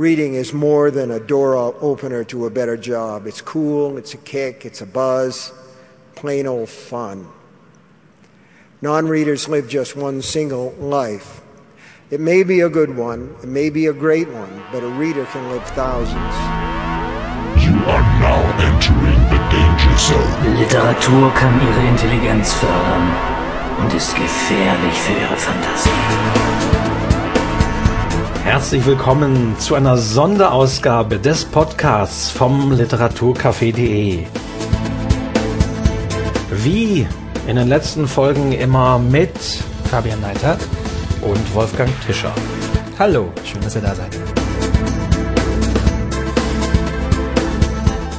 reading is more than a door opener to a better job. It's cool, it's a kick, it's a buzz, plain old fun. Non readers live just one single life. It may be a good one, it may be a great one, but a reader can live thousands. You are now entering the danger zone. Literatur kann ihre Intelligenz fördern und ist gefährlich für ihre Fantasie. Herzlich willkommen zu einer Sonderausgabe des Podcasts vom Literaturcafé.de. Wie in den letzten Folgen immer mit Fabian Neithardt und Wolfgang Tischer. Hallo, schön, dass ihr da seid.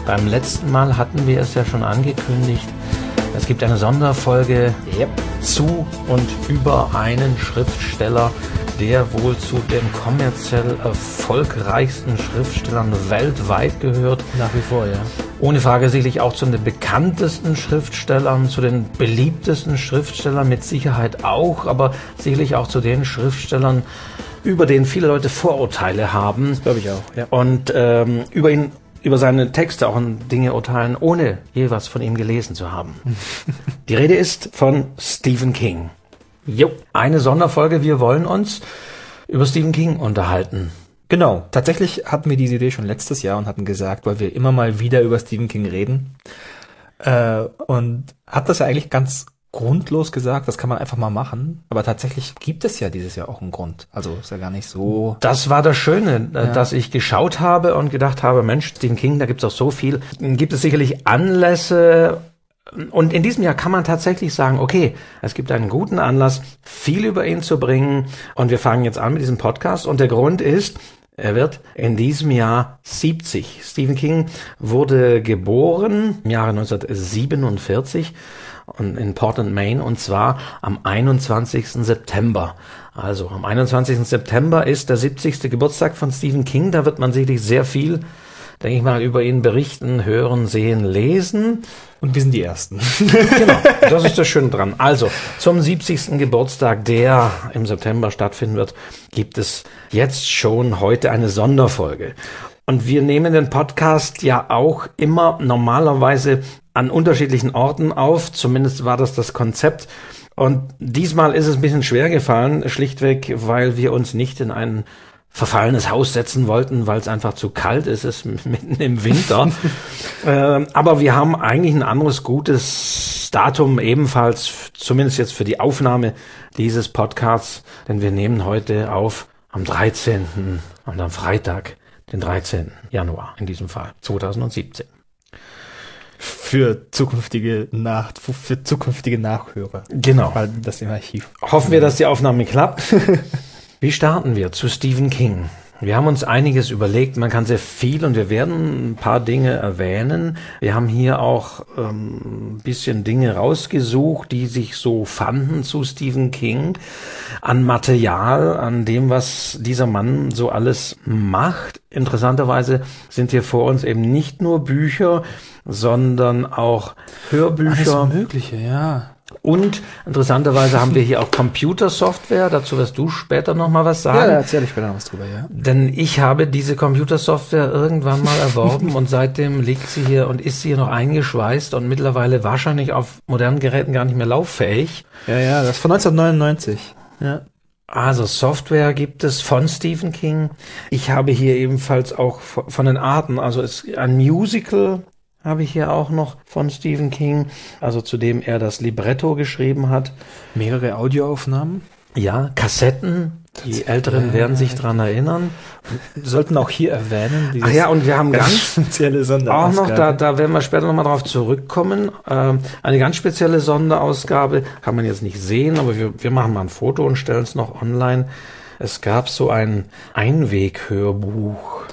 Beim letzten Mal hatten wir es ja schon angekündigt. Es gibt eine Sonderfolge Yep. zu und über einen Schriftsteller, der wohl zu den kommerziell erfolgreichsten Schriftstellern weltweit gehört. Nach wie vor, ja. Ohne Frage sicherlich auch zu den bekanntesten Schriftstellern, zu den beliebtesten Schriftstellern mit Sicherheit auch, aber sicherlich auch zu den Schriftstellern, über den viele Leute Vorurteile haben. Glaube ich auch, ja. Und ähm, über ihn, über seine Texte auch Dinge urteilen, ohne je was von ihm gelesen zu haben. Die Rede ist von Stephen King. Jo, eine Sonderfolge. Wir wollen uns über Stephen King unterhalten. Genau. Tatsächlich hatten wir diese Idee schon letztes Jahr und hatten gesagt, weil wir immer mal wieder über Stephen King reden. Äh, und hat das ja eigentlich ganz grundlos gesagt, das kann man einfach mal machen. Aber tatsächlich gibt es ja dieses Jahr auch einen Grund. Also ist ja gar nicht so. Das war das Schöne, äh, Ja. dass ich geschaut habe und gedacht habe, Mensch, Stephen King, da gibt's auch so viel. Gibt es sicherlich Anlässe. Und in diesem Jahr kann man tatsächlich sagen, okay, es gibt einen guten Anlass, viel über ihn zu bringen. Und wir fangen jetzt an mit diesem Podcast. Und der Grund ist, er wird in diesem Jahr 70. Stephen King wurde geboren im Jahre 1947 und in Portland, Maine, und zwar am 21. September. Also am 21. September ist der 70. Geburtstag von Stephen King. Da wird man sicherlich sehr viel, denke ich mal, über ihn berichten, hören, sehen, lesen. Und wir sind die Ersten. Genau, das ist das Schöne dran. Also, zum 70. Geburtstag, der im September stattfinden wird, gibt es jetzt schon heute eine Sonderfolge. Und wir nehmen den Podcast ja auch immer normalerweise an unterschiedlichen Orten auf. Zumindest war das das Konzept. Und diesmal ist es ein bisschen schwer gefallen, schlichtweg, weil wir uns nicht in ein verfallenes Haus setzen wollten, weil es einfach zu kalt ist, ist mitten im Winter. ähm, aber wir haben eigentlich ein anderes gutes Datum ebenfalls, zumindest jetzt für die Aufnahme dieses Podcasts, denn wir nehmen heute auf am 13. und am Freitag, den 13. Januar in diesem Fall, 2017. für zukünftige Nach für zukünftige Nachhörer. Genau. Weil das im Archiv. Hoffen wir, dass die Aufnahme klappt. Wie starten wir zu Stephen King? Wir haben uns einiges überlegt, man kann sehr viel und wir werden ein paar Dinge erwähnen. Wir haben hier auch ähm, ein bisschen Dinge rausgesucht, die sich so fanden zu Stephen King, an Material, an dem, was dieser Mann so alles macht. Interessanterweise sind hier vor uns eben nicht nur Bücher, sondern auch Hörbücher. Mögliche, ja. Und interessanterweise haben wir hier auch Computersoftware. Dazu wirst du später noch mal was Ja, sagen. da erzähle ich später noch was drüber, ja. Denn ich habe diese Computersoftware irgendwann mal erworben und seitdem liegt sie hier und ist sie hier noch eingeschweißt und mittlerweile wahrscheinlich auf modernen Geräten gar nicht mehr lauffähig. Ja, ja, das ist von 1999. Ja. Also Software gibt es von Stephen King. Ich habe hier ebenfalls auch von den Arten, also es ein Musical habe ich hier auch noch von Stephen King, also zu dem er das Libretto geschrieben hat. Mehrere Audioaufnahmen. Ja, Kassetten. Die Älteren werden sich dran erinnern. Wir sollten auch hier erwähnen, Ach ja, und wir haben ganz spezielle auch Sonderausgabe. noch, da, da werden wir später nochmal drauf zurückkommen. Ähm, eine ganz spezielle Sonderausgabe kann man jetzt nicht sehen, aber wir, wir machen mal ein Foto und stellen es noch online. Es gab so ein Einweghörbuch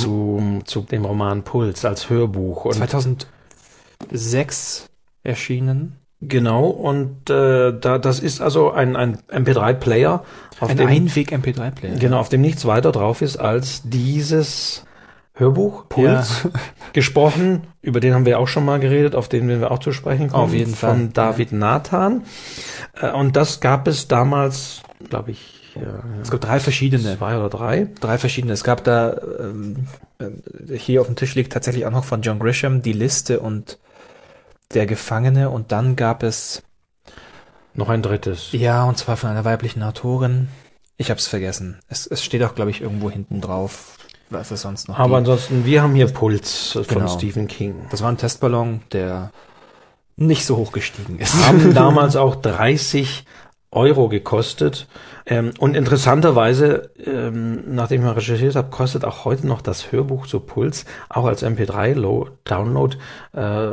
zu, zu dem Roman Puls als Hörbuch. Und 2006 erschienen. genau, und äh, da, das ist also ein, ein MP3-Player, auf Ein dem Einweg-MP3-Player. Genau, auf dem nichts weiter drauf ist als dieses Hörbuch, Puls, gesprochen. Über den haben wir auch schon mal geredet, auf den werden wir auch zu sprechen kommen. Auf jeden Von Fall, David Nathan. Äh, Und das gab es damals, glaube ich, ich. Äh, Es gab drei verschiedene. zwei oder drei. Drei verschiedene. Es gab da, ähm, äh, hier auf dem Tisch liegt tatsächlich auch noch von John Grisham die Liste und der Gefangene und dann gab es, Noch ein drittes. ja, und zwar von einer weiblichen Autorin. Ich hab's vergessen. Es, es steht auch, glaube ich, irgendwo hinten drauf, was es sonst noch Aber gibt. ansonsten, wir haben hier Puls von Genau. Stephen King. Das war ein Testballon, der nicht so hoch gestiegen ist. Haben damals auch 30 Euro gekostet. Ähm, und interessanterweise, ähm, nachdem ich mal recherchiert habe, kostet auch heute noch das Hörbuch zu Puls, auch als MP3-Download, äh,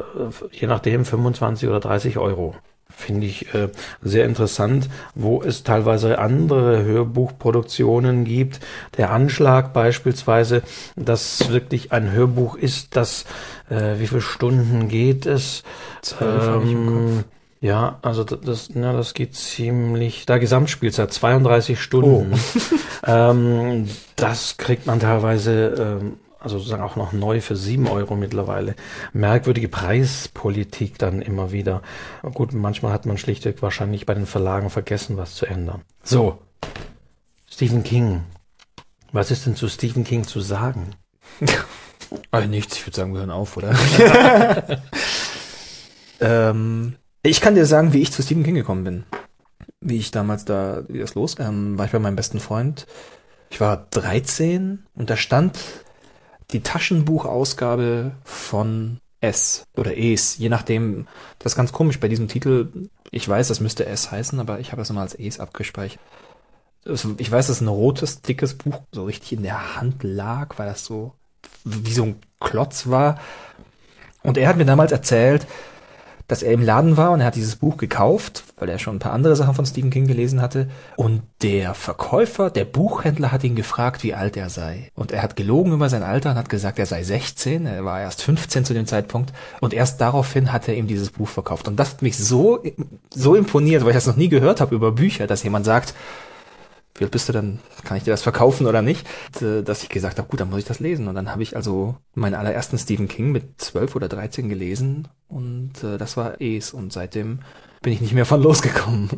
je nachdem 25 oder 30 Euro. Finde ich äh, sehr interessant, wo es teilweise andere Hörbuchproduktionen gibt. Der Anschlag beispielsweise, dass wirklich ein Hörbuch ist, das, äh, wie viele Stunden geht es? Zwölf Ähm, ja, also das, na, das geht ziemlich, da Gesamtspielzeit 32 Stunden. ähm, das kriegt man teilweise, ähm, also sozusagen auch noch neu für 7 Euro mittlerweile. Merkwürdige Preispolitik dann immer wieder. Gut, manchmal hat man schlichtweg wahrscheinlich bei den Verlagen vergessen, was zu ändern. So, Stephen King. Was ist denn zu Stephen King zu sagen? Also nichts, ich würde sagen, wir hören auf, oder? ähm, ich kann dir sagen, wie ich zu Stephen King gekommen bin. Wie ich damals da, wie das los, ähm, war ich bei meinem besten Freund. Ich war 13 und da stand die Taschenbuchausgabe von S oder Es, je nachdem. Das ist ganz komisch bei diesem Titel. Ich weiß, das müsste S heißen, aber ich habe es immer als Es abgespeichert. Ich weiß, dass ein rotes, dickes Buch so richtig in der Hand lag, weil das so wie so ein Klotz war. Und er hat mir damals erzählt, dass er im Laden war und er hat dieses Buch gekauft, weil er schon ein paar andere Sachen von Stephen King gelesen hatte. Und der Verkäufer, der Buchhändler hat ihn gefragt, wie alt er sei. Und er hat gelogen über sein Alter und hat gesagt, er sei 16, er war erst 15 zu dem Zeitpunkt. Und erst daraufhin hat er ihm dieses Buch verkauft. Und das hat mich so, so imponiert, weil ich das noch nie gehört habe über Bücher, dass jemand sagt, wie alt bist du denn? Kann ich dir das verkaufen oder nicht? Äh, Dass ich gesagt habe, gut, dann muss ich das lesen. Und dann habe ich also meinen allerersten Stephen King mit 12 oder 13 gelesen und äh, das war Es und seitdem bin ich nicht mehr von losgekommen.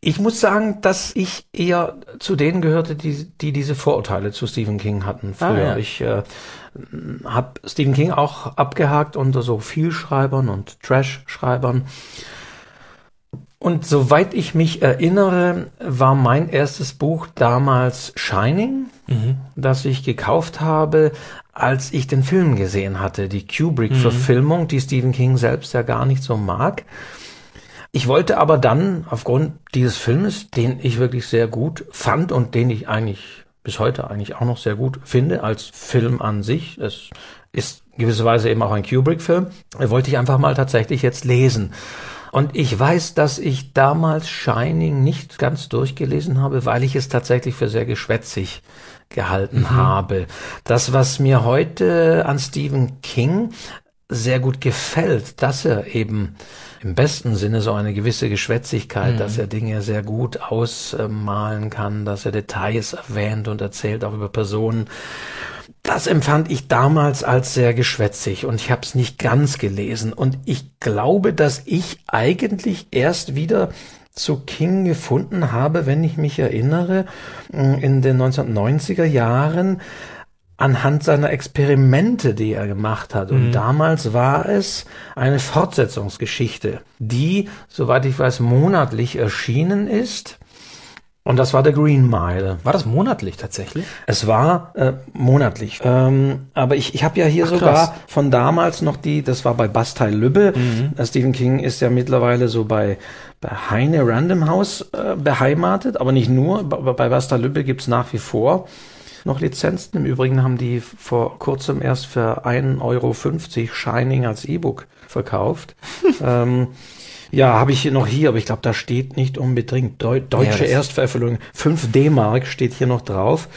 Ich muss sagen, dass ich eher zu denen gehörte, die, die diese Vorurteile zu Stephen King hatten früher. Ah, ja. Ich äh, habe Stephen King auch abgehakt unter so Vielschreibern und Trash-Schreibern. Und soweit ich mich erinnere, war mein erstes Buch damals Shining, das ich gekauft habe, als ich den Film gesehen hatte, die Kubrick-Verfilmung, die Stephen King selbst ja gar nicht so mag. Ich wollte aber dann aufgrund dieses Filmes, den ich wirklich sehr gut fand und den ich eigentlich bis heute eigentlich auch noch sehr gut finde als Film an sich, es ist gewisserweise eben auch ein Kubrick-Film, wollte ich einfach mal tatsächlich jetzt lesen. Und ich weiß, dass ich damals Shining nicht ganz durchgelesen habe, weil ich es tatsächlich für sehr geschwätzig gehalten habe. Das, was mir heute an Stephen King sehr gut gefällt, dass er eben im besten Sinne so eine gewisse Geschwätzigkeit, dass er Dinge sehr gut ausmalen kann, dass er Details erwähnt und erzählt auch über Personen. Das empfand ich damals als sehr geschwätzig und ich habe es nicht ganz gelesen. Und ich glaube, dass ich eigentlich erst wieder zu King gefunden habe, wenn ich mich erinnere, in den 1990er Jahren anhand seiner Experimente, die er gemacht hat. Und damals war es eine Fortsetzungsgeschichte, die, soweit ich weiß, monatlich erschienen ist. Und das war der Green Mile. War das monatlich tatsächlich? Es war äh, monatlich. Ähm, aber ich, ich habe ja hier Ach, sogar krass. von damals noch die, das war bei Bastei Lübbe. Äh, Stephen King ist ja mittlerweile so bei, bei Heine Random House äh, beheimatet, aber nicht nur. Bei, bei Bastei Lübbe gibt's nach wie vor noch Lizenzen. Im Übrigen haben die vor kurzem erst für 1,50 Euro Shining als E-Book verkauft. ähm, ja, habe ich hier noch hier, aber ich glaube, da steht nicht unbedingt Deu deutsche das- Erstveröffentlichung. 5 D-Mark steht hier noch drauf.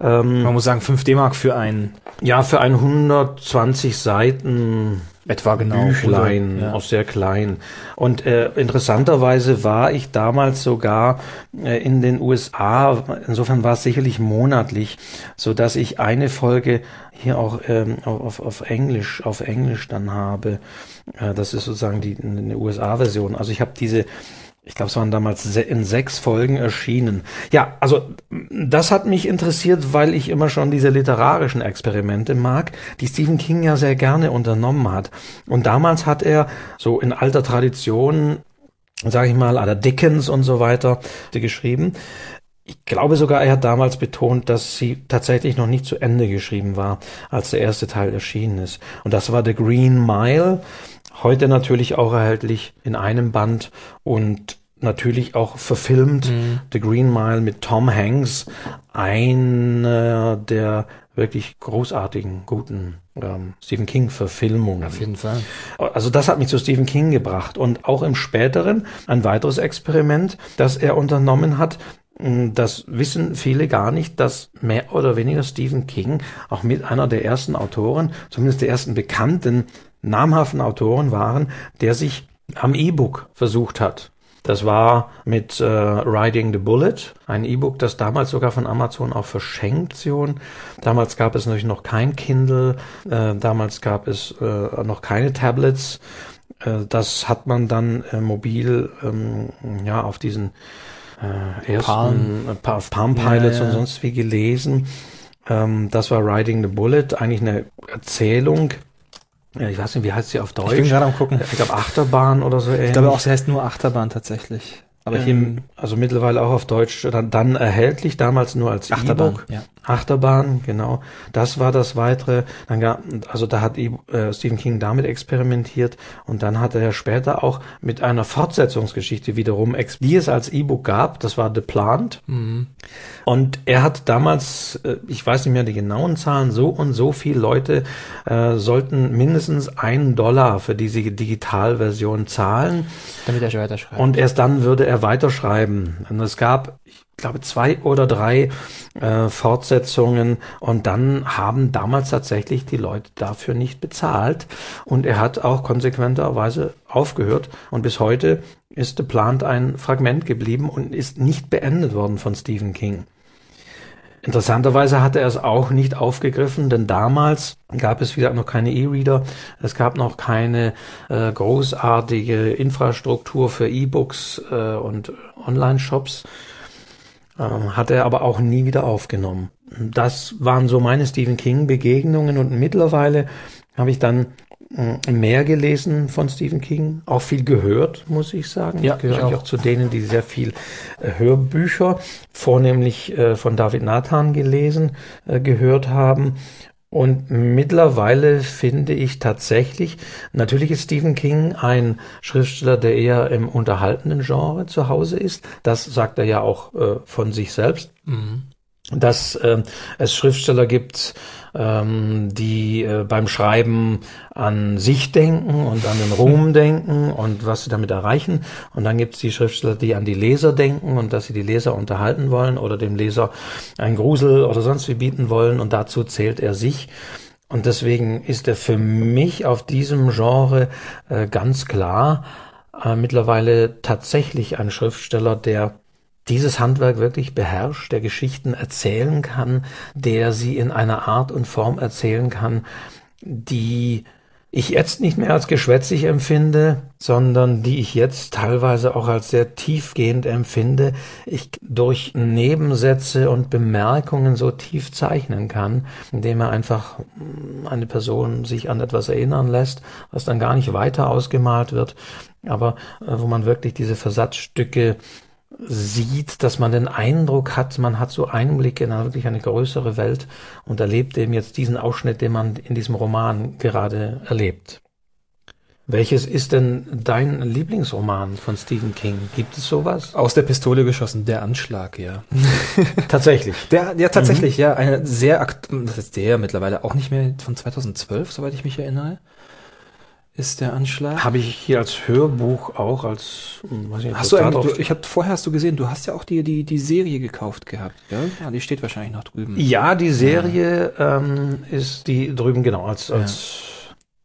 Ähm, Man muss sagen, 5 D-Mark für ein ja, für ein 120 Seiten etwa genau. Büchlein, Ja. auch sehr klein. Und äh, interessanterweise war ich damals sogar äh, in den USA, insofern war es sicherlich monatlich, so dass ich eine Folge hier auch ähm, auf, auf Englisch, auf Englisch dann habe. Äh, das ist sozusagen die eine USA-Version. Also ich habe diese Ich glaube, es waren damals in sechs Folgen erschienen. Ja, also das hat mich interessiert, weil ich immer schon diese literarischen Experimente mag, die Stephen King ja sehr gerne unternommen hat. Und damals hat er so in alter Tradition, sage ich mal, aller Dickens und so weiter geschrieben. Ich glaube sogar, er hat damals betont, dass sie tatsächlich noch nicht zu Ende geschrieben war, als der erste Teil erschienen ist. Und das war The Green Mile. Heute natürlich auch erhältlich in einem Band und natürlich auch verfilmt. Mhm. The Green Mile mit Tom Hanks, einer der wirklich großartigen, guten ähm, Stephen King-Verfilmungen. Auf jeden Fall. Also das hat mich zu Stephen King gebracht. Und auch im späteren ein weiteres Experiment, das er unternommen hat, mh, das wissen viele gar nicht, dass mehr oder weniger Stephen King auch mit einer der ersten Autoren, zumindest der ersten bekannten, namhaften Autoren waren, der sich am E-Book versucht hat. Das war mit äh, Riding the Bullet, ein E-Book, das damals sogar von Amazon auch verschenkt wurde. Damals gab es natürlich noch kein Kindle, äh, damals gab es äh, noch keine Tablets. Äh, das hat man dann äh, mobil ähm, ja auf diesen äh, ersten Palm. äh, Pa- Palm Pilots Ja, ja. und sonst wie gelesen. Ähm, das war Riding the Bullet, eigentlich eine Erzählung. Ja, ich weiß nicht, wie heißt sie auf Deutsch? Ich bin gerade am gucken. Ich glaube Achterbahn oder so ähnlich. Ich glaube auch, sie heißt nur Achterbahn tatsächlich. Aber hier ähm, also mittlerweile auch auf Deutsch dann, dann erhältlich, damals nur als Achterbahn, E-Book. ja. Achterbahn, genau. Das war das weitere. Dann gab, also da hat äh, Stephen King damit experimentiert und dann hat er später auch mit einer Fortsetzungsgeschichte wiederum, die es als E-Book gab. Das war The Plant. Und er hat damals, äh, ich weiß nicht mehr die genauen Zahlen, so und so viele Leute äh, sollten mindestens einen Dollar für diese Digitalversion zahlen. Damit er schon weiterschreibt. Und erst dann würde er weiterschreiben. Und es gab, ich glaube, zwei oder drei äh, Fortsetzungen. Und dann haben damals tatsächlich die Leute dafür nicht bezahlt. Und er hat auch konsequenterweise aufgehört. Und bis heute ist The Plant ein Fragment geblieben und ist nicht beendet worden von Stephen King. Interessanterweise hatte er es auch nicht aufgegriffen, denn damals gab es wieder noch keine E-Reader, es gab noch keine äh, großartige Infrastruktur für E-Books äh, und Online-Shops, hat er aber auch nie wieder aufgenommen. Das waren so meine Stephen King-Begegnungen und mittlerweile habe ich dann mh, mehr gelesen von Stephen King, auch viel gehört, muss ich sagen. Ja, ich gehöre ich auch. auch zu denen, die sehr viel äh, Hörbücher, vornehmlich äh, von David Nathan gelesen, äh, gehört haben. Und mittlerweile finde ich tatsächlich, natürlich ist Stephen King ein Schriftsteller, der eher im unterhaltenden Genre zu Hause ist. Das sagt er ja auch äh, von sich selbst dass ähm, es Schriftsteller gibt, ähm, die äh, beim Schreiben an sich denken und an den Ruhm denken und was sie damit erreichen. Und dann gibt es die Schriftsteller, die an die Leser denken und dass sie die Leser unterhalten wollen oder dem Leser ein Grusel oder sonst wie bieten wollen. Und dazu zählt er sich. Und deswegen ist er für mich auf diesem Genre äh, ganz klar äh, mittlerweile tatsächlich ein Schriftsteller, der dieses Handwerk wirklich beherrscht, der Geschichten erzählen kann, der sie in einer Art und Form erzählen kann, die ich jetzt nicht mehr als geschwätzig empfinde, sondern die ich jetzt teilweise auch als sehr tiefgehend empfinde, ich durch Nebensätze und Bemerkungen so tief zeichnen kann, indem er einfach mm, eine Person sich an etwas erinnern lässt, was dann gar nicht weiter ausgemalt wird, aber äh, wo man wirklich diese Versatzstücke sieht, dass man den Eindruck hat, man hat so Einblick in eine, wirklich eine größere Welt und erlebt eben jetzt diesen Ausschnitt, den man in diesem Roman gerade erlebt. Welches ist denn dein Lieblingsroman von Stephen King? Gibt es sowas? Aus der Pistole geschossen, der Anschlag, ja. Tatsächlich. Der, ja, tatsächlich, ja. Eine sehr, akt das ist der mittlerweile auch nicht mehr von 2012, soweit ich mich erinnere, ist der Anschlag. Habe ich hier als Hörbuch auch als, hm, weiß nicht, Hast du du, ich habe vorher hast du gesehen, du hast ja auch die, die, die Serie gekauft gehabt, ja? Ja, die steht wahrscheinlich noch drüben. ja, die Serie ähm, ist die drüben genau als, als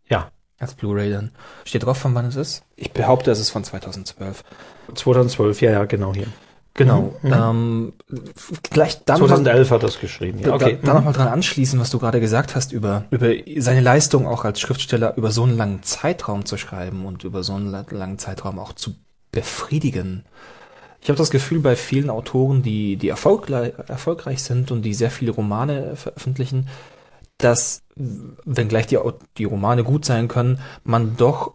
ja. Als Blu-ray dann. Steht drauf, von wann es ist? Ich behaupte, es ist von 2012. 2012, ja, ja, genau hier. Genau. Ähm, gleich dann noch mal- 2011 hat das geschrieben. Ja, Da, okay. da noch mal dran anschließen, was du gerade gesagt hast, über, über seine Leistung auch als Schriftsteller über so einen langen Zeitraum zu schreiben und über so einen la- langen Zeitraum auch zu befriedigen. Ich habe das Gefühl, bei vielen Autoren, die, die erfolgreich, erfolgreich sind und die sehr viele Romane veröffentlichen, dass, wenngleich die, die Romane gut sein können, man doch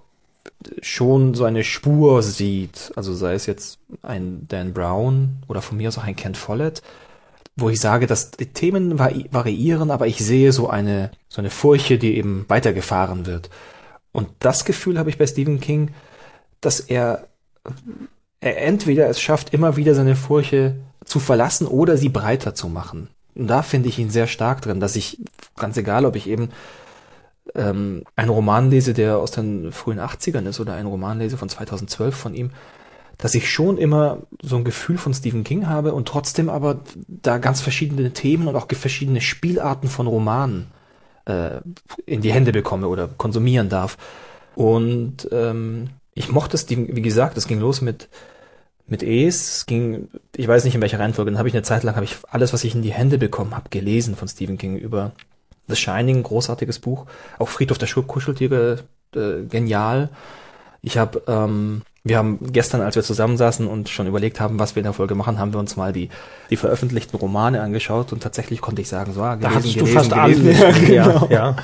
schon so eine Spur sieht. Also sei es jetzt ein Dan Brown oder von mir aus auch ein Ken Follett, wo ich sage, dass die Themen variieren, aber ich sehe so eine, so eine Furche, die eben weitergefahren wird. Und das Gefühl habe ich bei Stephen King, dass er, er entweder es schafft, immer wieder seine Furche zu verlassen oder sie breiter zu machen. Und da finde ich ihn sehr stark drin, dass ich, ganz egal, ob ich eben ähm, einen Roman lese, der aus den frühen 80ern ist oder einen Roman lese von 2012 von ihm, dass ich schon immer so ein Gefühl von Stephen King habe und trotzdem aber da ganz verschiedene Themen und auch verschiedene Spielarten von Romanen äh, in die Hände bekomme oder konsumieren darf. Und ähm, ich mochte es, wie gesagt, es ging los mit mit Es. Es ging, ich weiß nicht in welcher Reihenfolge, dann habe ich eine Zeit lang habe ich alles, was ich in die Hände bekommen habe, gelesen von Stephen King über The Shining, großartiges Buch. Auch Friedhof der Kuscheltiere, äh, genial. Ich habe ähm, wir haben gestern, als wir zusammensaßen und schon überlegt haben, was wir in der Folge machen, haben wir uns mal die, die veröffentlichten Romane angeschaut und tatsächlich konnte ich sagen, so, ah, gelesen, da hast gelesen, du fast gelesen. alles. Ja, genau. ja.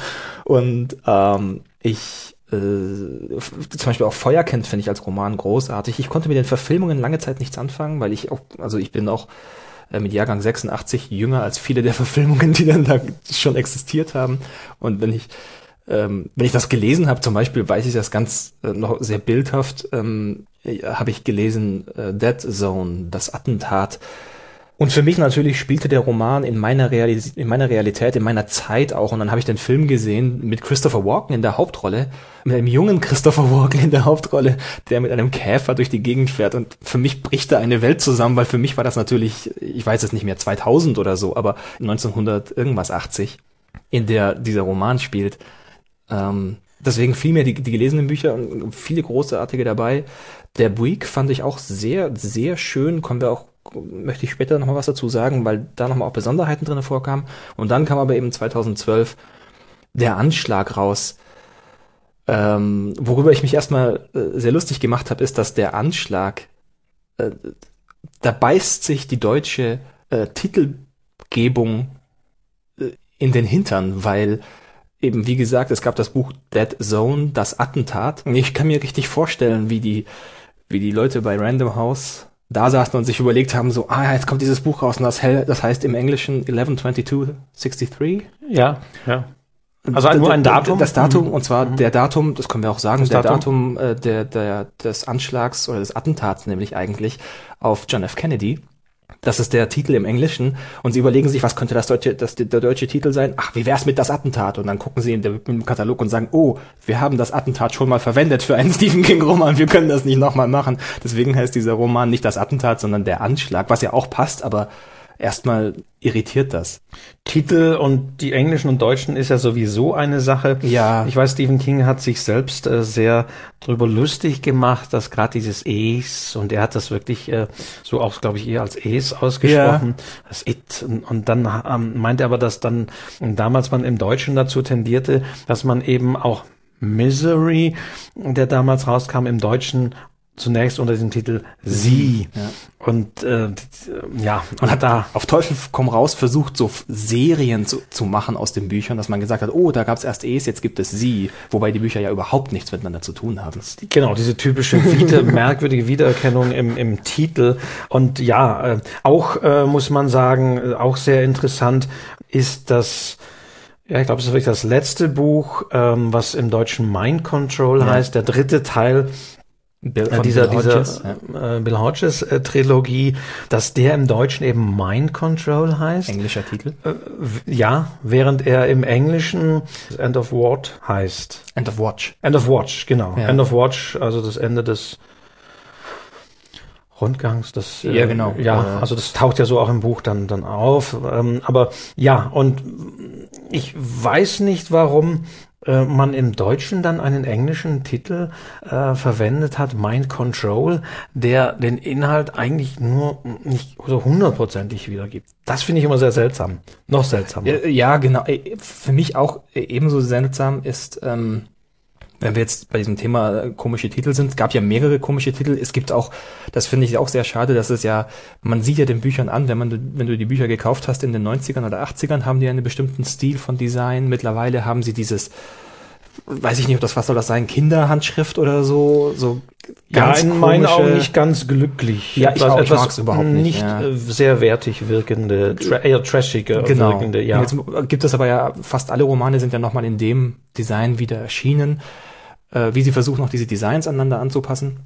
Und ähm, ich äh, zum Beispiel auch Feuerkind finde ich als Roman großartig. Ich konnte mit den Verfilmungen lange Zeit nichts anfangen, weil ich auch, also ich bin auch mit Jahrgang 86 jünger als viele der Verfilmungen, die dann da schon existiert haben. Und wenn ich ähm, wenn ich das gelesen habe, zum Beispiel weiß ich das ganz äh, noch sehr bildhaft, ähm, habe ich gelesen äh, Dead Zone, das Attentat. Und für mich natürlich spielte der Roman in meiner, Realis in meiner Realität, in meiner Zeit auch. Und dann habe ich den Film gesehen mit Christopher Walken in der Hauptrolle, mit einem jungen Christopher Walken in der Hauptrolle, der mit einem Käfer durch die Gegend fährt. Und für mich bricht da eine Welt zusammen, weil für mich war das natürlich, ich weiß es nicht mehr, 2000 oder so, aber 1900 irgendwas 80, in der dieser Roman spielt. Ähm, deswegen viel mehr die, die gelesenen Bücher und viele großartige dabei. Der Buick fand ich auch sehr, sehr schön. Kommen wir auch, möchte ich später nochmal was dazu sagen, weil da nochmal auch Besonderheiten drin vorkamen. Und dann kam aber eben 2012 der Anschlag raus. Ähm, worüber ich mich erstmal äh, sehr lustig gemacht habe, ist, dass der Anschlag, äh, da beißt sich die deutsche äh, Titelgebung äh, in den Hintern, weil eben, wie gesagt, es gab das Buch Dead Zone, das Attentat. Ich kann mir richtig vorstellen, wie die, wie die Leute bei Random House da saßen und sich überlegt haben, so, ah, jetzt kommt dieses Buch raus und das, das heißt im Englischen 112263. Ja, ja. Also nur ein Datum? Das Datum, und zwar mhm. der Datum, das können wir auch sagen, das der Datum, Datum äh, der, der, des Anschlags oder des Attentats nämlich eigentlich auf John F. Kennedy. Das ist der Titel im Englischen. Und sie überlegen sich, was könnte das deutsche, das, der deutsche Titel sein? Ach, wie wär's mit das Attentat? Und dann gucken sie in der, im Katalog und sagen, oh, wir haben das Attentat schon mal verwendet für einen Stephen King Roman. Wir können das nicht nochmal machen. Deswegen heißt dieser Roman nicht das Attentat, sondern der Anschlag, was ja auch passt, aber erstmal irritiert das. Titel und die englischen und deutschen ist ja sowieso eine Sache. Ja. Ich weiß, Stephen King hat sich selbst äh, sehr drüber lustig gemacht, dass gerade dieses Es und er hat das wirklich äh, so auch, glaube ich, eher als Es ausgesprochen, ja. das It. Und, und dann ähm, meinte er aber, dass dann damals man im Deutschen dazu tendierte, dass man eben auch Misery, der damals rauskam, im Deutschen zunächst unter dem Titel Sie. Ja. Und äh, ja, man hat da auf Teufel komm raus versucht, so Serien zu, zu machen aus den Büchern, dass man gesagt hat, oh, da gab es erst Es, jetzt gibt es Sie, wobei die Bücher ja überhaupt nichts miteinander zu tun haben. Genau, diese typische wieder, merkwürdige Wiedererkennung im, im Titel. Und ja, äh, auch äh, muss man sagen, äh, auch sehr interessant ist das ja, ich glaube, es ist wirklich das letzte Buch, ähm, was im Deutschen Mind Control ja. heißt, der dritte Teil Bill, äh, dieser, Bill Hodges, dieser äh, Bill Hodges äh, Trilogie, dass der im Deutschen eben Mind Control heißt. Englischer Titel? Äh, ja, während er im Englischen End of What heißt. End of Watch. End of Watch, genau. Ja. End of Watch, also das Ende des Rundgangs, das ja genau, ja, also das taucht ja so auch im Buch dann dann auf, ähm, aber ja und ich weiß nicht warum äh, man im Deutschen dann einen englischen Titel äh, verwendet hat, Mind Control, der den Inhalt eigentlich nur nicht so hundertprozentig wiedergibt. Das finde ich immer sehr seltsam. Noch seltsamer. Ja, genau. Äh, für mich auch ebenso seltsam ist, ähm, wenn wir jetzt bei diesem Thema äh, komische Titel sind, gab ja mehrere komische Titel. Es gibt auch, das finde ich auch sehr schade, dass es ja, man sieht ja den Büchern an, wenn man, wenn du die Bücher gekauft hast in den 90ern oder 80ern, haben die einen bestimmten Stil von Design. Mittlerweile haben sie dieses, weiß ich nicht, ob das, was soll das sein, Kinderhandschrift oder so, so Ja, in meinen Augen nicht ganz glücklich. Ja, ich Etwas- auch, etwas überhaupt nicht, ja. äh, sehr wertig wirkende, tra eher trashige genau. wirkende, ja. Jetzt gibt es aber ja, fast alle Romane sind ja nochmal in dem Design wieder erschienen, äh, wie sie versuchen, auch diese Designs aneinander anzupassen.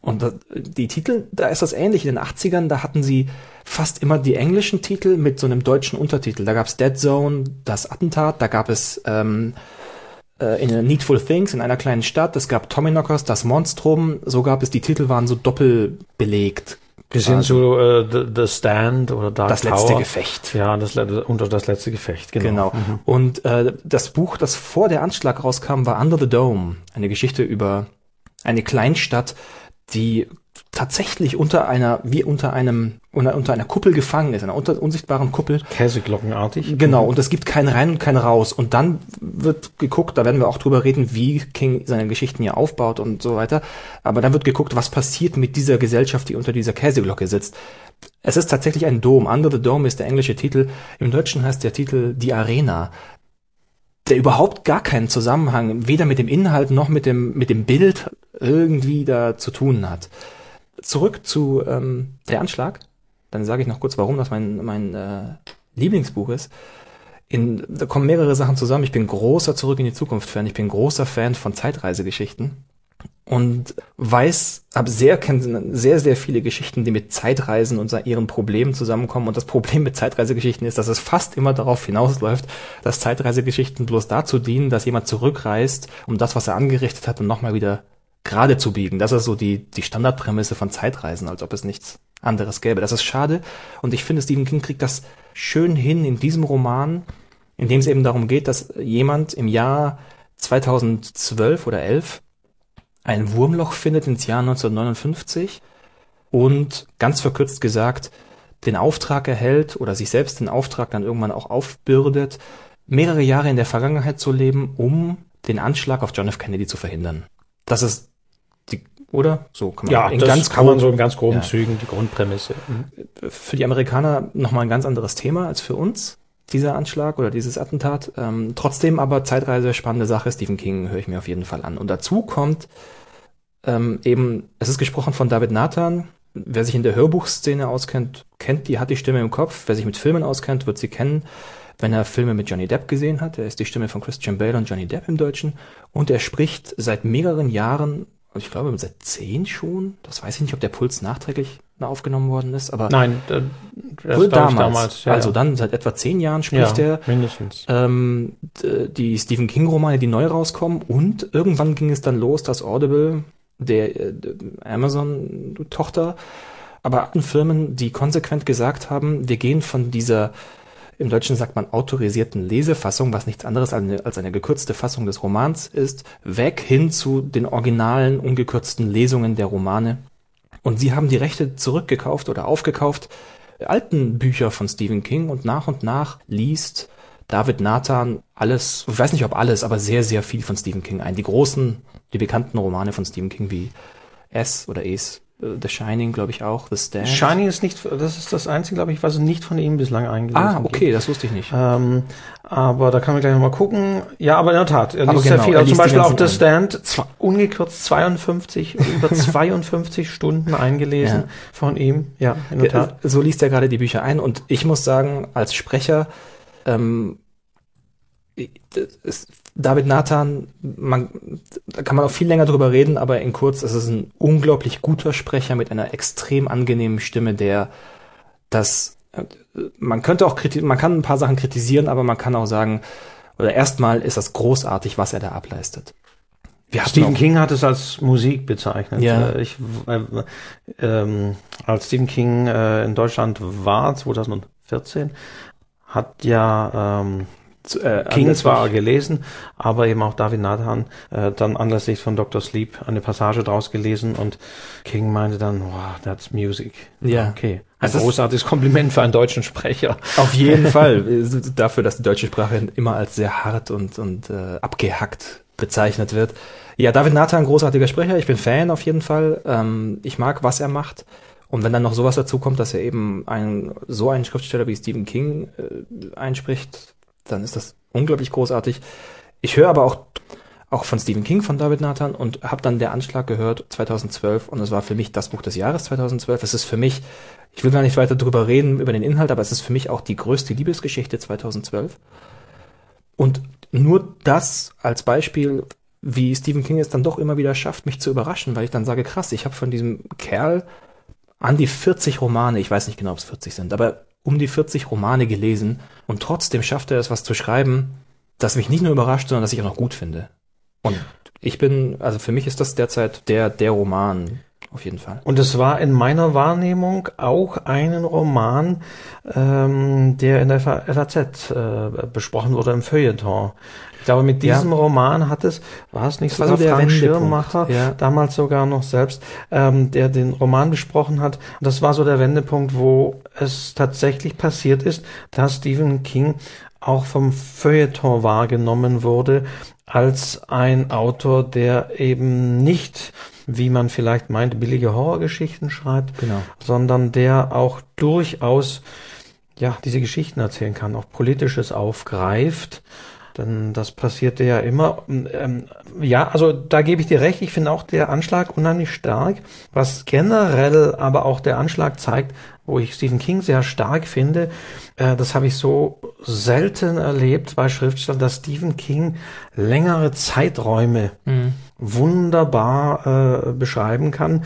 Und die Titel, da ist das ähnlich. In den 80ern, da hatten sie fast immer die englischen Titel mit so einem deutschen Untertitel. Da gab es Dead Zone, das Attentat, da gab es ähm, äh, in Needful Things in einer kleinen Stadt, es gab Tommyknockers, das Monstrum, so gab es, die Titel waren so doppelbelegt. Bis hin zu äh, the, Stand oder Dark Das Tower. letzte Gefecht. Ja, das, unter das letzte Gefecht, genau. Genau. Und äh, das Buch, das vor der Anschlag rauskam, war Under the Dome. Eine Geschichte über eine Kleinstadt, die tatsächlich unter einer, wie unter einem, unter, einer Kuppel gefangen ist, einer unter, unsichtbaren Kuppel. Käseglockenartig. Genau, und es gibt kein Rein und kein Raus. Und dann wird geguckt, da werden wir auch drüber reden, wie King seine Geschichten hier aufbaut und so weiter. Aber dann wird geguckt, was passiert mit dieser Gesellschaft, die unter dieser Käseglocke sitzt. Es ist tatsächlich ein Dom. Under the Dome ist der englische Titel. Im Deutschen heißt der Titel Die Arena. Der überhaupt gar keinen Zusammenhang, weder mit dem Inhalt noch mit dem, mit dem Bild irgendwie da zu tun hat. Zurück zu ähm, der Anschlag. Dann sage ich noch kurz, warum das mein, mein äh, Lieblingsbuch ist. In, da kommen mehrere Sachen zusammen. Ich bin großer Zurück in die Zukunft Fan. Ich bin großer Fan von Zeitreisegeschichten und weiß, habe sehr, sehr, sehr viele Geschichten, die mit Zeitreisen und ihren Problemen zusammenkommen. Und das Problem mit Zeitreisegeschichten ist, dass es fast immer darauf hinausläuft, dass Zeitreisegeschichten bloß dazu dienen, dass jemand zurückreist, um das, was er angerichtet hat, und nochmal wieder gerade zu biegen. Das ist so die, die Standardprämisse von Zeitreisen, als ob es nichts anderes gäbe. Das ist schade. Und ich finde, Stephen King kriegt das schön hin in diesem Roman, in dem es eben darum geht, dass jemand im Jahr 2012 oder 11 ein Wurmloch findet ins Jahr 1959 und ganz verkürzt gesagt den Auftrag erhält oder sich selbst den Auftrag dann irgendwann auch aufbürdet, mehrere Jahre in der Vergangenheit zu leben, um den Anschlag auf John F. Kennedy zu verhindern. Das ist oder? So kann man Ja, in das ganz kann man grob- so in ganz groben Ja. Zügen, die Grundprämisse. Mhm. für die Amerikaner nochmal ein ganz anderes Thema als für uns, dieser Anschlag oder dieses Attentat. Ähm, trotzdem aber Zeitreise, spannende Sache. Stephen King höre ich mir auf jeden Fall an. Und dazu kommt ähm, eben, es ist gesprochen von David Nathan. Wer sich in der Hörbuchszene auskennt, kennt die, hat die Stimme im Kopf. Wer sich mit Filmen auskennt, wird sie kennen, wenn er Filme mit Johnny Depp gesehen hat. Er ist die Stimme von Christian Bale und Johnny Depp im Deutschen. Und er spricht seit mehreren Jahren, ich glaube seit zehn schon, das weiß ich nicht, ob der Puls nachträglich aufgenommen worden ist, aber Nein, da- das Wohl ich damals. ja, also ja. dann seit etwa zehn Jahren spricht ja, er mindestens. ähm, die Stephen King Romane, die neu rauskommen und irgendwann ging es dann los, dass Audible, der äh, Amazon Tochter, aber Firmen, die konsequent gesagt haben, wir gehen von dieser im Deutschen sagt man autorisierten Lesefassung, was nichts anderes als eine, gekürzte Fassung des Romans ist, weg hin zu den originalen ungekürzten Lesungen der Romane. Und sie haben die Rechte zurückgekauft oder aufgekauft, alten Bücher von Stephen King und nach und nach liest David Nathan alles, ich weiß nicht ob alles, aber sehr, sehr viel von Stephen King ein. Die großen, die bekannten Romane von Stephen King wie S oder Es, äh, The Shining, glaube ich auch, The Stand. Shining ist nicht, das ist das Einzige, glaube ich, was nicht von ihm bislang eingelesen Ah, okay, das wusste ich nicht. Ähm, aber da kann man gleich nochmal gucken. Ja, aber in der Tat, er Aber liest sehr genau, viel. er Also zum Beispiel auch The Stand, ungekürzt 52, über 52 Stunden eingelesen Ja. von ihm. Ja, in der Tat. So liest er gerade die Bücher ein und ich muss sagen, als Sprecher, ähm, David Nathan, man, da kann man auch viel länger drüber reden, aber in kurz, es ist ein unglaublich guter Sprecher mit einer extrem angenehmen Stimme, der das, äh, man könnte auch kriti man kann ein paar Sachen kritisieren, aber man kann auch sagen, oder erstmal ist das großartig, was er da ableistet. Wir Stephen King hat es als Musik bezeichnet. Ja. Äh, Ich, äh, ähm, als Stephen King äh, in Deutschland war, 2014, hat ja ähm, äh, King zwar gelesen, aber eben auch David Nathan äh, dann anlässlich von Dr. Sleep eine Passage draus gelesen und King meinte dann, wow, that's music. Ja. Okay. Ein Also es- großartiges Kompliment für einen deutschen Sprecher. Auf jeden Fall. Dafür, dass die deutsche Sprache immer als sehr hart und, und äh, abgehackt bezeichnet wird. Ja, David Nathan, großartiger Sprecher. Ich bin Fan auf jeden Fall. Ähm, ich mag, was er macht. Und wenn dann noch sowas dazu kommt, dass er eben ein, so einen Schriftsteller wie Stephen King äh, einspricht, dann ist das unglaublich großartig. Ich höre aber auch auch von Stephen King, von David Nathan und habe dann der Anschlag gehört 2012 und es war für mich das Buch des Jahres 2012. Es ist für mich, ich will gar nicht weiter drüber reden über den Inhalt, aber es ist für mich auch die größte Liebesgeschichte 2012. Und nur das als Beispiel, wie Stephen King es dann doch immer wieder schafft, mich zu überraschen, weil ich dann sage, krass, ich habe von diesem Kerl an die 40 Romane, ich weiß nicht genau, ob es 40 sind, aber um die 40 Romane gelesen und trotzdem schafft er es, was zu schreiben, das mich nicht nur überrascht, sondern das ich auch noch gut finde. Und ich bin, also für mich ist das derzeit der, der Roman, auf jeden Fall. Und es war in meiner Wahrnehmung auch einen Roman, ähm, der in der FAZ äh, besprochen wurde im Feuilleton. Ich glaube, mit diesem ja. Roman hat es, war es nicht das sogar so Frank Schirmacher, ja. damals sogar noch selbst, ähm, der den Roman besprochen hat. Und das war so der Wendepunkt, wo es tatsächlich passiert ist, dass Stephen King auch vom Feuilleton wahrgenommen wurde als ein Autor, der eben nicht, wie man vielleicht meint, billige Horrorgeschichten schreibt, genau. sondern der auch durchaus ja diese Geschichten erzählen kann, auch politisches aufgreift. Denn das passierte ja immer. Ähm, ja, also da gebe ich dir recht. Ich finde auch der Anschlag unheimlich stark. Was generell aber auch der Anschlag zeigt, wo ich Stephen King sehr stark finde, äh, das habe ich so selten erlebt bei Schriftstellern, dass Stephen King längere Zeiträume mhm. wunderbar äh, beschreiben kann.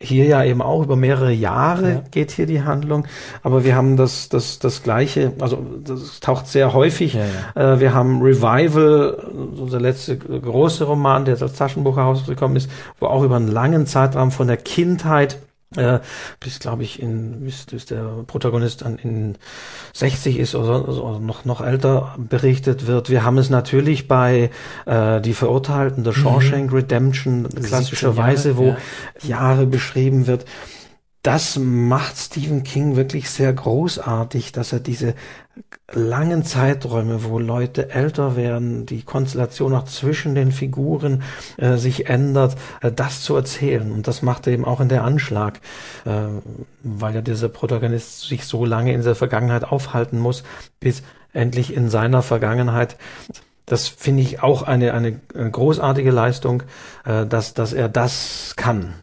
Hier ja eben auch über mehrere Jahre ja. geht hier die Handlung, aber wir haben das das das gleiche, also das taucht sehr häufig. Ja, ja. Äh, wir haben Revival, unser letzte große Roman, der als Taschenbuch herausgekommen ist, wo auch über einen langen Zeitraum von der Kindheit äh, bis glaube ich in bis, bis der Protagonist dann in 60 ist oder, oder noch noch älter berichtet wird. Wir haben es natürlich bei äh, die Verurteilten der mhm. Shawshank Redemption klassischerweise, wo ja. Jahre beschrieben wird das macht Stephen King wirklich sehr großartig, dass er diese langen Zeiträume, wo Leute älter werden, die Konstellation auch zwischen den Figuren äh, sich ändert, äh, das zu erzählen. Und das macht er eben auch in der Anschlag, äh, weil ja dieser Protagonist sich so lange in der Vergangenheit aufhalten muss, bis endlich in seiner Vergangenheit das finde ich auch eine, eine, eine großartige Leistung, äh, dass, dass er das kann.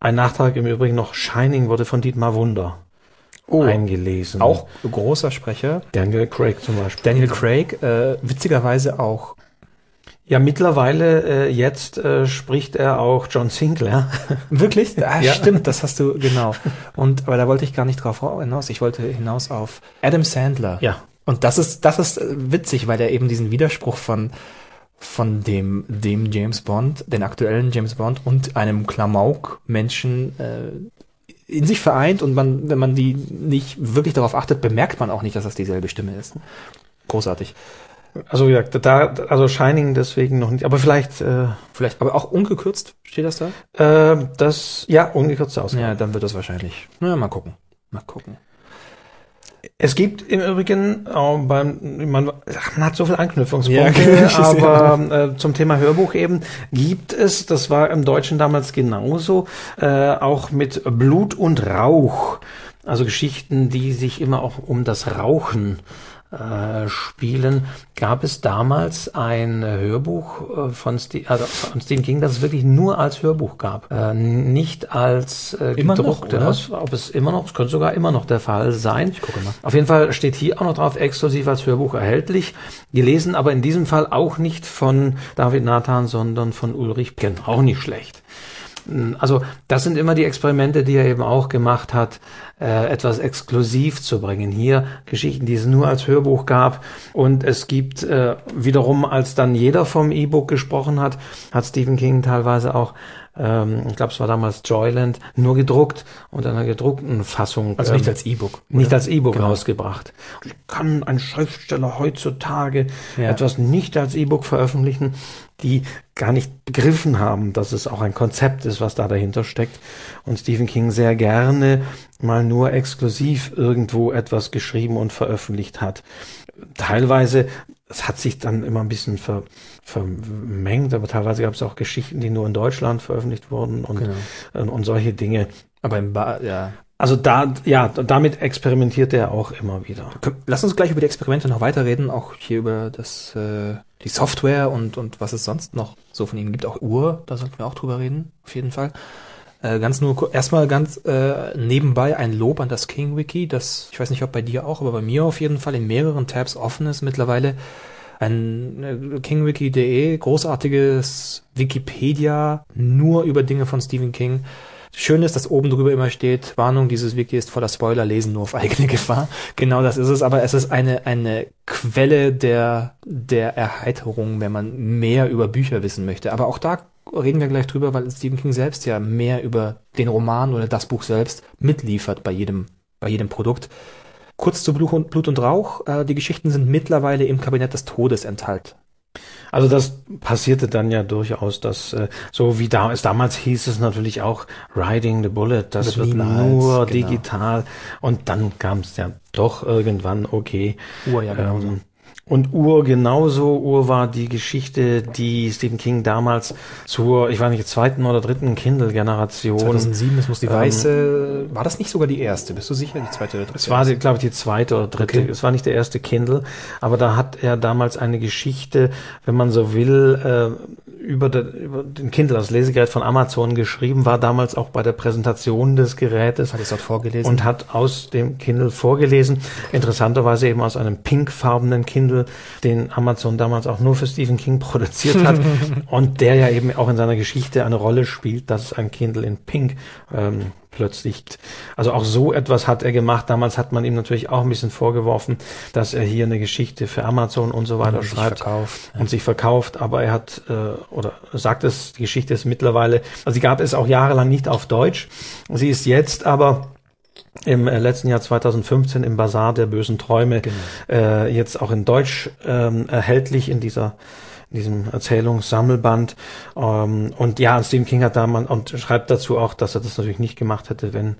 Ein Nachtrag im Übrigen noch, Shining wurde von Dietmar Wunder oh, eingelesen. Auch großer Sprecher. Daniel Craig zum Beispiel. Daniel Craig, äh, witzigerweise auch. Ja, mittlerweile äh, jetzt äh, spricht er auch John Sinclair. Wirklich? Ah, ja. Stimmt, das hast du, genau. Und aber da wollte ich gar nicht drauf hinaus. Ich wollte hinaus auf Adam Sandler. Ja. Und das ist, das ist witzig, weil er eben diesen Widerspruch von von dem, dem James Bond, den aktuellen James Bond und einem Klamauk-Menschen äh, in sich vereint und man, wenn man die nicht wirklich darauf achtet, bemerkt man auch nicht, dass das dieselbe Stimme ist. Großartig. Also ja, da, also Shining deswegen noch nicht, aber vielleicht, äh, vielleicht, aber auch ungekürzt steht das da? Äh, das, ja, ungekürzt aus. Ja, dann wird das wahrscheinlich. Na, mal gucken, mal gucken. Es gibt im Übrigen auch beim, man, man hat so viele Anknüpfungspunkte, ja, aber äh, zum Thema Hörbuch eben gibt es, das war im Deutschen damals genauso, äh, auch mit Blut und Rauch, also Geschichten, die sich immer auch um das Rauchen äh, spielen, gab es damals ein Hörbuch äh, von, Ste also von Stephen King, das es wirklich nur als Hörbuch gab, äh, nicht als äh, gedruckte. Noch, ob es immer noch, es könnte sogar immer noch der Fall sein. Ich gucke mal. Auf jeden Fall steht hier auch noch drauf, exklusiv als Hörbuch erhältlich. Gelesen aber in diesem Fall auch nicht von David Nathan, sondern von Ulrich Ken. Auch nicht schlecht. Also das sind immer die Experimente, die er eben auch gemacht hat, äh, etwas exklusiv zu bringen. Hier Geschichten, die es nur als Hörbuch gab. Und es gibt äh, wiederum, als dann jeder vom E-Book gesprochen hat, hat Stephen King teilweise auch ähm, ich glaube, es war damals Joyland, nur gedruckt und in einer gedruckten Fassung. Also nicht ähm, als E-Book. Nicht als E-Book genau. rausgebracht. Kann ein Schriftsteller heutzutage ja. etwas nicht als E-Book veröffentlichen, die gar nicht begriffen haben, dass es auch ein Konzept ist, was da dahinter steckt. Und Stephen King sehr gerne mal nur exklusiv irgendwo etwas geschrieben und veröffentlicht hat. Teilweise es hat sich dann immer ein bisschen ver, vermengt, aber teilweise gab es auch Geschichten, die nur in Deutschland veröffentlicht wurden und, Genau. und, und solche Dinge. Aber im ba ja. Also da, ja, damit experimentiert er auch immer wieder. Lass uns gleich über die Experimente noch weiterreden, auch hier über das, äh, die Software und, und was es sonst noch so von ihm gibt. Auch Uhr, da sollten wir auch drüber reden, auf jeden Fall. Äh, ganz nur, erstmal ganz äh, nebenbei ein Lob an das King Wiki, das, ich weiß nicht, ob bei dir auch, aber bei mir auf jeden Fall in mehreren Tabs offen ist mittlerweile. Ein äh, kingwiki.de, großartiges Wikipedia, nur über Dinge von Stephen King. Schön ist, dass oben drüber immer steht, Warnung, dieses Wiki ist voller Spoiler, lesen nur auf eigene Gefahr. Genau das ist es, aber es ist eine, eine Quelle der, der Erheiterung, wenn man mehr über Bücher wissen möchte. Aber auch da reden wir gleich drüber, weil Stephen King selbst ja mehr über den Roman oder das Buch selbst mitliefert bei jedem, bei jedem Produkt. Kurz zu Blut und, Blut und Rauch. Äh, die Geschichten sind mittlerweile im Kabinett des Todes enthalten. Also das passierte dann ja durchaus, dass äh, so wie da es damals hieß es natürlich auch Riding the Bullet, das Wird nur genau. digital und dann kam es ja doch irgendwann okay. Uhr ja genauso. Ähm, und Ur genauso. Ur war die Geschichte, die Stephen King damals zur, ich weiß nicht, zweiten oder dritten Kindle-Generation 2007, das muss die ähm, weiße, war das nicht sogar die erste? Bist du sicher? Die zweite oder dritte? Es war, glaube ich, die zweite oder dritte. Okay. Es war nicht der erste Kindle, aber da hat er damals eine Geschichte, wenn man so will, äh, über, de, über den Kindle, das Lesegerät von Amazon geschrieben, war damals auch bei der Präsentation des Gerätes Hat es dort vorgelesen? und hat aus dem Kindle vorgelesen. Interessanterweise eben aus einem pinkfarbenen Kindle, den Amazon damals auch nur für Stephen King produziert hat und der ja eben auch in seiner Geschichte eine Rolle spielt, dass ein Kindle in Pink ähm, plötzlich. Also auch so etwas hat er gemacht. Damals hat man ihm natürlich auch ein bisschen vorgeworfen, dass er hier eine Geschichte für Amazon und so weiter Und sich schreibt verkauft, und sich verkauft. Aber er hat äh, oder sagt es, die Geschichte ist mittlerweile, also sie gab es auch jahrelang nicht auf Deutsch. Sie ist jetzt aber im äh, letzten Jahr 2015 im Bazar der bösen Träume äh, jetzt auch in Deutsch ähm, erhältlich in dieser in diesem Erzählungssammelband. Ähm, und ja, Stephen King hat da man und schreibt dazu auch, dass er das natürlich nicht gemacht hätte, wenn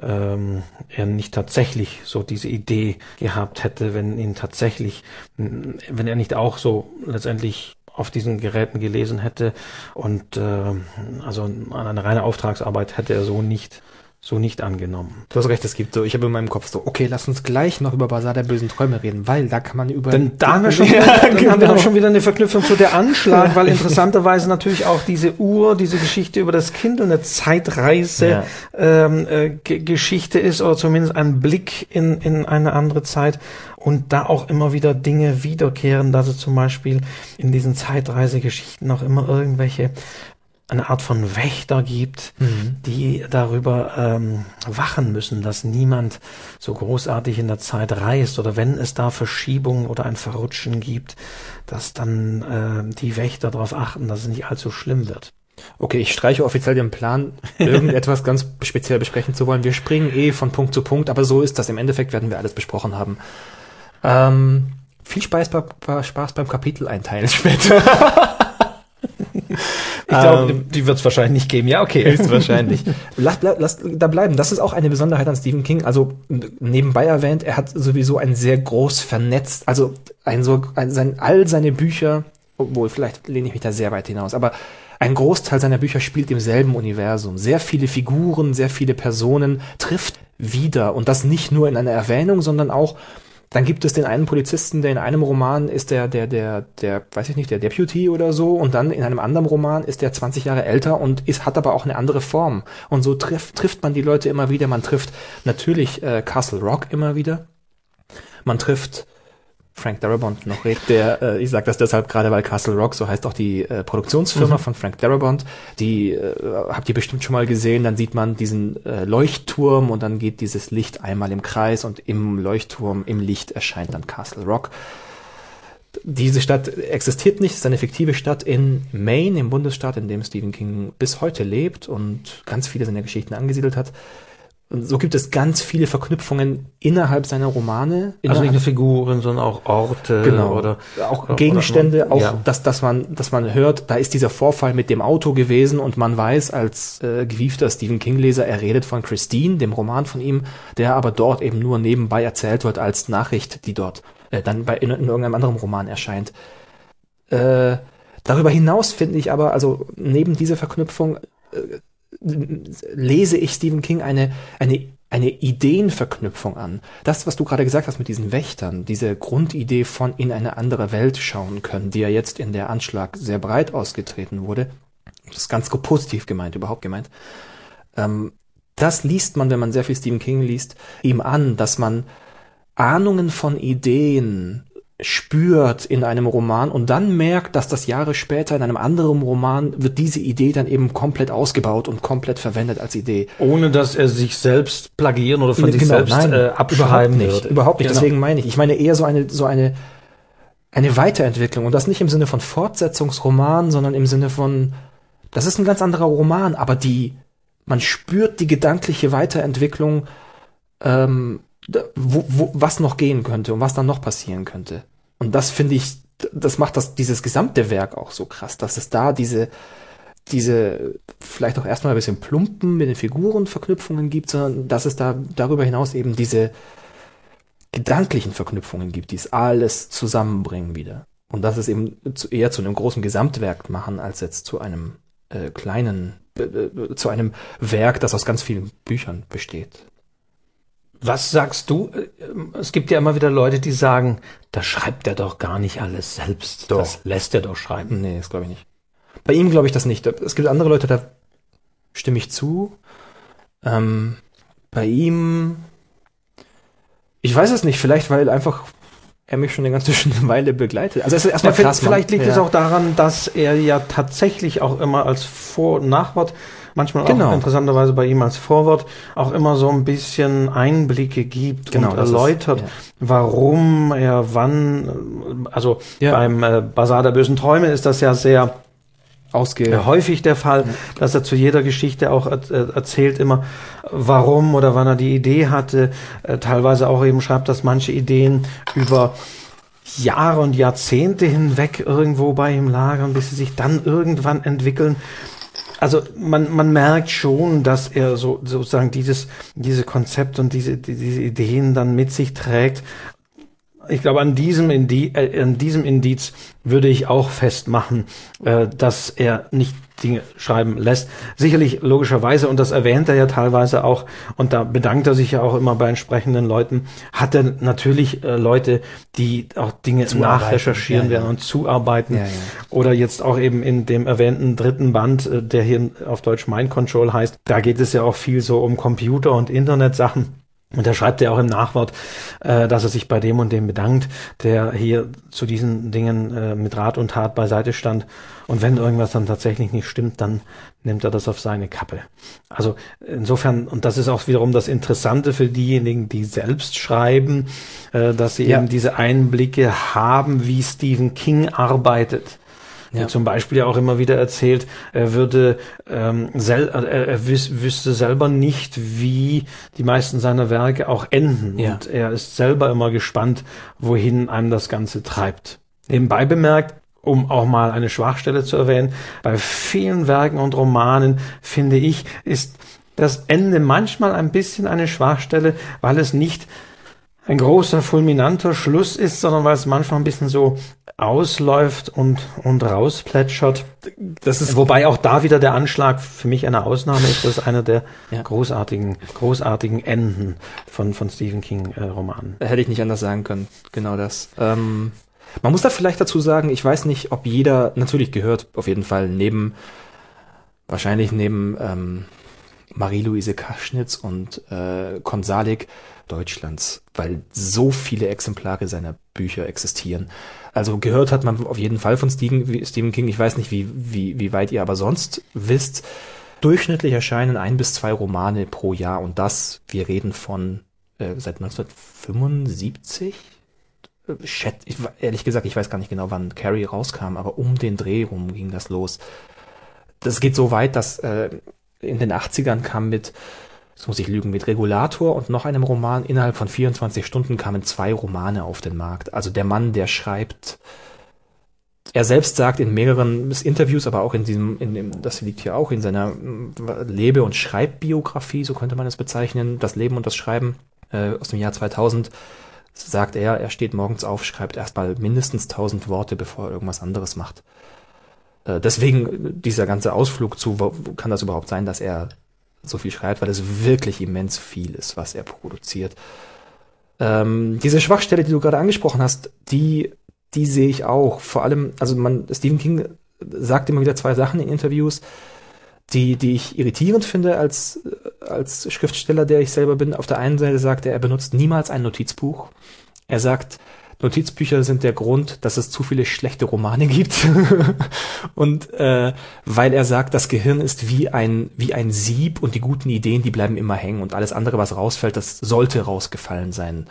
ähm, er nicht tatsächlich so diese Idee gehabt hätte, wenn ihn tatsächlich, wenn er nicht auch so letztendlich auf diesen Geräten gelesen hätte und äh, also an eine reine Auftragsarbeit hätte er so nicht so nicht angenommen. Du hast recht, es gibt so, ich habe in meinem Kopf so, okay, lass uns gleich noch über Bazar der bösen Träume reden, weil da kann man über... Dann, da haben wir schon, wieder, Ja, dann haben wir genau. auch schon wieder eine Verknüpfung zu der Anschlag, weil interessanterweise natürlich auch diese Uhr, diese Geschichte über das Kind eine Zeitreise Ja. ähm, äh, Geschichte ist oder zumindest ein Blick in, in eine andere Zeit und da auch immer wieder Dinge wiederkehren, dass es zum Beispiel in diesen Zeitreisegeschichten auch immer irgendwelche eine Art von Wächter gibt, die darüber ähm, wachen müssen, dass niemand so großartig in der Zeit reist oder wenn es da Verschiebungen oder ein Verrutschen gibt, dass dann äh, die Wächter darauf achten, dass es nicht allzu schlimm wird. Okay, ich streiche offiziell den Plan, irgendetwas ganz speziell besprechen zu wollen. Wir springen eh von Punkt zu Punkt, aber so ist das. Im Endeffekt werden wir alles besprochen haben. Ähm, viel Spaß, Spaß beim Kapitel einteilen später. Ich glaube, Ähm, die wird es wahrscheinlich nicht geben. Ja, okay. Höchstwahrscheinlich. lass, bleib- lass da bleiben. Das ist auch eine Besonderheit an Stephen King. Also nebenbei erwähnt, er hat sowieso ein sehr groß vernetzt, also ein so ein, sein, all seine Bücher, obwohl vielleicht lehne ich mich da sehr weit hinaus, aber ein Großteil seiner Bücher spielt im selben Universum. Sehr viele Figuren, sehr viele Personen trifft wieder und das nicht nur in einer Erwähnung, sondern auch dann gibt es den einen Polizisten, der in einem Roman ist der, der, der, der, weiß ich nicht, der Deputy oder so, und dann in einem anderen Roman ist der 20 Jahre älter und ist, hat aber auch eine andere Form. Und so trifft, trifft man die Leute immer wieder. Man trifft natürlich äh, Castle Rock immer wieder. Man trifft Frank Darabont noch redet, der, äh, ich sage das deshalb gerade, weil Castle Rock, so heißt auch die äh, Produktionsfirma von Frank Darabont, die äh, habt ihr bestimmt schon mal gesehen, dann sieht man diesen äh, Leuchtturm und dann geht dieses Licht einmal im Kreis und im Leuchtturm, im Licht erscheint dann Castle Rock. Diese Stadt existiert nicht, es ist eine fiktive Stadt in Maine, im Bundesstaat, in dem Stephen King bis heute lebt und ganz viele seiner Geschichten angesiedelt hat. Und so gibt es ganz viele Verknüpfungen innerhalb seiner Romane. Also nicht innerhalb- nur Figuren, sondern auch Orte Genau. oder auch oder- Gegenstände, oder- auch ja. dass, dass man, dass man hört, da ist dieser Vorfall mit dem Auto gewesen und man weiß als äh, gewiefter Stephen King Leser, er redet von Christine, dem Roman von ihm, der aber dort eben nur nebenbei erzählt wird als Nachricht, die dort äh, dann bei in, in irgendeinem anderen Roman erscheint. Äh, darüber hinaus finde ich aber, also neben dieser Verknüpfung äh, lese ich Stephen King eine, eine, eine Ideenverknüpfung an. Das, was du gerade gesagt hast mit diesen Wächtern, diese Grundidee von in eine andere Welt schauen können, die ja jetzt in der Anschlag sehr breit ausgetreten wurde, das ist ganz positiv gemeint, überhaupt gemeint. Ähm, das liest man, wenn man sehr viel Stephen King liest, ihm an, dass man Ahnungen von Ideen spürt in einem Roman und dann merkt, dass das Jahre später in einem anderen Roman wird diese Idee dann eben komplett ausgebaut und komplett verwendet als Idee. Ohne dass er sich selbst plagieren oder von Genau, sich selbst nein, äh, abschreiben überhaupt nicht, würde. Überhaupt nicht, Genau. deswegen meine ich. Ich meine eher so eine, so eine, eine Weiterentwicklung und das nicht im Sinne von Fortsetzungsroman, sondern im Sinne von, das ist ein ganz anderer Roman, aber die, man spürt die gedankliche Weiterentwicklung, ähm, wo, wo, was noch gehen könnte und was dann noch passieren könnte. Und das finde ich, das macht das, dieses gesamte Werk auch so krass, dass es da diese, diese vielleicht auch erstmal ein bisschen plumpen mit den Figurenverknüpfungen gibt, sondern dass es da darüber hinaus eben diese gedanklichen Verknüpfungen gibt, die es alles zusammenbringen wieder. Und das es eben zu, eher zu einem großen Gesamtwerk machen, als jetzt zu einem äh, kleinen, äh, äh, zu einem Werk, das aus ganz vielen Büchern besteht. Was sagst du? Äh, Es gibt ja immer wieder Leute, die sagen, da schreibt er doch gar nicht alles selbst. Doch. Das lässt er doch schreiben. Nee, das glaube ich nicht. Bei ihm glaube ich das nicht. Es gibt andere Leute, da stimme ich zu. Ähm, bei ihm, ich weiß es nicht, vielleicht weil einfach er mich schon eine ganze Weile begleitet. Also es erstmal krass. man- vielleicht liegt ja. es auch daran, dass er ja tatsächlich auch immer als Vor- und Nachwort, manchmal Genau. auch interessanterweise bei ihm als Vorwort, auch immer so ein bisschen Einblicke gibt Genau, und das ist- erläutert, ja. warum er wann, also Ja. beim äh, Basar der bösen Träume ist das ja sehr ausge ja, häufig der Fall, dass er zu jeder Geschichte auch äh, erzählt immer, warum oder wann er die Idee hatte. Äh, teilweise auch eben schreibt, dass manche Ideen über Jahre und Jahrzehnte hinweg irgendwo bei ihm lagern, bis sie sich dann irgendwann entwickeln. Also man, man merkt schon, dass er so sozusagen dieses diese Konzept und diese die- diese Ideen dann mit sich trägt. Ich glaube, an diesem, Indi äh, an diesem Indiz würde ich auch festmachen, äh, dass er nicht Dinge schreiben lässt. Sicherlich logischerweise, und das erwähnt er ja teilweise auch, und da bedankt er sich ja auch immer bei entsprechenden Leuten, hat er natürlich äh, Leute, die auch Dinge nachrecherchieren ja, ja. werden und zuarbeiten. Ja, ja. Oder jetzt auch eben in dem erwähnten dritten Band, äh, der hier auf Deutsch Mind Control heißt, da geht es ja auch viel so um Computer und Internetsachen. Und da schreibt er auch im Nachwort, äh, dass er sich bei dem und dem bedankt, der hier zu diesen Dingen äh, mit Rat und Tat beiseite stand. Und wenn irgendwas dann tatsächlich nicht stimmt, dann nimmt er das auf seine Kappe. Also insofern, und das ist auch wiederum das Interessante für diejenigen, die selbst schreiben, äh, dass sie Ja. eben diese Einblicke haben, wie Stephen King arbeitet. Ja. Der zum Beispiel ja auch immer wieder erzählt, er würde ähm, sel äh, er, wüs wüsste selber nicht, wie die meisten seiner Werke auch enden. Ja. Und er ist selber immer gespannt, wohin einem das Ganze treibt. Nebenbei bemerkt, um auch mal eine Schwachstelle zu erwähnen, bei vielen Werken und Romanen, finde ich, ist das Ende manchmal ein bisschen eine Schwachstelle, weil es nicht ein großer, fulminanter Schluss ist, sondern weil es manchmal ein bisschen so ausläuft und, und rausplätschert. Das ist Wobei auch da wieder der Anschlag für mich eine Ausnahme ist. Das ist einer der Ja. großartigen, großartigen Enden von, von Stephen King äh, Romanen. Hätte ich nicht anders sagen können. Genau das. Ähm, man muss da vielleicht dazu sagen, ich weiß nicht, ob jeder, natürlich gehört auf jeden Fall neben, wahrscheinlich neben ähm, Marie-Louise Kaschnitz und äh, Konsalik Deutschlands, weil so viele Exemplare seiner Bücher existieren. Also gehört hat man auf jeden Fall von Stephen, King. Ich weiß nicht, wie, wie, wie weit ihr aber sonst wisst. Durchschnittlich erscheinen ein bis zwei Romane pro Jahr und das, wir reden von äh, seit 1975. Äh, Schät, ich, ehrlich gesagt, ich weiß gar nicht genau, wann Carrie rauskam, aber um den Dreh rum ging das los. Das geht so weit, dass äh, in den 80ern kam mit, jetzt muss ich lügen, mit Regulator und noch einem Roman innerhalb von 24 Stunden kamen zwei Romane auf den Markt. Also der Mann, der schreibt, er selbst sagt in mehreren Interviews, aber auch in diesem, in dem, das liegt hier auch in seiner mm, Lebe- und Schreibbiografie, so könnte man es bezeichnen, das Leben und das Schreiben äh, aus dem Jahr 2000, sagt er, er steht morgens auf, schreibt erstmal mindestens tausend Worte, bevor er irgendwas anderes macht. Äh, deswegen dieser ganze Ausflug zu, kann das überhaupt sein, dass er so viel schreibt, weil es wirklich immens viel ist, was er produziert. Ähm, diese Schwachstelle, die du gerade angesprochen hast, die, die sehe ich auch. Vor allem, also man, Stephen King sagt immer wieder zwei Sachen in Interviews, die, die ich irritierend finde als, als Schriftsteller, der ich selber bin. Auf der einen Seite sagt er, er benutzt niemals ein Notizbuch. Er sagt, Notizbücher sind der Grund, dass es zu viele schlechte Romane gibt. und äh, weil er sagt, das Gehirn ist wie ein, wie ein Sieb und die guten Ideen, die bleiben immer hängen und alles andere, was rausfällt, das sollte rausgefallen sein.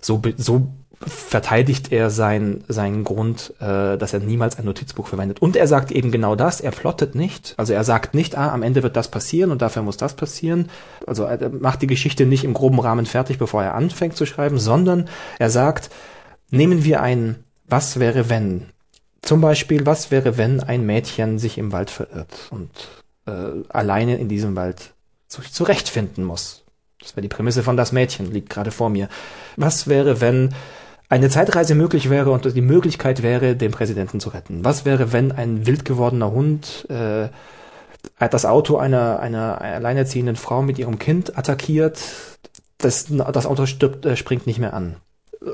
So, so verteidigt er sein, seinen Grund, äh, dass er niemals ein Notizbuch verwendet. Und er sagt eben genau das, er plottet nicht. Also er sagt nicht, ah, am Ende wird das passieren und dafür muss das passieren. Also er macht die Geschichte nicht im groben Rahmen fertig, bevor er anfängt zu schreiben, sondern er sagt, Nehmen wir ein Was wäre wenn? Zum Beispiel, was wäre, wenn ein Mädchen sich im Wald verirrt und äh, alleine in diesem Wald sich zurechtfinden muss? Das wäre die Prämisse von das Mädchen, liegt gerade vor mir. Was wäre, wenn eine Zeitreise möglich wäre und die Möglichkeit wäre, den Präsidenten zu retten? Was wäre, wenn ein wild gewordener Hund äh, das Auto einer, einer alleinerziehenden Frau mit ihrem Kind attackiert? Das, das Auto stirbt, äh, springt nicht mehr an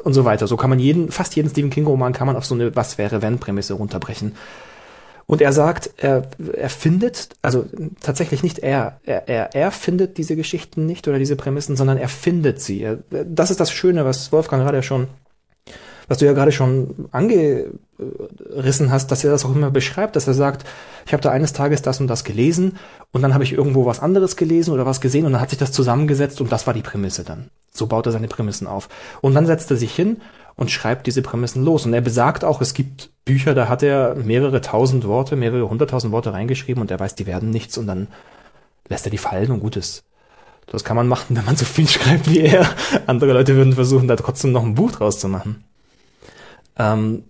und so weiter. So kann man jeden, fast jeden Stephen King Roman kann man auf so eine Was wäre wenn Prämisse runterbrechen. Und er sagt, er, er findet, also tatsächlich nicht er, er, er, er findet diese Geschichten nicht oder diese Prämissen, sondern er findet sie. Das ist das Schöne, was Wolfgang gerade schon was du ja gerade schon angerissen hast, dass er das auch immer beschreibt, dass er sagt, ich habe da eines Tages das und das gelesen und dann habe ich irgendwo was anderes gelesen oder was gesehen und dann hat sich das zusammengesetzt und das war die Prämisse dann. So baut er seine Prämissen auf. Und dann setzt er sich hin und schreibt diese Prämissen los. Und er besagt auch, es gibt Bücher, da hat er mehrere tausend Worte, mehrere hunderttausend Worte reingeschrieben und er weiß, die werden nichts und dann lässt er die fallen und gut ist. Das kann man machen, wenn man so viel schreibt wie er. Andere Leute würden versuchen, da trotzdem noch ein Buch draus zu machen. Ähm,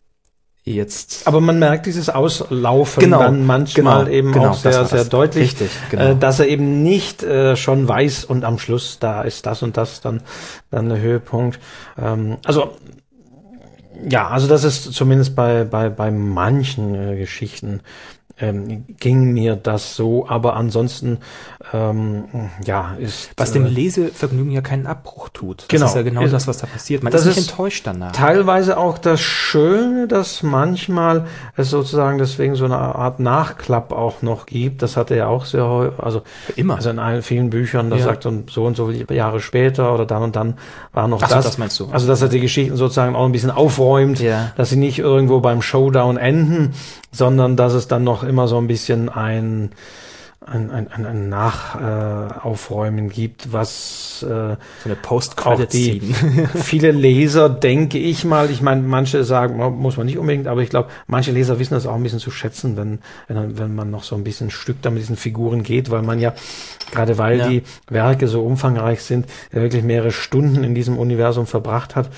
jetzt. Aber man merkt dieses Auslaufen genau, dann manchmal genau, eben genau, auch sehr, sehr deutlich, Richtig, genau. äh, dass er eben nicht äh, schon weiß und am Schluss da ist das und das dann, dann der Höhepunkt. Ähm, also ja, also das ist zumindest bei, bei, bei manchen äh, Geschichten ähm, ging mir das so, aber ansonsten ähm, ja ist was dem äh, Lesevergnügen ja keinen Abbruch tut. Das genau, ist ja genau ist, das, was da passiert. Man ist nicht ist enttäuscht danach. Teilweise auch das Schöne, dass manchmal es sozusagen deswegen so eine Art Nachklapp auch noch gibt. Das hatte er auch sehr häufig, also immer. Also in allen vielen Büchern, das ja. sagt so, so und so Jahre später oder dann und dann war noch Ach das. So, das meinst du? Also dass er die Geschichten sozusagen auch ein bisschen aufräumt, ja. dass sie nicht irgendwo beim Showdown enden, sondern dass es dann noch immer so ein bisschen ein ein, ein, ein, ein Nachaufräumen äh, gibt, was äh, so eine post auch die viele Leser, denke ich mal, ich meine, manche sagen, muss man nicht unbedingt, aber ich glaube, manche Leser wissen das auch ein bisschen zu schätzen, wenn, wenn, wenn man noch so ein bisschen Stück da mit diesen Figuren geht, weil man ja, gerade weil ja. die Werke so umfangreich sind, ja wirklich mehrere Stunden in diesem Universum verbracht hat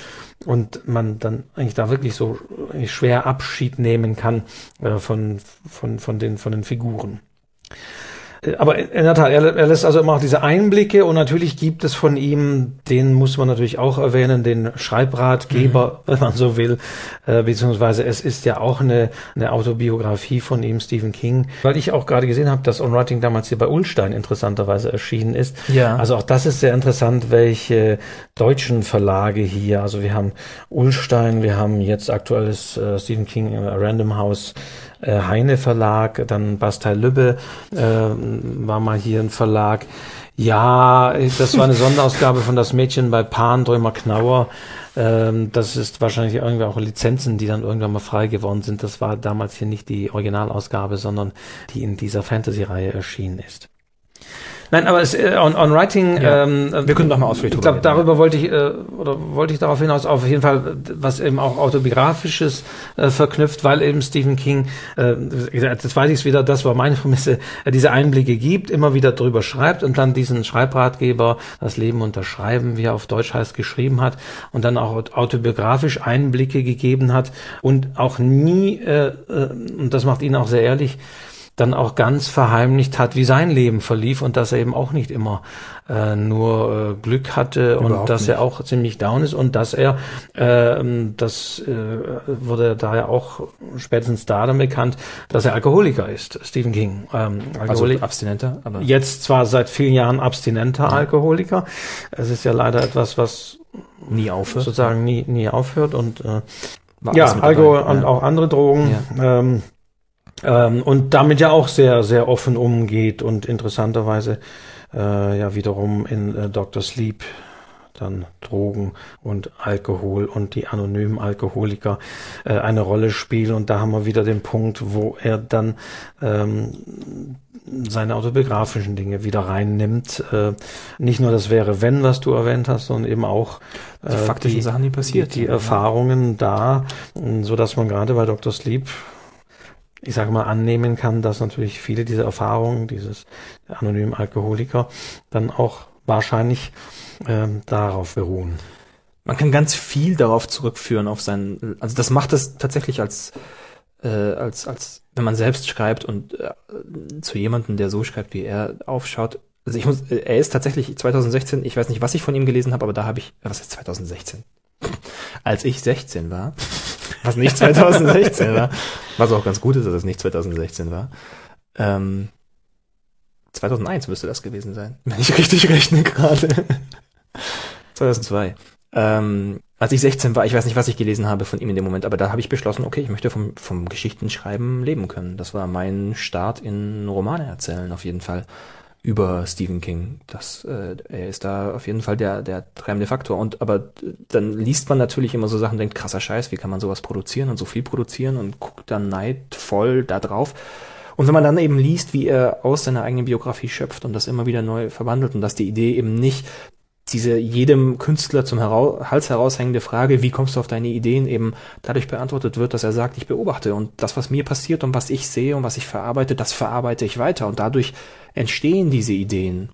und man dann eigentlich da wirklich so schwer Abschied nehmen kann äh, von, von, von, den, von den Figuren. Äh, aber in der Tat, er, er lässt also immer auch diese Einblicke und natürlich gibt es von ihm, den muss man natürlich auch erwähnen, den Schreibratgeber, mhm. wenn man so will, äh, beziehungsweise es ist ja auch eine, eine Autobiografie von ihm, Stephen King, weil ich auch gerade gesehen habe, dass On Writing damals hier bei Ulstein interessanterweise erschienen ist. Ja. Also auch das ist sehr interessant, welche deutschen Verlage hier, also wir haben Ulstein, wir haben jetzt aktuelles äh, Stephen King Random House äh, Heine Verlag, dann Bastei Lübbe äh, war mal hier ein Verlag. Ja, das war eine Sonderausgabe von Das Mädchen bei Pan, Drömer Knauer. Ähm, das ist wahrscheinlich irgendwie auch Lizenzen, die dann irgendwann mal frei geworden sind. Das war damals hier nicht die Originalausgabe, sondern die in dieser Fantasy-Reihe erschienen ist. Nein, aber es, äh, on, on Writing, ja. ähm, wir können doch mal ausführlich Ich glaube, darüber wollte ich, äh, oder wollte ich darauf hinaus, auf jeden Fall, was eben auch autobiografisches äh, verknüpft, weil eben Stephen King, äh, das weiß ich wieder, das war meine Prämisse, äh, diese Einblicke gibt, immer wieder drüber schreibt und dann diesen Schreibratgeber, das Leben unterschreiben, wie er auf Deutsch heißt, geschrieben hat und dann auch autobiografisch Einblicke gegeben hat und auch nie, äh, äh, und das macht ihn auch sehr ehrlich, dann auch ganz verheimlicht hat, wie sein Leben verlief und dass er eben auch nicht immer äh, nur äh, Glück hatte und Überhaupt dass nicht. er auch ziemlich down ist und dass er, äh, das äh, wurde da ja auch spätestens da dann bekannt, dass er Alkoholiker ist, Stephen King. Ähm, Also Alkoholi- abstinenter, aber Jetzt zwar seit vielen Jahren abstinenter Alkoholiker. Es ist ja leider etwas, was nie aufhört. sozusagen nie, nie aufhört und äh, War ja, Alkohol dabei, und ja. auch andere Drogen. Ähm, ähm, und damit ja auch sehr, sehr offen umgeht und interessanterweise äh, ja wiederum in äh, Dr. Sleep dann Drogen und Alkohol und die anonymen Alkoholiker äh, eine Rolle spielen. Und da haben wir wieder den Punkt, wo er dann ähm, seine autobiografischen Dinge wieder reinnimmt. Äh, nicht nur das wäre wenn, was du erwähnt hast, sondern eben auch Die faktischen Sachen, die passiert die, die ja. Erfahrungen da, so dass man gerade bei Dr. Sleep ich sage mal, annehmen kann, dass natürlich viele dieser Erfahrungen, dieses anonymen Alkoholiker, dann auch wahrscheinlich ähm, darauf beruhen. Man kann ganz viel darauf zurückführen auf seinen, also das macht es tatsächlich als, äh, als, als, wenn man selbst schreibt und äh, zu jemandem, der so schreibt, wie er aufschaut. Also ich muss, äh, er ist tatsächlich 2016, ich weiß nicht, was ich von ihm gelesen habe, aber da habe ich, was ist 2016? Als ich 16 war, was nicht 2016 war, was auch ganz gut ist, dass es nicht 2016 war, ähm, 2001 müsste das gewesen sein, wenn ich richtig rechne gerade. 2002. Ähm, als ich 16 war, ich weiß nicht, was ich gelesen habe von ihm in dem Moment, aber da habe ich beschlossen, okay, ich möchte vom, vom Geschichtenschreiben leben können. Das war mein Start in Romane erzählen, auf jeden Fall, über Stephen King. Das, äh, er ist da auf jeden Fall der, der treibende Faktor. Und aber äh, dann liest man natürlich immer so Sachen, denkt, krasser Scheiß, wie kann man sowas produzieren und so viel produzieren und guckt dann neidvoll da drauf. Und wenn man dann eben liest, wie er aus seiner eigenen Biografie schöpft und das immer wieder neu verwandelt und dass die Idee eben nicht diese jedem Künstler zum Herau Hals heraushängende Frage, wie kommst du auf deine Ideen, eben dadurch beantwortet wird, dass er sagt, ich beobachte und das, was mir passiert und was ich sehe und was ich verarbeite, das verarbeite ich weiter und dadurch entstehen diese Ideen.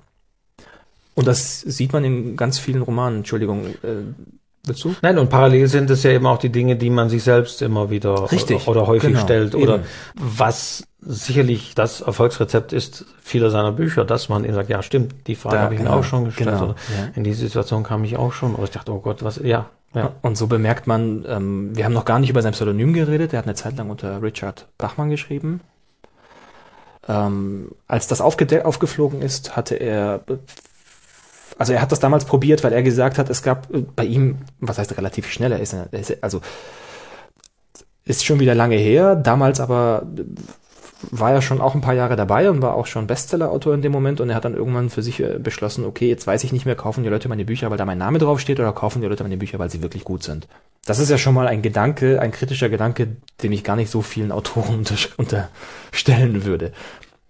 Und das sieht man in ganz vielen Romanen. Entschuldigung, äh, du? Nein, und parallel sind es ja eben auch die Dinge, die man sich selbst immer wieder Richtig, oder häufig genau, stellt. eben. Oder was sicherlich das Erfolgsrezept ist vieler seiner Bücher, dass man eben sagt, ja stimmt, die Frage habe ich genau, mir auch schon gestellt. genau, ja. In diese Situation kam ich auch schon. Oder ich dachte, oh Gott, was, ja, ja. Und so bemerkt man, ähm, wir haben noch gar nicht über sein Pseudonym geredet, er hat eine Zeit lang unter Richard Bachmann geschrieben. Ähm, als das aufgeflogen ist, hatte er, also er hat das damals probiert, weil er gesagt hat, es gab äh, bei ihm, was heißt relativ schnell, er ist, also ist schon wieder lange her, damals aber war er schon auch ein paar Jahre dabei und war auch schon Bestseller-Autor in dem Moment und er hat dann irgendwann für sich äh, beschlossen, okay, jetzt weiß ich nicht mehr, kaufen die Leute meine Bücher, weil da mein Name draufsteht oder kaufen die Leute meine Bücher, weil sie wirklich gut sind. Das ist ja schon mal ein Gedanke, ein kritischer Gedanke, dem ich gar nicht so vielen Autoren unter, unterstellen würde.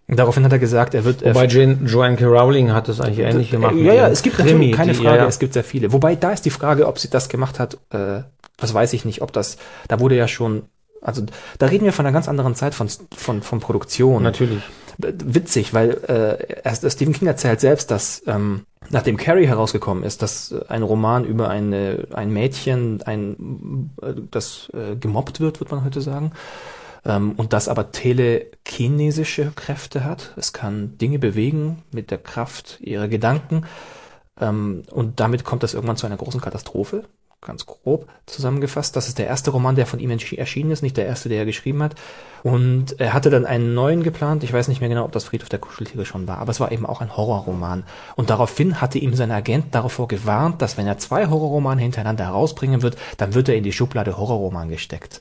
Daraufhin hat er gesagt, er wird... Wobei Jane, Joanne K. Rowling hat das eigentlich ähnlich gemacht. ja, ja, es gibt Krimi, natürlich keine die- Frage, ja, ja. es gibt sehr viele. Wobei da ist die Frage, ob sie das gemacht hat, äh, das weiß ich nicht, ob das, da wurde ja schon, also da reden wir von einer ganz anderen Zeit von, von, von Produktion. Natürlich. Äh, Witzig, weil äh, erst Stephen King erzählt selbst, dass ähm, nachdem Carrie herausgekommen ist, dass äh, ein Roman über eine, ein Mädchen, ein, äh, das äh, gemobbt wird, wird man heute sagen, ähm, und das aber telekinesische Kräfte hat. Es kann Dinge bewegen mit der Kraft ihrer Gedanken. Ähm, und damit kommt es irgendwann zu einer großen Katastrophe. Ganz grob zusammengefasst. Das ist der erste Roman, der von ihm erschienen ist, nicht der erste, der er geschrieben hat. Und er hatte dann einen neuen geplant. Ich weiß nicht mehr genau, ob das Friedhof der Kuscheltiere schon war, aber es war eben auch ein Horrorroman. Und daraufhin hatte ihm sein Agent davor gewarnt, dass wenn er zwei Horrorromane hintereinander herausbringen wird, dann wird er in die Schublade Horrorroman gesteckt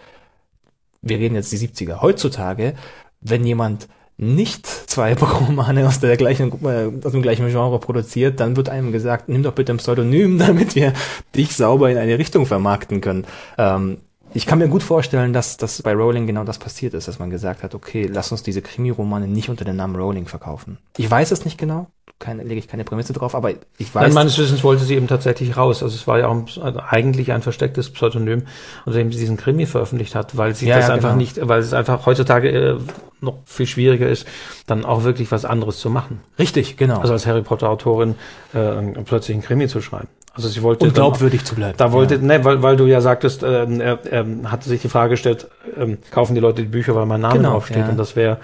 wir reden jetzt die 70er. Heutzutage, wenn jemand nicht zwei Romane aus der gleichen, äh, aus dem gleichen Genre produziert, dann wird einem gesagt, nimm doch bitte ein Pseudonym, damit wir dich sauber in eine Richtung vermarkten können. Ähm, ich kann mir gut vorstellen, dass, dass bei Rowling genau das passiert ist, dass man gesagt hat, okay, lass uns diese Krimi-Romane nicht unter dem Namen Rowling verkaufen. Ich weiß es nicht genau, keine, lege ich keine Prämisse drauf, aber ich weiß. Nein, meines Wissens wollte sie eben tatsächlich raus. Also es war ja auch ein, also eigentlich ein verstecktes Pseudonym, unter dem sie diesen Krimi veröffentlicht hat, weil sie Ja, das ja, einfach genau. nicht, weil es einfach heutzutage äh, noch viel schwieriger ist, dann auch wirklich was anderes zu machen. richtig, genau. Also als Harry Potter Autorin äh, plötzlich einen Krimi zu schreiben. Also sie wollte Um dann- glaubwürdig zu bleiben. Da wollte, Ja. ne, weil, weil du ja sagtest, ähm, er, er hatte sich die Frage gestellt, ähm, kaufen die Leute die Bücher, weil mein Name Genau, draufsteht. ja. Und das wäre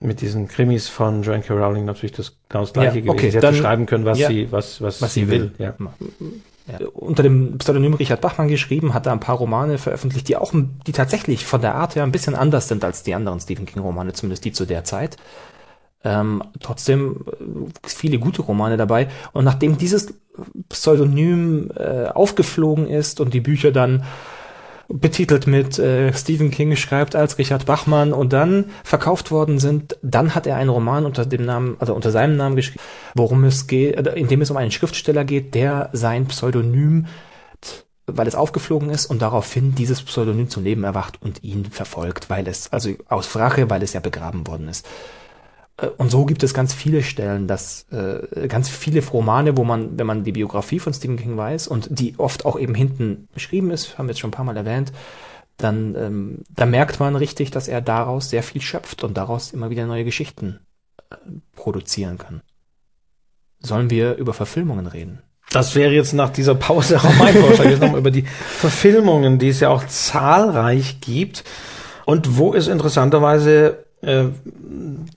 mit diesen Krimis von Joanne K. Rowling natürlich das genau das gleiche Ja, gewesen. okay, sie hätte schreiben können, was ja. sie, was, was, was sie will. Ja. Ja. Unter dem Pseudonym Richard Bachmann geschrieben, hat er ein paar Romane veröffentlicht, die auch, die tatsächlich von der Art her ein bisschen anders sind als die anderen Stephen King Romane, zumindest die zu der Zeit. Ähm, trotzdem äh, viele gute Romane dabei. Und nachdem dieses Pseudonym äh, aufgeflogen ist und die Bücher dann betitelt mit äh, Stephen King schreibt als Richard Bachmann und dann verkauft worden sind, dann hat er einen Roman unter dem Namen, also unter seinem Namen geschrieben, worum es geht, äh, in dem es um einen Schriftsteller geht, der sein Pseudonym, weil es aufgeflogen ist und daraufhin dieses Pseudonym zum Leben erwacht und ihn verfolgt, weil es, also aus Rache, weil es ja begraben worden ist. Äh, Und so gibt es ganz viele Stellen, dass äh, ganz viele Romane, wo man, wenn man die Biografie von Stephen King weiß und die oft auch eben hinten beschrieben ist, haben wir jetzt schon ein paar Mal erwähnt, dann ähm, da merkt man richtig, dass er daraus sehr viel schöpft und daraus immer wieder neue Geschichten äh, produzieren kann. Sollen wir über Verfilmungen reden? Das wäre jetzt nach dieser Pause auch mein Vorschlag, jetzt nochmal über die Verfilmungen, die es ja auch zahlreich gibt und wo es interessanterweise, äh,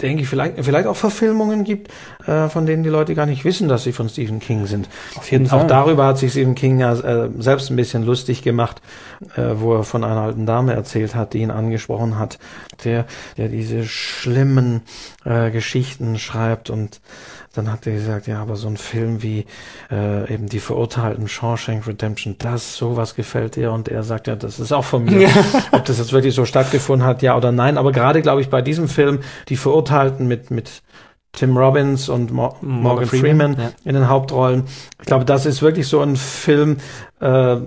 denke ich, vielleicht, vielleicht auch Verfilmungen gibt, äh, von denen die Leute gar nicht wissen, dass sie von Stephen King sind. Auf jeden Auch Fall. darüber hat sich Stephen King ja äh, selbst ein bisschen lustig gemacht, äh, wo er von einer alten Dame erzählt hat, die ihn angesprochen hat, der, der diese schlimmen äh, Geschichten schreibt und dann hat er gesagt, ja, aber so ein Film wie äh, eben die Verurteilten Shawshank Redemption, das, sowas gefällt dir. Und er sagt, ja, das ist auch von mir. Ob das jetzt wirklich so stattgefunden hat, ja oder nein. Aber gerade, glaube ich, bei diesem Film, die Verurteilten mit, mit Tim Robbins und Mo Morgan, Freeman, Freeman, ja. in den Hauptrollen. Ich glaube, das ist wirklich so ein Film, äh,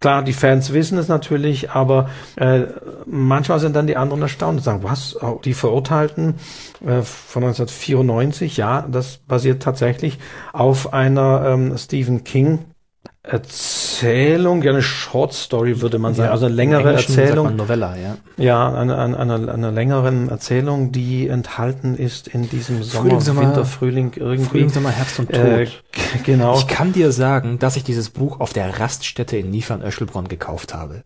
klar, die Fans wissen es natürlich, aber äh, manchmal sind dann die anderen erstaunt und sagen, was, oh, die Verurteilten äh, von 1994, ja, das basiert tatsächlich auf einer ähm, Stephen King Erzählung, ja eine Short Story würde man sagen, also eine längere Erzählung. Novella, ja. Ja, eine, eine, eine, eine längeren Erzählung, die enthalten ist in diesem Sommer, Frühling, Sommer- Winter, Frühling irgendwie. Frühling, Sommer, Herbst und Tod. Äh, genau. Ich kann dir sagen, dass ich dieses Buch auf der Raststätte in Niefern-Öschelbronn gekauft habe.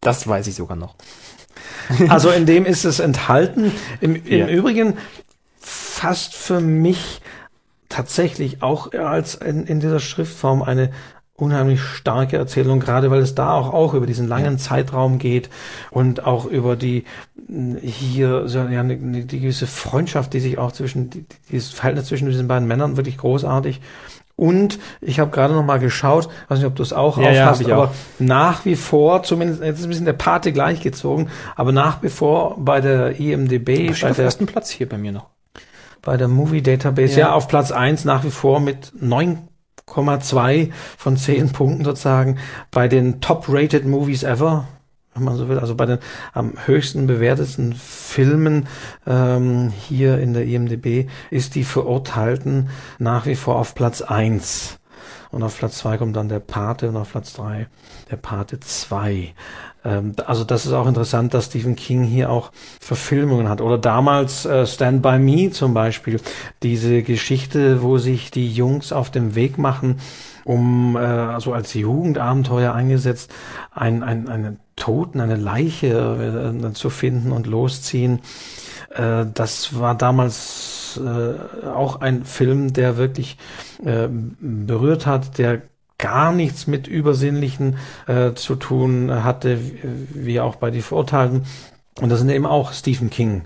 Das weiß ich sogar noch. Also in dem ist es enthalten. Im, im Ja. Übrigen fast für mich tatsächlich auch als in, in dieser Schriftform eine unheimlich starke Erzählung, gerade weil es da auch, auch über diesen langen Zeitraum geht und auch über die hier so ja, eine, eine, die gewisse Freundschaft, die sich auch zwischen die, dieses Verhältnis zwischen diesen beiden Männern wirklich großartig. Und ich habe gerade noch mal geschaut, weiß nicht, ob du es auch Ja, ja, aufhast, ich aber auch. nach wie vor, zumindest jetzt ist ein bisschen der Pate gleichgezogen, aber nach wie vor bei der IMDB, steht bei auf der, ersten Platz hier bei mir noch. Bei der Movie Database, ja. Ja. auf Platz eins nach wie vor mit 9,2 von 10 Punkten sozusagen bei den top-rated Movies ever, wenn man so will, also bei den am höchsten bewertetsten Filmen ähm, hier in der IMDB ist die Verurteilten nach wie vor auf Platz eins Und auf Platz zwei kommt dann der Pate und auf Platz drei der Pate 2. Ähm, also das ist auch interessant, dass Stephen King hier auch Verfilmungen hat. Oder damals äh, Stand By Me zum Beispiel. Diese Geschichte, wo sich die Jungs auf dem Weg machen, um äh, also als Jugendabenteuer eingesetzt, ein, ein, einen Toten, eine Leiche äh, zu finden und losziehen. Äh, das war damals äh, auch ein Film, der wirklich äh, berührt hat, der gar nichts mit Übersinnlichen äh, zu tun hatte, wie, auch bei die Verurteilten. Und das sind eben auch Stephen King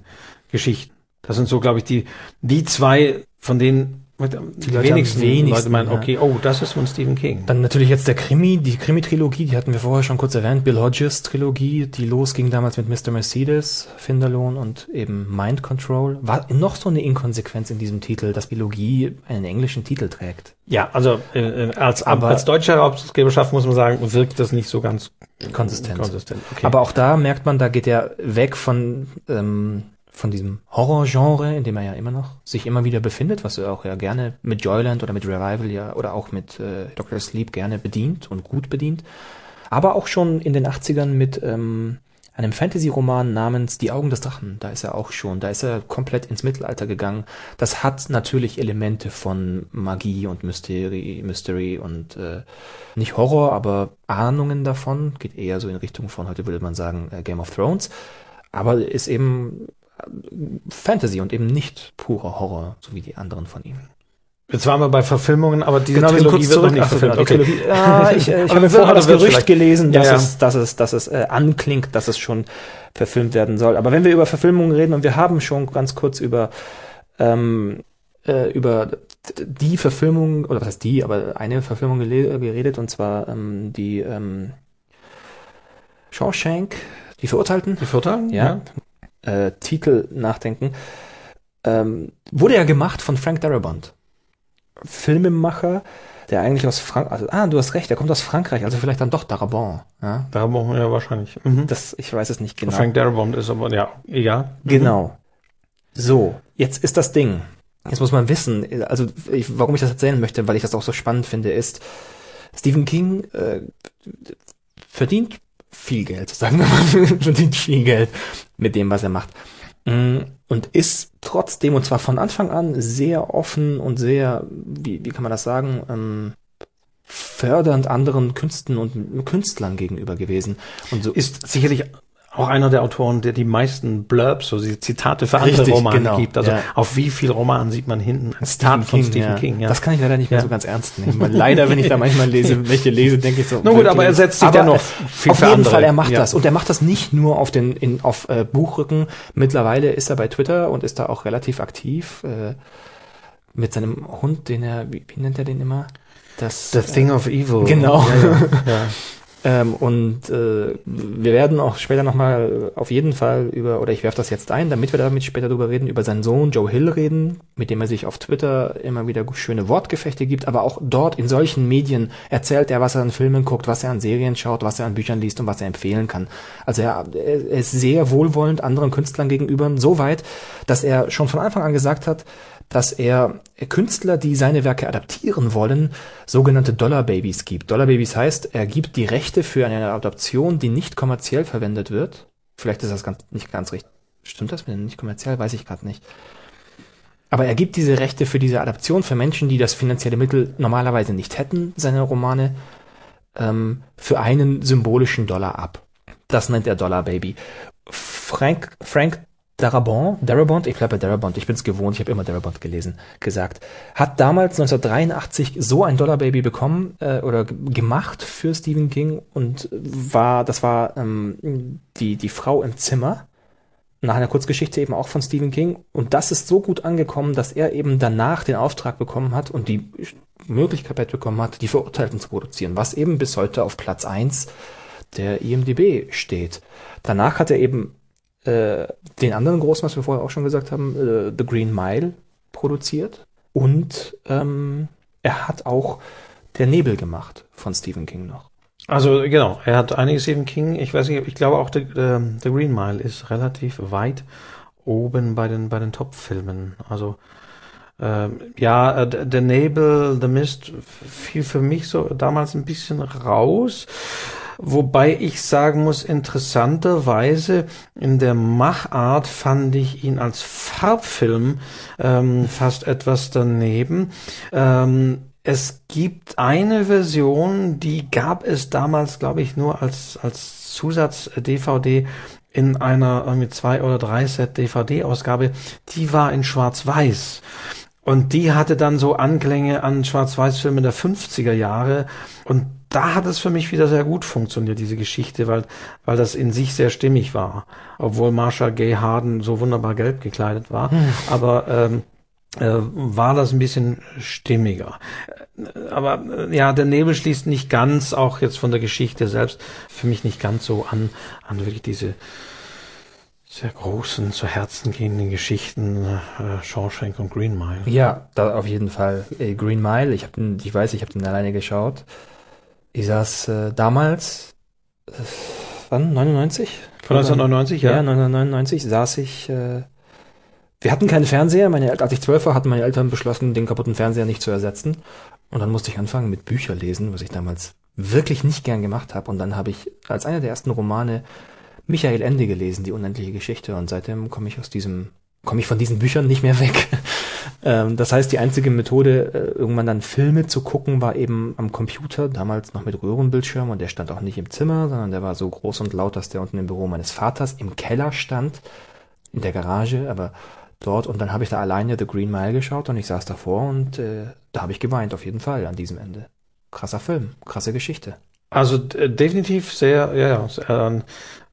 Geschichten. Das sind so, glaube ich, die, die zwei, von denen die, Leute wenigsten, wenigsten, Leute meinen, ja. okay, oh, das ist von Stephen King. Dann natürlich jetzt der Krimi, die Krimi-Trilogie, die hatten wir vorher schon kurz erwähnt, Bill Hodges Trilogie, die losging damals mit Mr. Mercedes, Finderlohn und eben Mind Control. War noch so eine Inkonsequenz in diesem Titel, dass Biologie einen englischen Titel trägt. Ja, also äh, äh, als, Aber- als deutsche Herausgeberschaft muss man sagen, wirkt das nicht so ganz Konsistent. konsistent. Okay. Aber auch da merkt man, da geht er weg von, ähm, von diesem Horrorgenre, in dem er ja immer noch sich immer wieder befindet, was er auch ja gerne mit Joyland oder mit Revival ja oder auch mit äh, Dr. Sleep gerne bedient und gut bedient. Aber auch schon in den 80ern mit ähm, einem Fantasy-Roman namens Die Augen des Drachen. Da ist er auch schon. Da ist er komplett ins Mittelalter gegangen. Das hat natürlich Elemente von Magie und Mystery, Mystery und äh, nicht Horror, aber Ahnungen davon. Geht eher so in Richtung von, heute würde man sagen, äh, Game of Thrones. Aber ist eben Fantasy und eben nicht purer Horror, so wie die anderen von ihm. Jetzt waren wir bei Verfilmungen, aber diese Genau, Trilogie kurz wird noch zurück. nicht Ach, verfilmt. Okay. Trilogie. Ja, ich, äh, ich habe vorher das Gerücht gelesen, dass Ja, ja. es, dass es, dass es äh, anklingt, dass es schon verfilmt werden soll. Aber wenn wir über Verfilmungen reden und wir haben schon ganz kurz über ähm, äh, über die Verfilmung oder was heißt die, aber eine Verfilmung geredet und zwar ähm, die ähm, Shawshank, die Verurteilten. Die Verurteilten? Ja. Äh, Titel nachdenken. Ähm, wurde ja gemacht von Frank Darabont. Filmemacher, der eigentlich aus Frank, also, ah, du hast recht, der kommt aus Frankreich, also vielleicht dann doch Darabont. Ja, Da brauchen wir ja wahrscheinlich. Mhm. das, ich weiß es nicht genau. Frank Darabont ist aber, ja, egal. Genau. So, jetzt ist das Ding. Jetzt muss man wissen, also ich, warum ich das erzählen möchte, weil ich das auch so spannend finde, ist, Stephen King äh, verdient viel Geld, sagen wir mal, verdient viel Geld mit dem, was er macht. Mm, Und ist trotzdem, und zwar von Anfang an, sehr offen und sehr, wie, wie kann man das sagen, ähm, fördernd anderen Künsten und Künstlern gegenüber gewesen. Und so Ist sicherlich auch einer der Autoren, der die meisten Blurbs, so die Zitate für andere Richtig, Romane genau, gibt. Also ja. auf wie viel Romanen sieht man hinten ein Zitat von Stephen ja. King. Ja. Das kann ich leider nicht mehr so ganz ernst nehmen. Leider, wenn ich da manchmal lese, welche lese, denke ich so. Na gut, aber er setzt sich aber dennoch äh, viel Auf jeden andere. Fall, er macht das. Und er macht das nicht nur auf den, in, auf äh, Buchrücken. Mittlerweile ist er bei Twitter und ist da auch relativ aktiv, äh, mit seinem Hund, den er, wie, wie nennt er den immer? Das, The Thing of Evil. Genau. Ja, ja, ja. Ähm, und äh, wir werden auch später nochmal auf jeden Fall über, oder ich werfe das jetzt ein, damit wir damit später drüber reden, über seinen Sohn Joe Hill reden, mit dem er sich auf Twitter immer wieder schöne Wortgefechte gibt, aber auch dort in solchen Medien erzählt er, was er an Filmen guckt, was er an Serien schaut, was er an Büchern liest und was er empfehlen kann. Also er, er ist sehr wohlwollend anderen Künstlern gegenüber, so weit, dass er schon von Anfang an gesagt hat, dass er Künstler, die seine Werke adaptieren wollen, sogenannte Dollar Babies gibt. Dollar Babies heißt, er gibt die Rechte für eine Adaption, die nicht kommerziell verwendet wird. Vielleicht ist das ganz, nicht ganz richtig. Stimmt das mit dem nicht kommerziell? Weiß ich gerade nicht. Aber er gibt diese Rechte für diese Adaption für Menschen, die das finanzielle Mittel normalerweise nicht hätten, seine Romane, ähm, für einen symbolischen Dollar ab. Das nennt er Dollar Baby. Frank, Frank Darabont, Darabont, ich bleibe bei Darabont, ich bin es gewohnt, ich habe immer Darabont gelesen, gesagt, hat damals 1983 so ein Dollar Baby bekommen äh, oder gemacht für Stephen King und war, das war ähm, die, die Frau im Zimmer, nach einer Kurzgeschichte eben auch von Stephen King. Und das ist so gut angekommen, dass er eben danach den Auftrag bekommen hat und die Möglichkeit bekommen hat, die Verurteilten zu produzieren, was eben bis heute auf Platz eins der IMDB steht. Danach hat er eben äh, den anderen großen, was wir vorher auch schon gesagt haben, äh, The Green Mile produziert. Und ähm, er hat auch Der Nebel gemacht von Stephen King noch. Also genau, er hat einige Stephen King, ich weiß nicht, ich glaube auch The, The, The Green Mile ist relativ weit oben bei den bei den Top-Filmen. Also ähm, ja, äh, The Nebel, The Mist fiel für mich so damals ein bisschen raus. Wobei ich sagen muss, interessanterweise in der Machart fand ich ihn als Farbfilm ähm, fast etwas daneben. Ähm, es gibt eine Version, die gab es damals, glaube ich, nur als, als Zusatz-DVD in einer irgendwie zwei oder drei Set DVD-Ausgabe. Die war in Schwarz-Weiß. Und die hatte dann so Anklänge an Schwarz-Weiß-Filme der 50er Jahre. Und da hat es für mich wieder sehr gut funktioniert, diese Geschichte, weil, weil das in sich sehr stimmig war. Obwohl Marsha Gay Harden so wunderbar gelb gekleidet war. Aber ähm, äh, war das ein bisschen stimmiger. Aber äh, ja, der Nebel schließt nicht ganz, auch jetzt von der Geschichte selbst, für mich nicht ganz so an, an wirklich diese sehr großen, zu Herzen gehenden Geschichten äh, Shawshank und Green Mile. Ja, da auf jeden Fall. Äh, Green Mile, ich, hab den, ich weiß, ich habe den alleine geschaut. Ich saß äh, damals, äh, wann, 99? Von 1999, Ja, ja. 1999 saß ich, äh, wir hatten keinen Fernseher, meine Eltern, als ich zwölf war, hatten meine Eltern beschlossen, den kaputten Fernseher nicht zu ersetzen. Und dann musste ich anfangen mit Bücher lesen, was ich damals wirklich nicht gern gemacht habe. Und dann habe ich als einer der ersten Romane Michael Ende gelesen, die unendliche Geschichte, und seitdem komme ich aus diesem, komme ich von diesen Büchern nicht mehr weg. ähm, das heißt, die einzige Methode, äh, irgendwann dann Filme zu gucken, war eben am Computer, damals noch mit Röhrenbildschirm, und der stand auch nicht im Zimmer, sondern der war so groß und laut, dass der unten im Büro meines Vaters im Keller stand, in der Garage, aber dort, und dann habe ich da alleine The Green Mile geschaut und ich saß davor und äh, da habe ich geweint, auf jeden Fall, an diesem Ende. Krasser Film, krasse Geschichte. Also äh, definitiv sehr, ja, ja, äh,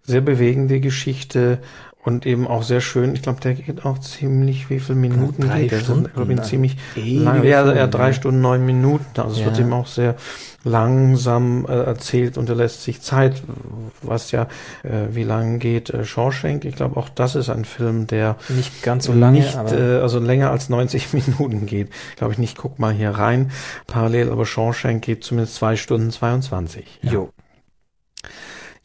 sehr bewegende Geschichte und eben auch sehr schön. Ich glaube, der geht auch ziemlich, wie viele Minuten Drei geht der? Stunden, Ich glaube, also ziemlich lang. Ja, ja, drei. Stunden, neun Minuten. Also es Ja. wird eben auch sehr langsam äh, erzählt und er lässt sich Zeit, was ja, äh, wie lang geht äh, Shawshank. Ich glaube, auch das ist ein Film, der Nicht ganz so lange, nicht, äh, also länger als 90 Minuten geht. Glaube ich nicht. Guck mal hier rein. Parallel, aber Shawshank geht zumindest zwei Stunden 22. Ja. jo.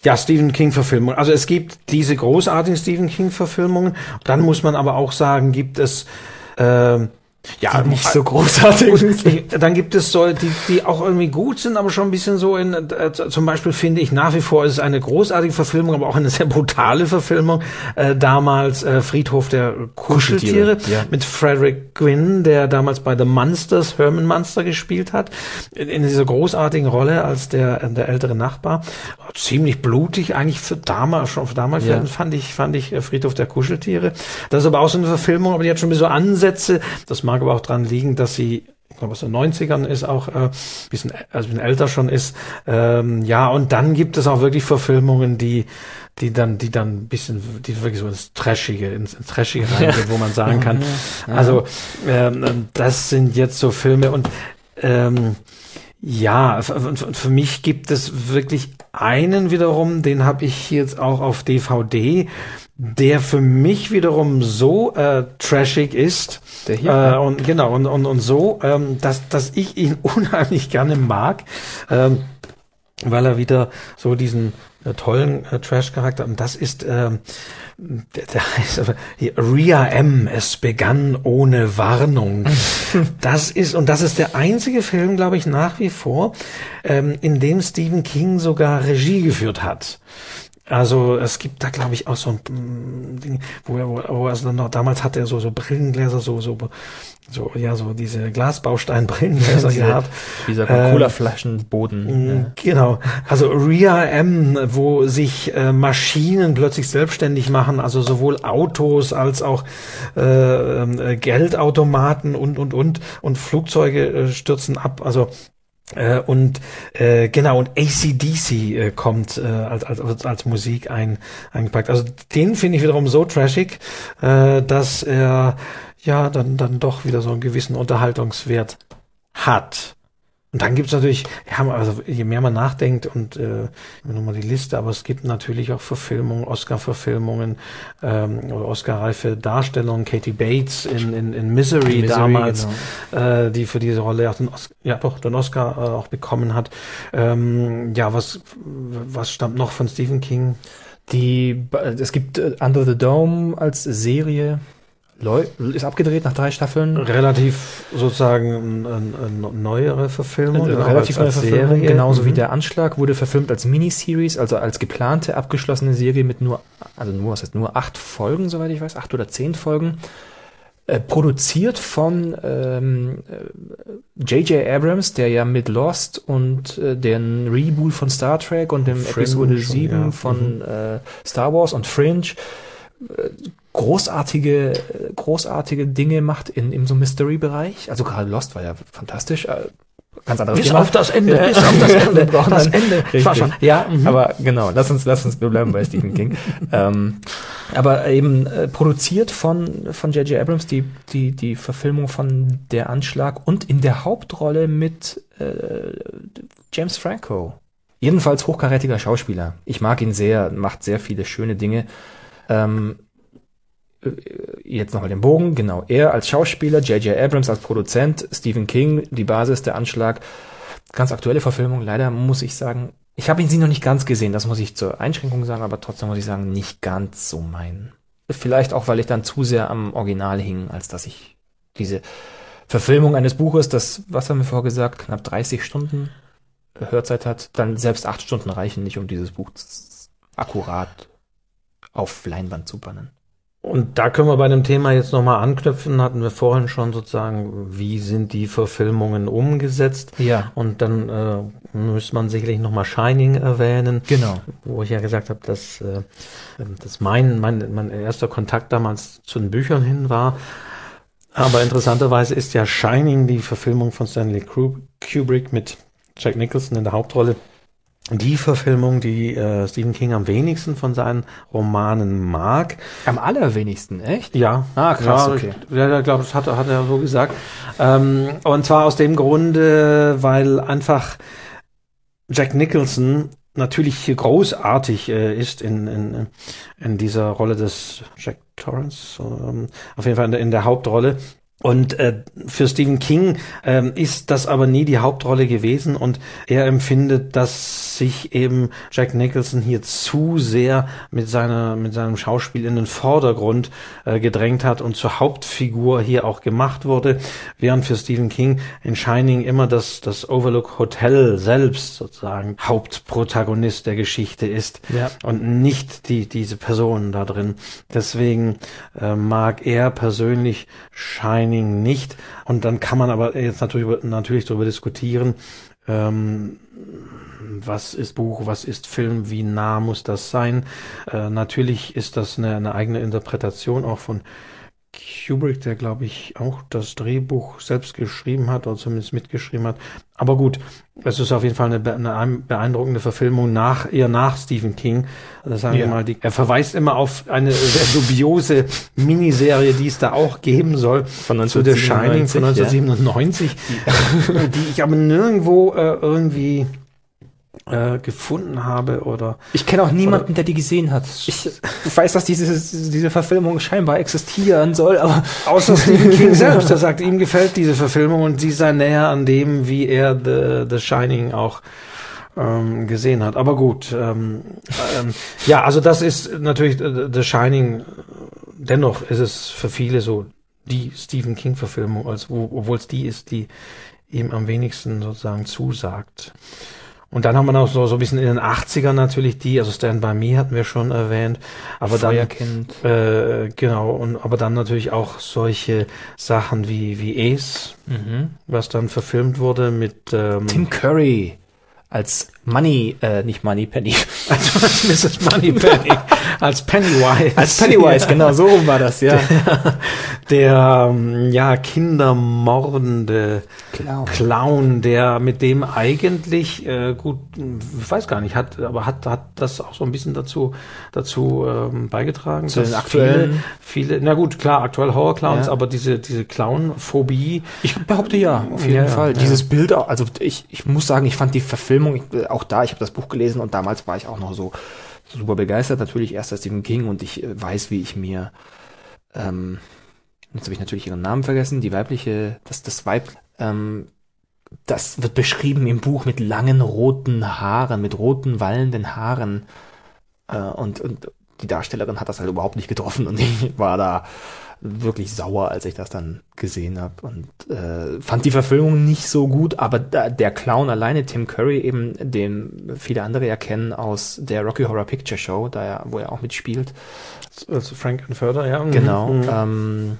Ja, Stephen King-Verfilmung. Also es gibt diese großartigen Stephen King-Verfilmungen. Dann muss man aber auch sagen, gibt es ähm, ja Die nicht so großartig Ich- Dann gibt es so, die, die auch irgendwie gut sind, aber schon ein bisschen so in, äh, zum Beispiel finde ich nach wie vor ist es eine großartige Verfilmung, aber auch eine sehr brutale Verfilmung. Äh, damals äh, Friedhof der Kuscheltiere, Kuscheltiere, ja. mit Frederick Gwynn, der damals bei The Monsters Herman Munster gespielt hat, in, in dieser großartigen Rolle als der, äh, der ältere Nachbar. Ziemlich blutig, eigentlich für damals, schon für damals Ja. fand ich, fand ich äh, Friedhof der Kuscheltiere. Das ist aber auch so eine Verfilmung, aber die hat schon so Ansätze. Das mag aber auch dran liegen, dass sie ich glaube, aus den 90ern ist auch äh, bisschen, also ein bisschen älter schon ist. Ähm, ja, und dann gibt es auch wirklich Verfilmungen, die die dann, die dann ein bisschen, die wirklich so ins Trashige, ins, ins Trashige reingehen, wo man sagen kann, also ähm, das sind jetzt so Filme und ähm, ja, für mich gibt es wirklich einen wiederum, den habe ich jetzt auch auf DVD, der für mich wiederum so äh, trashig ist. Der hier? Äh, und genau, und, und, und so, ähm, dass, dass ich ihn unheimlich gerne mag. Ähm, weil er wieder so diesen äh, tollen äh, Trash-Charakter und das ist ähm, der, der heißt aber hier, Ria M. Es begann ohne Warnung. das ist und das ist der einzige Film, glaube ich, nach wie vor, ähm, in dem Stephen King sogar Regie geführt hat. Also es gibt da glaube ich auch so ein Ding, wo er, wo, er also noch damals hat er so so Brillengläser so so so ja so diese Glasbaustein-Brillengläser gehabt. Dieser Ähm, Cola-Flaschenboden. Mm, Genau. Also Ria M, wo sich äh, Maschinen plötzlich selbstständig machen, also sowohl Autos als auch äh, äh, Geldautomaten und und und und Flugzeuge äh, stürzen ab. Also äh, und äh, genau und ACDC äh, kommt äh, als, als als Musik ein, eingepackt. Also den finde ich wiederum so trashig, äh, dass er ja dann dann doch wieder so einen gewissen Unterhaltungswert hat. Und dann gibt's natürlich, ja, also je mehr man nachdenkt und äh, nochmal die Liste, aber es gibt natürlich auch Verfilmungen, Oscar-Verfilmungen ähm, oder Oscar-reife Darstellungen, Katie Bates in, in, in Misery, Misery, damals, genau. äh, die für diese Rolle auch den Oscar, ja doch, den Oscar äh, auch bekommen hat. Ähm, ja, was, was stammt noch von Stephen King? Die, es gibt äh, Under the Dome als Serie, Leu ist abgedreht nach drei Staffeln. Relativ sozusagen eine, neuere Verfilmung, Eine relativ neue als- als Verfilmung, Serie. genauso wie Mhm. der Anschlag, wurde verfilmt als Miniseries, also als geplante, abgeschlossene Serie mit nur, also nur, was heißt nur acht Folgen, soweit ich weiß, acht oder zehn Folgen. Äh, produziert von ähm, äh, J.J. Abrams, der ja mit Lost und äh, den Reboot von Star Trek und dem Fringe Episode schon, 7 ja. von äh, Star Wars und Fringe großartige, großartige Dinge macht in, im so Mystery-Bereich. Also gerade Lost war ja fantastisch. Äh, ganz anderes Bis Thema. auf das Ende, bis auf das Ende, das Ende. Schon- Ja, mhm. aber genau, lass uns, lass uns, wir bleiben bei Stephen King. ähm, aber eben äh, produziert von von J.J. Abrams die die die Verfilmung von Der Anschlag und in der Hauptrolle mit äh, James Franco. Jedenfalls hochkarätiger Schauspieler. Ich mag ihn sehr, macht sehr viele schöne Dinge. Ähm, äh, jetzt nochmal den Bogen, genau. Er als Schauspieler, J.J. Abrams als Produzent, Stephen King, die Basis, der Anschlag. Ganz aktuelle Verfilmung. Leider muss ich sagen, ich habe ihn sie noch nicht ganz gesehen, das muss ich zur Einschränkung sagen, aber trotzdem muss ich sagen, nicht ganz so mein. Vielleicht auch, weil ich dann zu sehr am Original hing, als dass ich diese Verfilmung eines Buches, das, was haben wir vorher gesagt, knapp 30 Stunden Hörzeit hat, dann selbst acht Stunden reichen nicht, um dieses Buch akkurat auf Leinwand zu bannen. Und da können wir bei dem Thema jetzt nochmal anknüpfen, hatten wir vorhin schon sozusagen, wie sind die Verfilmungen umgesetzt? Ja. Und dann äh, müsste man sicherlich nochmal Shining erwähnen. Genau. Wo ich ja gesagt habe, dass, äh, dass mein, mein, mein erster Kontakt damals zu den Büchern hin war. Aber interessanterweise ist ja Shining die Verfilmung von Stanley Kubrick mit Jack Nicholson in der Hauptrolle die Verfilmung, die äh, Stephen King am wenigsten von seinen Romanen mag. Am allerwenigsten, echt? Ja. Ah, krass, ja, okay. Ich, ja, ich glaube, das hat, hat er so gesagt. Ähm, und zwar aus dem Grunde, weil einfach Jack Nicholson natürlich großartig äh, ist in, in, in dieser Rolle des Jack Torrance, ähm, auf jeden Fall in der, in der Hauptrolle. Und äh, für Stephen King ähm, ist das aber nie die Hauptrolle gewesen und er empfindet, dass sich eben Jack Nicholson hier zu sehr mit seiner mit seinem Schauspiel in den Vordergrund äh, gedrängt hat und zur Hauptfigur hier auch gemacht wurde, während für Stephen King in Shining immer das das Overlook Hotel selbst sozusagen Hauptprotagonist der Geschichte ist Ja. und nicht die diese Personen da drin. Deswegen äh, mag er persönlich Shining nicht. Und dann kann man aber jetzt natürlich, natürlich darüber diskutieren, ähm, was ist Buch, was ist Film, wie nah muss das sein. Äh, natürlich ist das eine, eine eigene Interpretation auch von Kubrick, der glaube ich auch das Drehbuch selbst geschrieben hat oder zumindest mitgeschrieben hat. Aber gut, es ist auf jeden Fall eine, beeindruckende Verfilmung nach eher nach Stephen King. Also sagen Ja. wir mal, die, er verweist immer auf eine sehr dubiose Miniserie, die es da auch geben soll Von zu The Shining 1997, von 1997, die ich aber nirgendwo äh, irgendwie äh, gefunden habe oder Ich kenne auch niemanden, der die gesehen hat. Ich weiß, dass diese, diese Verfilmung scheinbar existieren soll, aber Außer Stephen King selbst, der sagt, ihm gefällt diese Verfilmung und sie sei näher an dem, wie er The, The Shining auch ähm, gesehen hat. Aber gut, ähm, ähm, ja, also das ist natürlich äh, The Shining. Dennoch ist es für viele so die Stephen King Verfilmung, als wo, obwohl es die ist, die ihm am wenigsten sozusagen zusagt. Und dann haben wir noch so, so ein bisschen in den 80ern natürlich die, also Stand By Me hatten wir schon erwähnt, aber dann äh, genau, und aber dann natürlich auch solche Sachen wie, wie Ace, was dann verfilmt wurde mit ähm, Tim Curry als Money, äh, nicht Money, Penny. also als Mrs. Moneypenny, als Pennywise. Als Pennywise, genau, so rum war das, ja. Der, ähm, ja, kindermordende Clown. Clown, der mit dem eigentlich, äh, gut, ich weiß gar nicht, hat, aber hat, hat das auch so ein bisschen dazu, dazu ähm, beigetragen, Zu dass viele, viele, na gut, klar, aktuell Horror-Clowns, Ja. aber diese, diese Clown-Phobie, Ich behaupte ja, auf jeden Ja, ja, Fall. ja. Dieses Bild, also ich, ich muss sagen, ich fand die Verfilmung, auch da, ich habe das Buch gelesen und damals war ich auch noch so super begeistert, natürlich erst als Stephen King und ich äh, weiß, wie ich mir, ähm, jetzt habe ich natürlich ihren Namen vergessen, die weibliche, das, das Weib, ähm, das wird beschrieben im Buch mit langen roten Haaren, mit roten wallenden Haaren. Äh, und, und die Darstellerin hat das halt überhaupt nicht getroffen und ich war da wirklich sauer, als ich das dann gesehen habe und äh, fand die Verfilmung nicht so gut, aber da, der Clown alleine, Tim Curry, eben, den viele andere erkennen aus der Rocky Horror Picture Show, da er, wo er auch mitspielt, also Frank Förder, ja. mhm, genau, mhm. ähm,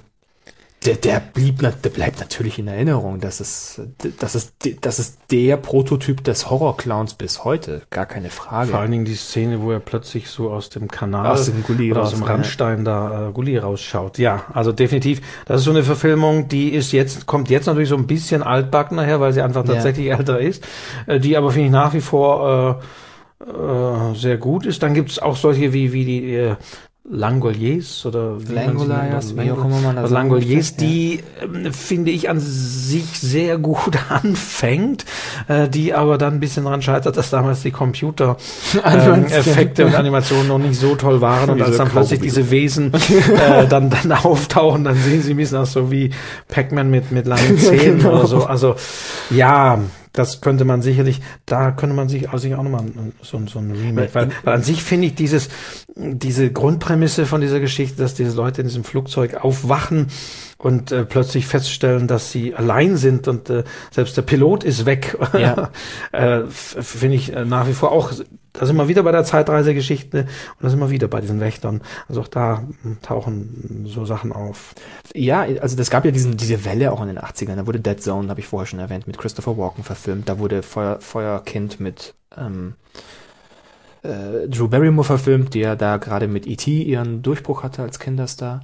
der, der blieb, der bleibt natürlich in Erinnerung. Das ist, das ist, das ist der Prototyp des Horrorclowns bis heute, gar keine Frage. Vor allen Dingen die Szene, wo er plötzlich so aus dem Kanal Aus dem Gully oder raus, aus dem ja. Randstein da äh, Gully rausschaut. Ja, also definitiv. Das ist so eine Verfilmung, die ist jetzt, kommt jetzt natürlich so ein bisschen altbacken nachher, weil sie einfach Ja. tatsächlich älter ist, äh, die aber finde ich nach wie vor äh, äh, sehr gut ist. Dann gibt es auch solche wie, wie die äh, Langoliers oder wie man sie Langoliers, nennt, wie auch immer man das also Langoliers, die ähm, finde ich an sich sehr gut anfängt, äh, die aber dann ein bisschen daran scheitert, dass damals die Computer ähm. Effekte und Animationen noch nicht so toll waren und als dann plötzlich diese Wesen äh, dann, dann auftauchen, dann sehen sie ein bisschen aus so wie Pac-Man mit, mit langen Zähnen Genau. oder so. Also ja, das könnte man sicherlich, da könnte man sich, also sich auch nochmal so, so ein Remake, weil, weil an sich finde ich dieses, diese Grundprämisse von dieser Geschichte, dass diese Leute in diesem Flugzeug aufwachen und äh, plötzlich feststellen, dass sie allein sind und äh, selbst der Pilot ist weg, Ja. äh, finde ich äh, nach wie vor auch da sind wir wieder bei der Zeitreisegeschichte und da sind wir wieder bei diesen Wächtern. Also auch da tauchen so Sachen auf. Ja, also das gab ja diesen, diese Welle auch in den 80ern. Da wurde Dead Zone, habe ich vorher schon erwähnt, mit Christopher Walken verfilmt. Da wurde Feuer, Feuerkind mit ähm, äh, Drew Barrymore verfilmt, die ja da gerade mit E.T. ihren Durchbruch hatte als Kinderstar.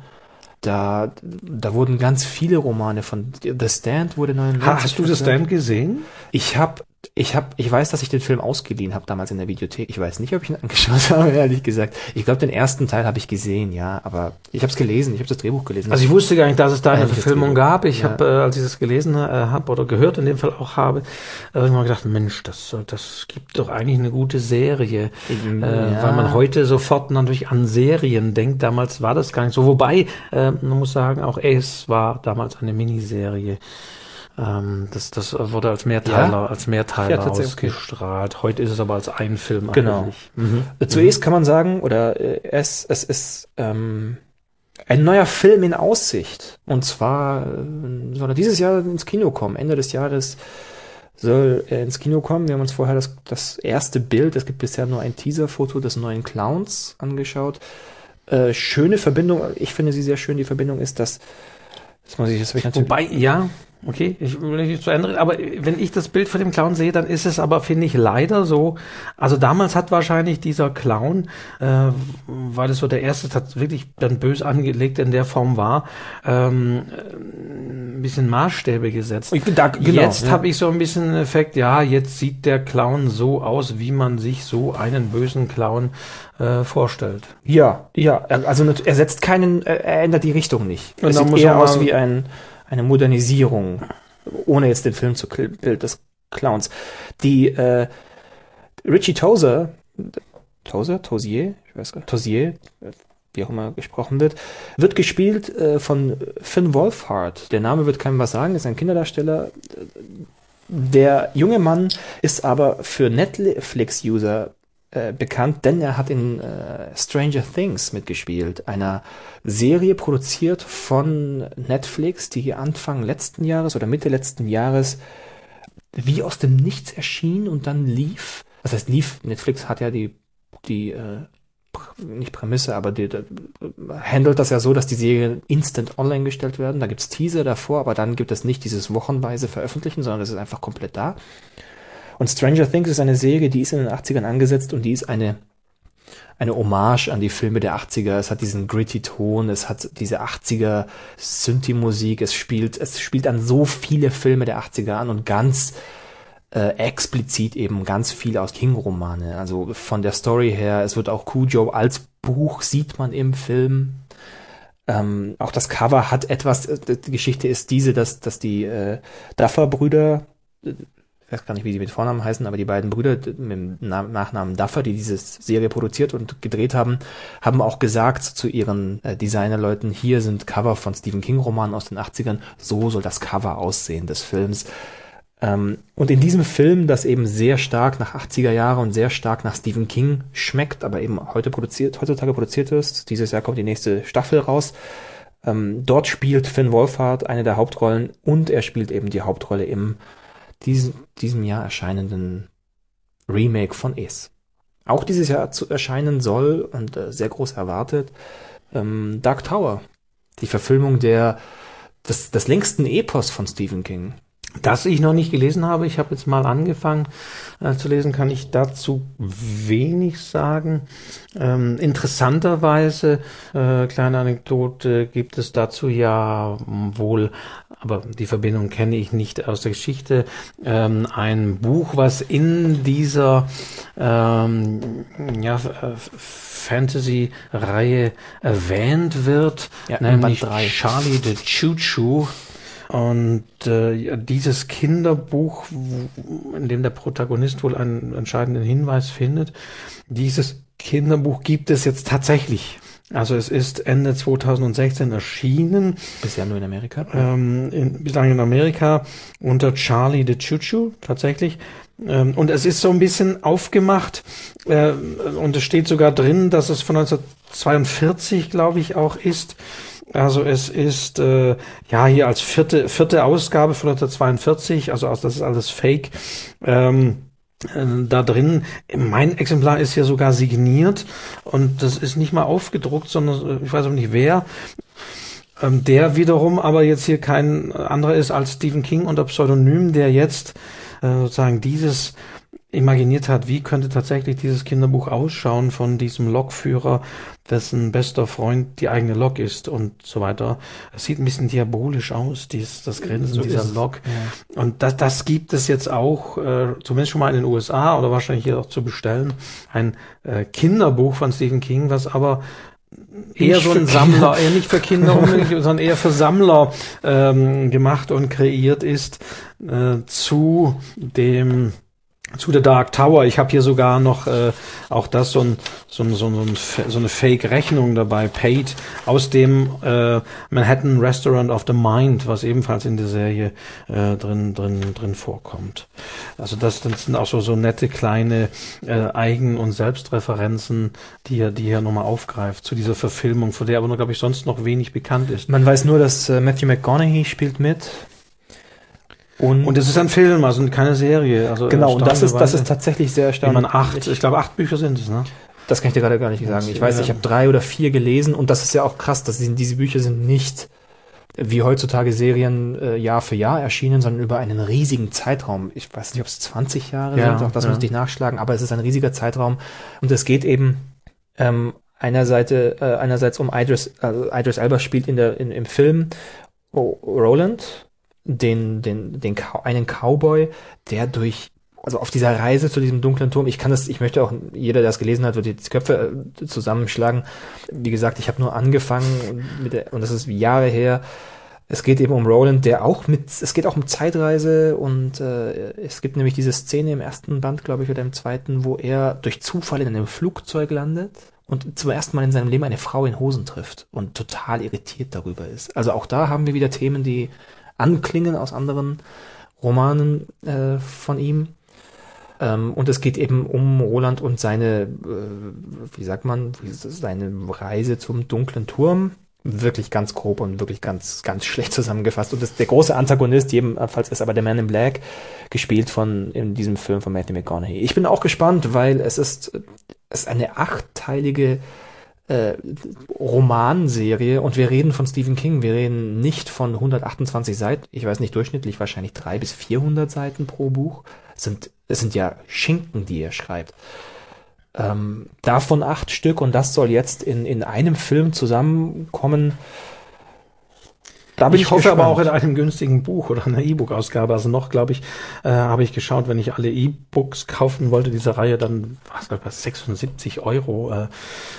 Da, da wurden ganz viele Romane von The Stand wurde 99 Hast du The Stand gesehen? Ich habe ich habe, ich weiß, dass ich den Film ausgeliehen habe damals in der Videothek. Ich weiß nicht, ob ich ihn angeschaut habe, ehrlich gesagt. Ich glaube, den ersten Teil habe ich gesehen, ja, aber ich habe es gelesen, ich habe das Drehbuch gelesen. Also ich wusste gar nicht, dass es da eine Verfilmung gab. Ich ja. habe, äh, als ich das gelesen äh, habe oder gehört, in dem Fall auch habe, äh, habe ich mal gedacht, Mensch, das, das gibt doch eigentlich eine gute Serie, äh, ja. weil man heute sofort natürlich an Serien denkt. Damals war das gar nicht so. Wobei, äh, man muss sagen, auch Ace war damals eine Miniserie. Ähm, das, das wurde als Mehrteiler, ja? als Mehrteiler ja, ausgestrahlt. Heute ist es aber als ein Film genau. Mhm. Zuerst kann man sagen, oder äh, es, es ist ähm, ein neuer Film in Aussicht. Und zwar äh, soll er dieses Jahr ins Kino kommen. Ende des Jahres soll er ins Kino kommen. Wir haben uns vorher das, das erste Bild, es gibt bisher nur ein Teaser-Foto des neuen Clowns angeschaut. Äh, schöne Verbindung, ich finde sie sehr schön. Die Verbindung ist, dass das muss ich, das ich natürlich. Wobei, ja, Okay, ich will nicht zu Ende aber wenn ich das Bild von dem Clown sehe, dann ist es aber, finde ich, leider so. Also damals hat wahrscheinlich dieser Clown, äh, weil es so der erste wirklich dann bös angelegt in der Form war, ähm, ein bisschen Maßstäbe gesetzt. Da, genau, jetzt ja. habe ich so ein bisschen Effekt, ja, jetzt sieht der Clown so aus, wie man sich so einen bösen Clown äh, vorstellt. Ja, ja, also er setzt keinen, er ändert die Richtung nicht. Er sieht eher aus wie ein eine Modernisierung, ohne jetzt den Film zu Bild des Clowns. Die äh, Richie Tozer, Tozer, Tosier, ich weiß gar nicht, Tosier, wie auch immer gesprochen wird, wird gespielt äh, von Finn Wolfhard. Der Name wird keinem was sagen, ist ein Kinderdarsteller. Der junge Mann ist aber für Netflix-User äh, bekannt, denn er hat in äh, Stranger Things mitgespielt, einer Serie produziert von Netflix, die Anfang letzten Jahres oder Mitte letzten Jahres wie aus dem Nichts erschien und dann lief. Das heißt, lief, Netflix hat ja die, die äh, nicht Prämisse, aber die, die, handelt das ja so, dass die Serien instant online gestellt werden. Da gibt's Teaser davor, aber dann gibt es nicht dieses wochenweise Veröffentlichen, sondern das ist einfach komplett da. Und Stranger Things ist eine Serie, die ist in den 80ern angesetzt und die ist eine eine Hommage an die Filme der 80er. Es hat diesen gritty Ton, es hat diese 80er Synthi-Musik, es spielt, es spielt an so viele Filme der 80er an und ganz äh, explizit eben ganz viel aus King-Romane. Also von der Story her, es wird auch Cujo als Buch sieht man im Film. Ähm, auch das Cover hat etwas, äh, die Geschichte ist diese, dass, dass die äh, Duffer-Brüder, ich weiß gar nicht, wie die mit Vornamen heißen, aber die beiden Brüder mit dem Nachnamen Duffer, die diese Serie produziert und gedreht haben, haben auch gesagt zu ihren äh, Designerleuten, hier sind Cover von Stephen King Romanen aus den 80ern, so soll das Cover aussehen des Films. Ähm, und in diesem Film, das eben sehr stark nach 80er Jahre und sehr stark nach Stephen King schmeckt, aber eben heute produziert, heutzutage produziert ist, dieses Jahr kommt die nächste Staffel raus, ähm, dort spielt Finn Wolfhard eine der Hauptrollen und er spielt eben die Hauptrolle im diesem, diesem Jahr erscheinenden Remake von Es. Auch dieses Jahr zu erscheinen soll und äh, sehr groß erwartet ähm, Dark Tower, die Verfilmung der des, des längsten Epos von Stephen King. Das ich noch nicht gelesen habe, ich habe jetzt mal angefangen äh, zu lesen, kann ich dazu wenig sagen. Ähm, interessanterweise, äh, kleine Anekdote, gibt es dazu ja wohl, aber die Verbindung kenne ich nicht aus der Geschichte, ähm, ein Buch, was in dieser ähm, ja, Fantasy-Reihe erwähnt wird, ja, nämlich Charlie the Choo Choo und äh, dieses Kinderbuch, in dem der Protagonist wohl einen entscheidenden Hinweis findet, dieses Kinderbuch gibt es jetzt tatsächlich. Also es ist Ende 2016 erschienen. Bisher nur in Amerika. Ähm, in, bislang in Amerika unter Charlie the Choo tatsächlich. Ähm, und es ist so ein bisschen aufgemacht äh, und es steht sogar drin, dass es von 1942, glaube ich, auch ist. Also es ist äh, ja hier als vierte, vierte Ausgabe von 1942, also das ist alles Fake. Ähm, äh, da drin. Mein Exemplar ist ja sogar signiert und das ist nicht mal aufgedruckt, sondern äh, ich weiß auch nicht wer. Ähm, der wiederum aber jetzt hier kein anderer ist als Stephen King unter Pseudonym, der jetzt äh, sozusagen dieses imaginiert hat, wie könnte tatsächlich dieses Kinderbuch ausschauen von diesem Lokführer, dessen bester Freund die eigene Lok ist und so weiter. Es sieht ein bisschen diabolisch aus, dies, das Grinsen So dieser Lok. Und das, das gibt es jetzt auch, äh, zumindest schon mal in den USA oder wahrscheinlich hier auch zu bestellen, ein äh, Kinderbuch von Stephen King, was aber eher Nicht so ein Sammler, eher nicht für Kinder unbedingt, sondern eher für Sammler ähm, gemacht und kreiert ist äh, zu dem zu der Dark Tower. Ich habe hier sogar noch äh, auch das so, ein, so, ein, so, ein, so eine Fake-Rechnung dabei, paid, aus dem äh, Manhattan Restaurant of the Mind, was ebenfalls in der Serie äh, drin, drin, drin vorkommt. Also das, das sind auch so, so nette kleine äh, Eigen- und Selbstreferenzen, die er, die er nochmal aufgreift zu dieser Verfilmung, von der aber, glaube ich, sonst noch wenig bekannt ist. Man weiß nur, dass äh, Matthew McConaughey spielt mit. Und, Und es ist ein Film, also keine Serie. Also genau, und das ist, das ist tatsächlich sehr Ich meine, erstaunlich. acht, ich glaube, acht Bücher sind es, ne? Das kann ich dir gerade gar nicht sagen. Ich weiß, ich habe drei oder vier gelesen und das ist ja auch krass, dass die, diese Bücher sind nicht wie heutzutage Serien äh, Jahr für Jahr erschienen, sondern über einen riesigen Zeitraum. Ich weiß nicht, ob es 20 Jahre Ja, sind, auch das ja. müsste ich nachschlagen, aber es ist ein riesiger Zeitraum und es geht eben ähm, einerseits, äh, einerseits um Idris, also Idris Elba spielt in der, in, im Film Roland, den, den, den, einen Cowboy, der durch also auf dieser Reise zu diesem dunklen Turm, ich kann das, ich möchte auch, jeder, der es gelesen hat, wird die Köpfe äh, zusammenschlagen. Wie gesagt, ich habe nur angefangen mit der, und das ist Jahre her. Es geht eben um Roland, der auch mit, es geht auch um Zeitreise und äh, es gibt nämlich diese Szene im ersten Band, glaube ich, oder im zweiten, wo er durch Zufall in einem Flugzeug landet und zum ersten Mal in seinem Leben eine Frau in Hosen trifft und total irritiert darüber ist. Also auch da haben wir wieder Themen, die anklingen aus anderen Romanen äh, von ihm. Ähm, und es geht eben um Roland und seine, äh, wie sagt man, seine Reise zum dunklen Turm. Wirklich ganz grob und wirklich ganz, ganz schlecht zusammengefasst. Und das, der große Antagonist jedenfalls ist aber der Man in Black, gespielt von, in diesem Film von Matthew McConaughey. Ich bin auch gespannt, weil es ist, es ist eine achtteilige äh, Romanserie und wir reden von Stephen King. Wir reden nicht von 128 Seiten. Ich weiß nicht, durchschnittlich wahrscheinlich drei bis 400 Seiten pro Buch. Es sind, es sind ja Schinken, die er schreibt. Ähm, davon acht Stück und das soll jetzt in, in einem Film zusammenkommen. Da bin ich hoffe aber auch in gespannt. einem günstigen Buch oder einer E-Book-Ausgabe. Also noch, glaube ich, äh, habe ich geschaut, wenn ich alle E-Books kaufen wollte, diese Reihe, dann was, glaub ich, was, 76 Euro. Äh,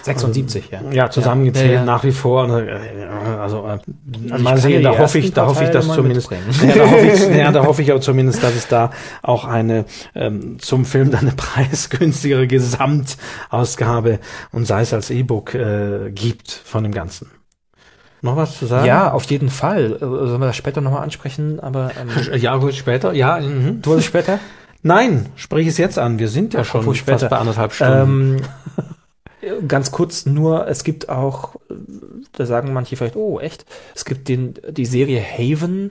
76, ja. ja, zusammengezählt Ja, ja. nach wie vor. Äh, Also, äh, Also mal ich sehen, da hoffe ich, da hoffe ich, dass zumindest, ja, da hoffe ich, ja, da hoffe ich aber zumindest, dass es da auch eine ähm, zum Film dann eine preisgünstigere Gesamtausgabe und sei es als E-Book äh, gibt von dem Ganzen. Noch was zu sagen? Ja, auf jeden Fall. Äh, Sollen wir das später nochmal ansprechen? Aber ähm, Ja, gut, später. Ja, mhm. du wolltest später? Nein, sprich es jetzt an. Wir sind ja schon Apropos fast später. bei anderthalb Stunden. Ähm, ganz kurz nur, es gibt auch, da sagen manche vielleicht, oh, echt? Es gibt den, die Serie Haven,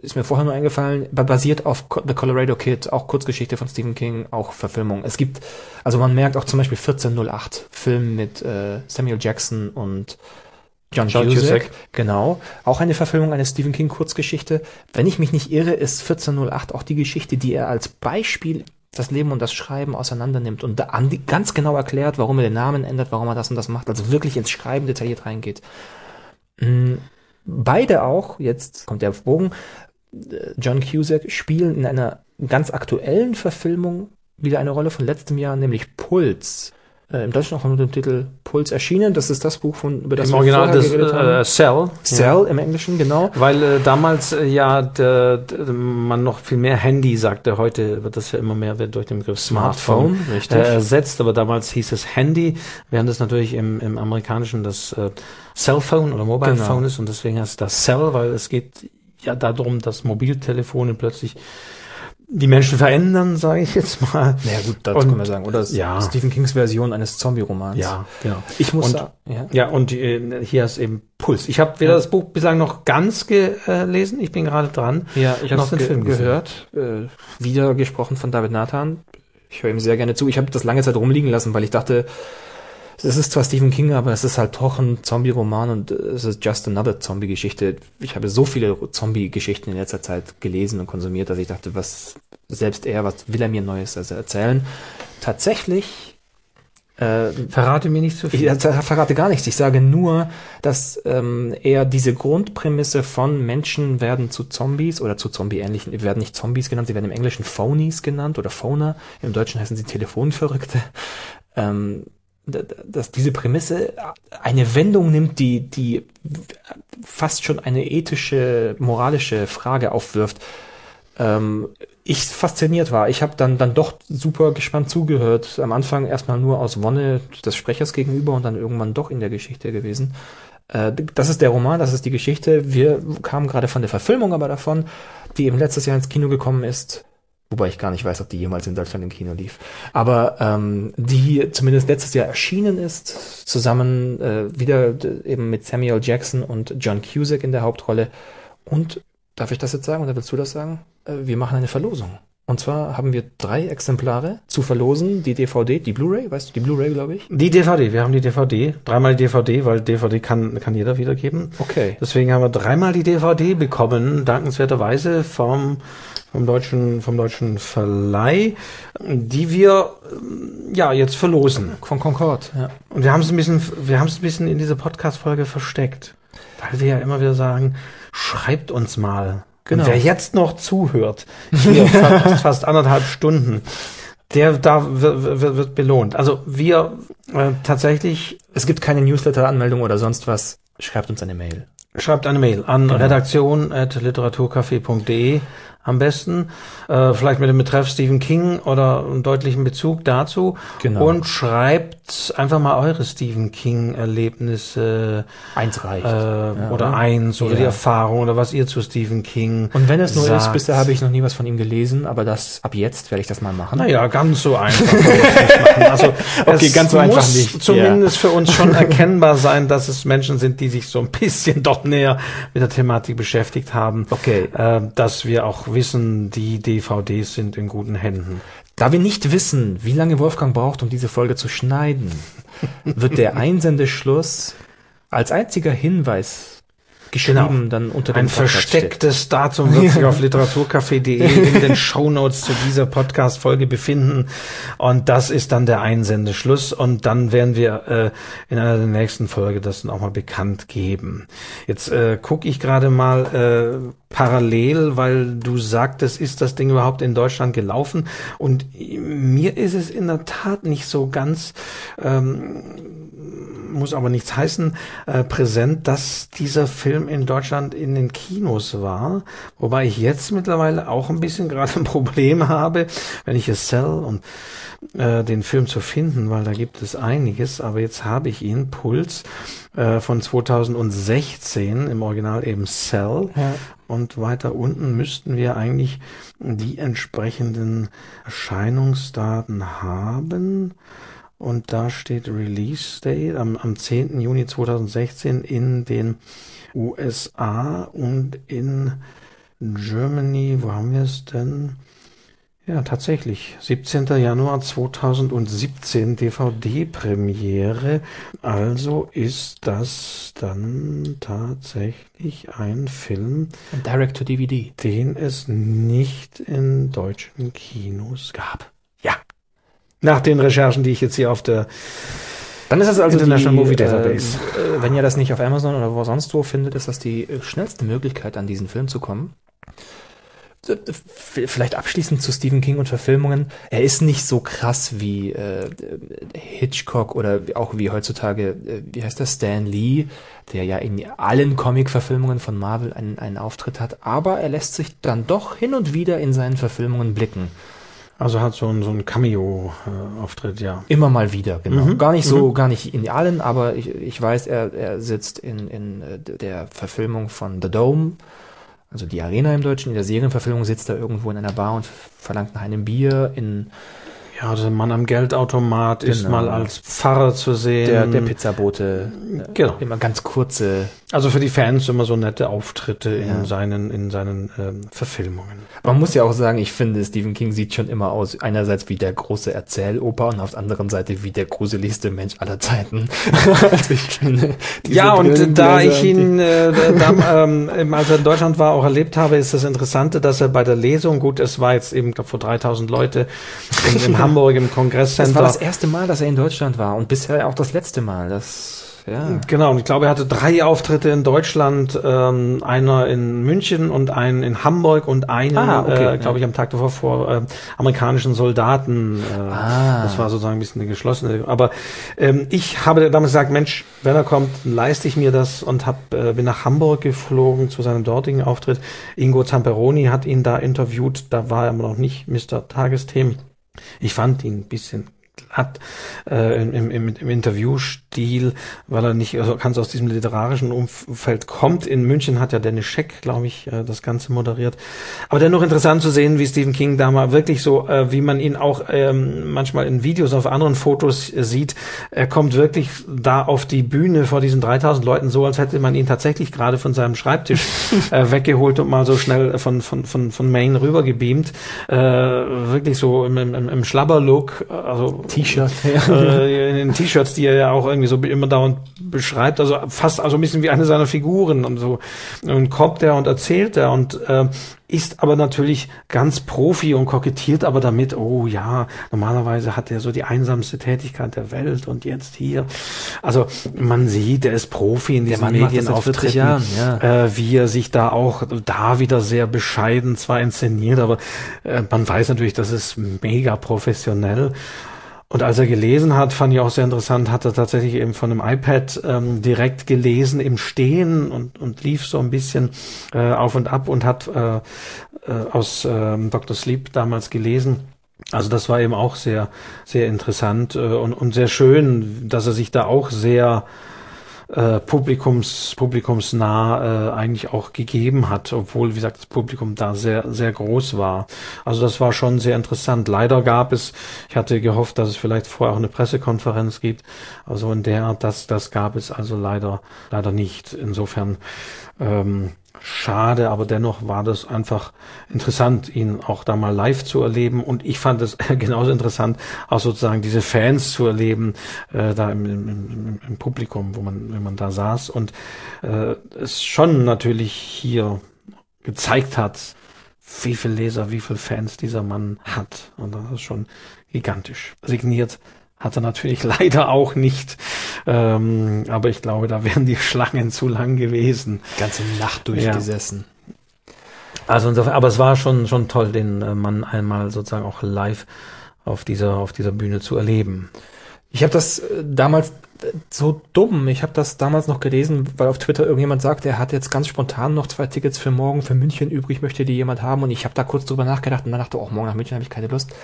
ist mir vorher nur eingefallen, ba- basiert auf The Colorado Kid, auch Kurzgeschichte von Stephen King, auch Verfilmung. Es gibt, also man merkt auch zum Beispiel 1408, Film mit äh, Samuel Jackson und John, John Cusack, Cusack. Genau. Auch eine Verfilmung einer Stephen King Kurzgeschichte. Wenn ich mich nicht irre, ist 1408 auch die Geschichte, die er als Beispiel das Leben und das Schreiben auseinander nimmt und ganz genau erklärt, warum er den Namen ändert, warum er das und das macht, also wirklich ins Schreiben detailliert reingeht. Mm, Beide auch, jetzt kommt der Bogen, äh, John Cusack spielen in einer ganz aktuellen Verfilmung wieder eine Rolle von letztem Jahr, nämlich Puls. Äh, Im Deutschen auch unter dem Titel Puls erschienen. Das ist das Buch, von, über das Im Original vorher das geredet äh, haben. Cell. Cell im Englischen, genau. Weil äh, damals äh, ja der, der, man noch viel mehr Handy sagte. Heute wird das ja immer mehr wird durch den Begriff Smartphone, Smartphone, äh, ersetzt. Aber damals hieß es Handy, während es natürlich im, im Amerikanischen das äh, Cellphone oder Mobile Genau. Phone ist. Und deswegen heißt es das Cell, weil es geht ja darum, dass Mobiltelefone plötzlich die Menschen verändern, sage ich jetzt mal. Naja gut, das Und- können wir sagen. Oder ja. Stephen Kings Version eines Zombie-Romans. Ja, genau. Ich muss Und- sagen, ja. Ja, und äh, hier ist eben Puls. Ich habe weder das Buch bislang noch ganz gelesen, ich bin gerade dran. Ja, ich habe den ge Film gehört. Äh, wieder gesprochen von David Nathan. Ich höre ihm sehr gerne zu. Ich habe das lange Zeit rumliegen lassen, weil ich dachte, es ist zwar Stephen King, aber es ist halt doch ein Zombie-Roman und äh, es ist just another Zombie-Geschichte. Ich habe so viele Zombie-Geschichten in letzter Zeit gelesen und konsumiert, dass ich dachte, was selbst er, was will er mir Neues also erzählen? Tatsächlich äh, Verrate mir nicht zu ich viel. äh, verrate gar nichts. Ich sage nur, dass ähm, er diese Grundprämisse von Menschen werden zu Zombies oder zu Zombie-ähnlichen, werden nicht Zombies genannt, sie werden im Englischen Phonies genannt oder Phoner. Im Deutschen heißen sie Telefonverrückte. Ähm, dass diese Prämisse eine Wendung nimmt, die, die fast schon eine ethische, moralische Frage aufwirft, ähm, ich fasziniert war. Ich habe dann dann doch super gespannt zugehört. Am Anfang erstmal nur aus Wonne des Sprechers gegenüber und dann irgendwann doch in der Geschichte gewesen. Äh, das ist der Roman, das ist die Geschichte. Wir kamen gerade von der Verfilmung aber davon, die eben letztes Jahr ins Kino gekommen ist. Wobei ich gar nicht weiß, ob die jemals in Deutschland im Kino lief. Aber ähm, die zumindest letztes Jahr erschienen ist, zusammen äh, wieder eben mit Samuel Jackson und John Cusack in der Hauptrolle. Und darf ich das jetzt sagen oder willst du das sagen? Äh, wir machen eine Verlosung. Und zwar haben wir drei Exemplare zu verlosen. Die DVD, die Blu-ray, weißt du, die Blu-ray, glaube ich. Die DVD, wir haben die DVD, dreimal die DVD, weil DVD kann, kann jeder wiedergeben. Okay. Deswegen haben wir dreimal die DVD bekommen, dankenswerterweise vom, vom deutschen, vom deutschen Verleih, die wir, ähm, ja, jetzt verlosen. Von Concord, ja. Und wir haben es ein bisschen, wir haben es ein bisschen in dieser Podcast-Folge versteckt. Weil wir ja immer wieder sagen, schreibt uns mal. Genau. Und wer jetzt noch zuhört, hier fast, fast anderthalb Stunden, der da wird belohnt. Also wir äh, tatsächlich Es gibt keine Newsletter-Anmeldung oder sonst was. Schreibt uns eine Mail. Schreibt eine Mail an Genau. redaktion.literaturcafé.de am besten. Äh, vielleicht mit dem Betreff Stephen King oder einen deutlichen Bezug dazu. Genau. Und schreibt einfach mal eure Stephen King-Erlebnisse Eins reicht. äh, oder eins oder Ja. die Erfahrung oder was ihr zu Stephen King Und wenn es nur ist, sagt. bisher habe ich noch nie was von ihm gelesen, aber das ab jetzt werde ich das mal machen. Naja, ganz so einfach. Also, Okay, ganz so muss einfach nicht. Zumindest für uns schon erkennbar sein, dass es Menschen sind, die sich so ein bisschen doch näher mit der Thematik beschäftigt haben. Okay. Äh, dass wir auch wissen, die DVDs sind in guten Händen. Da wir nicht wissen, wie lange Wolfgang braucht, um diese Folge zu schneiden, wird der Einsendeschluss als einziger Hinweis geschrieben dann unter dem Ein verstecktes Datum wird sich auf literaturcafé.de in den Shownotes zu dieser Podcast-Folge befinden. Und das ist dann der Einsendeschluss. Und dann werden wir äh, in einer der nächsten Folge das dann auch mal bekannt geben. Jetzt äh, gucke ich gerade mal äh, parallel, weil du sagtest, ist das Ding überhaupt in Deutschland gelaufen? Und mir ist es in der Tat nicht so ganz muss aber nichts heißen, äh, präsent, dass dieser Film in Deutschland in den Kinos war. Wobei ich jetzt mittlerweile auch ein bisschen gerade ein Problem habe, wenn ich es sell und äh, den Film zu finden, weil da gibt es einiges, aber jetzt habe ich ihn, Puls, äh, von 2016, im Original eben Cell. Ja. Und weiter unten müssten wir eigentlich die entsprechenden Erscheinungsdaten haben. Und da steht Release Date am, am 10. Juni 2016 in den USA und in Germany. Wo haben wir es denn? Ja, tatsächlich. 17. Januar 2017 DVD-Premiere. Also ist das dann tatsächlich ein Film. Direct to DVD. den es nicht in deutschen Kinos gab. Nach den Recherchen, die ich jetzt hier auf der Dann ist es also International die, Movie Database. Äh, äh, wenn ihr das nicht auf Amazon oder wo sonst wo findet, ist das die äh, schnellste Möglichkeit, an diesen Film zu kommen. Äh, Vielleicht abschließend zu Stephen King und Verfilmungen. Er ist nicht so krass wie äh, Hitchcock oder auch wie heutzutage, äh, wie heißt das, Stan Lee, der ja in allen Comic-Verfilmungen von Marvel einen, einen Auftritt hat. Aber er lässt sich dann doch hin und wieder in seinen Verfilmungen blicken. Also hat so ein, so ein Cameo-Auftritt, ja. Immer mal wieder, genau. Mhm, Gar nicht so, gar nicht in allen, aber ich, ich weiß, er, er sitzt in, in äh, der Verfilmung von The Dome, also die Arena im Deutschen, in der Serienverfilmung sitzt er irgendwo in einer Bar und verlangt nach einem Bier. In Ja, der Mann am Geldautomat ist Genau. mal als Pfarrer zu sehen. Der, der Pizzabote. äh, Genau. Immer ganz kurze. Also für die Fans immer so nette Auftritte in Ja. seinen, in seinen ähm, Verfilmungen. Man muss ja auch sagen, ich finde, Stephen King sieht schon immer aus, einerseits wie der große Erzähloper und auf der anderen Seite wie der gruseligste Mensch aller Zeiten. also ich finde, Ja, und da ich ihn, äh, da, ähm, als er in Deutschland war, auch erlebt habe, ist das Interessante, dass er bei der Lesung, gut, es war jetzt eben glaub, vor 3000 Leute in, in Hamburg im Das war Kongresscenter. das erste Mal, dass er in Deutschland war und bisher auch das letzte Mal. Das, ja. Genau, und ich glaube, er hatte drei Auftritte in Deutschland, ähm, einer in München und einen in Hamburg und einen, Ah, okay, äh, glaube ich, am Tag davor vor äh, amerikanischen Soldaten. Äh, Ah. Das war sozusagen ein bisschen eine geschlossene. Aber ähm, ich habe damals gesagt, Mensch, wenn er kommt, leiste ich mir das und hab, äh, bin nach Hamburg geflogen zu seinem dortigen Auftritt. Ingo Zamperoni hat ihn da interviewt, da war er noch nicht Mr. Tagesthemen. Ich fand ihn ein bisschen glatt äh, im, im, im Interviewstil, weil er nicht also ganz aus diesem literarischen Umfeld kommt. In München hat ja Dennis Scheck, glaube ich, äh, das Ganze moderiert. Aber dennoch interessant zu sehen, wie Stephen King da mal wirklich so, äh, wie man ihn auch ähm, manchmal in Videos, auf anderen Fotos äh, sieht. Er kommt wirklich da auf die Bühne vor diesen 3000 Leuten so, als hätte man ihn tatsächlich gerade von seinem Schreibtisch äh, weggeholt und mal so schnell von, von, von, von Maine rüber gebeamt. Äh, wirklich so im, im, im Schlabberlook, also T-Shirt. äh, in den T-Shirts, die er ja auch irgendwie so immer dauernd beschreibt, also fast also ein bisschen wie eine seiner Figuren und so. Und kommt er und erzählt er und äh, ist aber natürlich ganz Profi und kokettiert aber damit, oh ja, normalerweise hat er so die einsamste Tätigkeit der Welt und jetzt hier. Also man sieht, er ist Profi in diesen Mann macht das seit 40 Medienauftritten, Jahren, ja. äh, wie er sich da auch da wieder sehr bescheiden zwar inszeniert, aber äh, man weiß natürlich, das ist mega professionell. Und als er gelesen hat, fand ich auch sehr interessant, hat er tatsächlich eben von einem iPad ähm, direkt gelesen im Stehen und, und lief so ein bisschen äh, auf und ab und hat äh, äh, aus ähm, Dr. Sleep damals gelesen. Also das war eben auch sehr, sehr interessant äh, und, und sehr schön, dass er sich da auch sehr äh, Publikums, publikumsnah äh, eigentlich auch gegeben hat, obwohl, wie gesagt, das Publikum da sehr, sehr groß war. Also das war schon sehr interessant. Leider gab es, ich hatte gehofft, dass es vielleicht vorher auch eine Pressekonferenz gibt, also in der Art, das, das gab es also leider, leider nicht. Insofern ähm, schade, aber dennoch war das einfach interessant, ihn auch da mal live zu erleben. Und ich fand es genauso interessant, auch sozusagen diese Fans zu erleben, äh, da im, im, im, Publikum, wo man, wenn man da saß. Und äh, es schon natürlich hier gezeigt hat, wie viel Leser, wie viel Fans dieser Mann hat. Und das ist schon gigantisch. Signiert hat er natürlich leider auch nicht. Ähm, aber ich glaube, da wären die Schlangen zu lang gewesen. Ganze Nacht durchgesessen. Also insofern, aber es war schon schon toll, den äh, Mann einmal sozusagen auch live auf dieser auf dieser Bühne zu erleben. Ich habe das äh, damals äh, so dumm. Ich habe das damals noch gelesen, weil auf Twitter irgendjemand sagt, er hat jetzt ganz spontan noch zwei Tickets für morgen für München übrig, möchte die jemand haben. Und ich habe da kurz drüber nachgedacht und dann dachte, oh, morgen nach München habe ich keine Lust.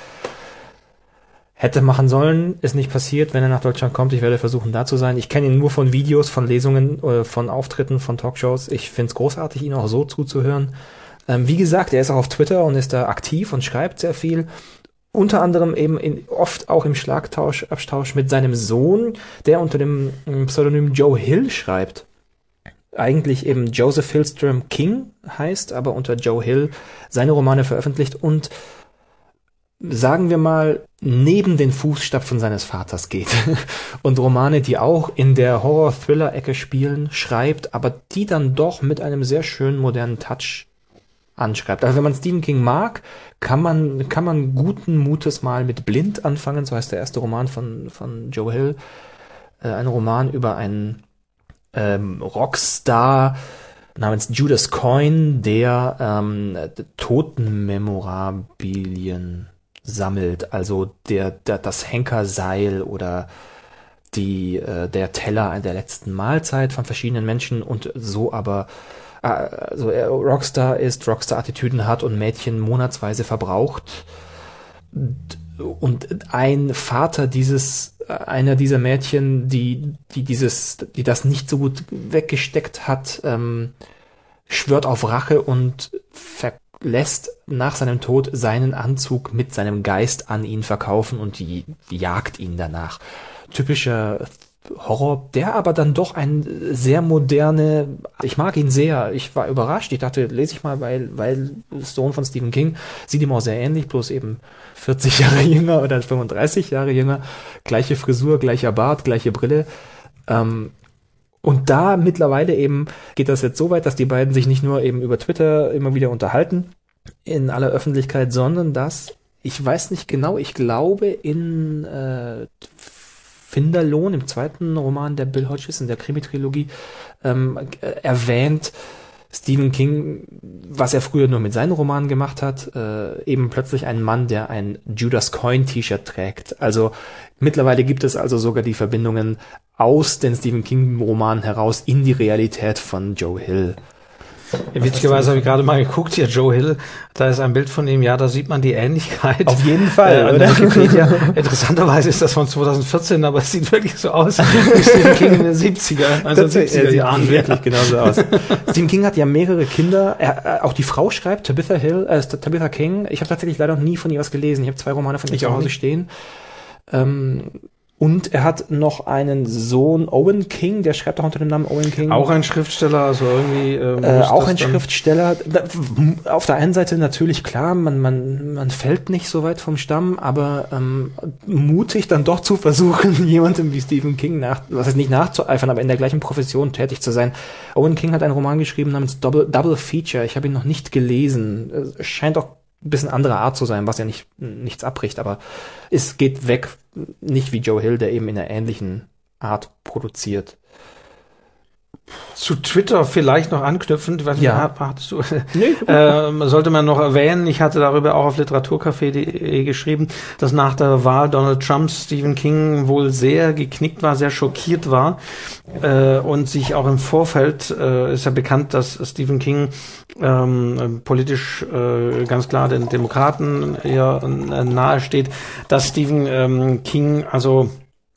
Hätte machen sollen, ist nicht passiert. Wenn er nach Deutschland kommt, ich werde versuchen, da zu sein. Ich kenne ihn nur von Videos, von Lesungen, äh, von Auftritten, von Talkshows. Ich finde es großartig, ihn auch so zuzuhören. Ähm, wie gesagt, er ist auch auf Twitter und ist da aktiv und schreibt sehr viel. Unter anderem eben in, oft auch im Schlagtausch, Abtausch mit seinem Sohn, der unter dem ähm, Pseudonym Joe Hill schreibt. Eigentlich eben Joseph Hillstrom King heißt, aber unter Joe Hill seine Romane veröffentlicht und sagen wir mal, neben den Fußstapfen seines Vaters geht. Und Romane, die auch in der Horror-Thriller-Ecke spielen, schreibt, aber die dann doch mit einem sehr schönen modernen Touch anschreibt. Also wenn man Stephen King mag, kann man, kann man guten Mutes mal mit Blind anfangen, so heißt der erste Roman von, von Joe Hill. Äh, ein Roman über einen ähm, Rockstar namens Judas Coin, der ähm, Totenmemorabilien sammelt, also der, der das Henkerseil oder die äh, der Teller der letzten Mahlzeit von verschiedenen Menschen und so aber äh, also er Rockstar ist, Rockstar-Attitüden hat und Mädchen monatsweise verbraucht. Und ein Vater dieses einer dieser Mädchen, die die dieses die das nicht so gut weggesteckt hat, ähm, schwört auf Rache und ver lässt nach seinem Tod seinen Anzug mit seinem Geist an ihn verkaufen und die, jagt ihn danach. Typischer Horror, der aber dann doch ein sehr moderne, ich mag ihn sehr, ich war überrascht, ich dachte, lese ich mal, weil, weil Stone von Stephen King sieht ihm auch sehr ähnlich, bloß eben 40 Jahre jünger oder 35 Jahre jünger, gleiche Frisur, gleicher Bart, gleiche Brille. Ähm, und da mittlerweile eben geht das jetzt so weit, dass die beiden sich nicht nur eben über Twitter immer wieder unterhalten in aller Öffentlichkeit, sondern dass, ich weiß nicht genau, ich glaube in äh, Finderlohn, im zweiten Roman der Bill Hodges in der Krimi-Trilogie, ähm, äh, erwähnt Stephen King, was er früher nur mit seinen Romanen gemacht hat, äh, eben plötzlich ein Mann, der ein Judas Coin T-Shirt trägt. Also mittlerweile gibt es also sogar die Verbindungen aus den Stephen King Romanen heraus in die Realität von Joe Hill. Witzigerweise habe ich gerade mal geguckt, hier Joe Hill, da ist ein Bild von ihm, ja, da sieht man die Ähnlichkeit. Auf jeden Fall, äh, oder? Wikipedia. Interessanterweise ist das von 2014, aber es sieht wirklich so aus wie Stephen King in den 70er, also 70er Jahren. Wirklich genauso aus. Stephen King hat ja mehrere Kinder, er, äh, auch die Frau schreibt, Tabitha Hill, äh, Tabitha King. Ich habe tatsächlich leider noch nie von ihr was gelesen. Ich habe zwei Romane von ihr zu Hause stehen. Ähm, und er hat noch einen Sohn, Owen King, der schreibt auch unter dem Namen Owen King. Auch ein Schriftsteller, also irgendwie. Ähm, äh, auch ein Schriftsteller. Auf der einen Seite natürlich klar, man, man, man fällt nicht so weit vom Stamm, aber ähm, mutig dann doch zu versuchen, jemandem wie Stephen King nach, was heißt nicht nachzueifern, aber in der gleichen Profession tätig zu sein. Owen King hat einen Roman geschrieben namens Double, Double Feature. Ich habe ihn noch nicht gelesen. Es scheint auch ein bisschen anderer Art zu sein, was ja nicht nichts abbricht, aber es geht weg nicht wie Joe Hill, der eben in einer ähnlichen Art produziert. Zu Twitter vielleicht noch anknüpfend, was ja. hattest du, nee, äh, sollte man noch erwähnen, ich hatte darüber auch auf literaturcafé.de geschrieben, dass nach der Wahl Donald Trumps Stephen King wohl sehr geknickt war, sehr schockiert war äh, und sich auch im Vorfeld, äh, ist ja bekannt, dass Stephen King ähm, politisch äh, ganz klar den Demokraten eher äh, nahe steht, dass Stephen ähm, King also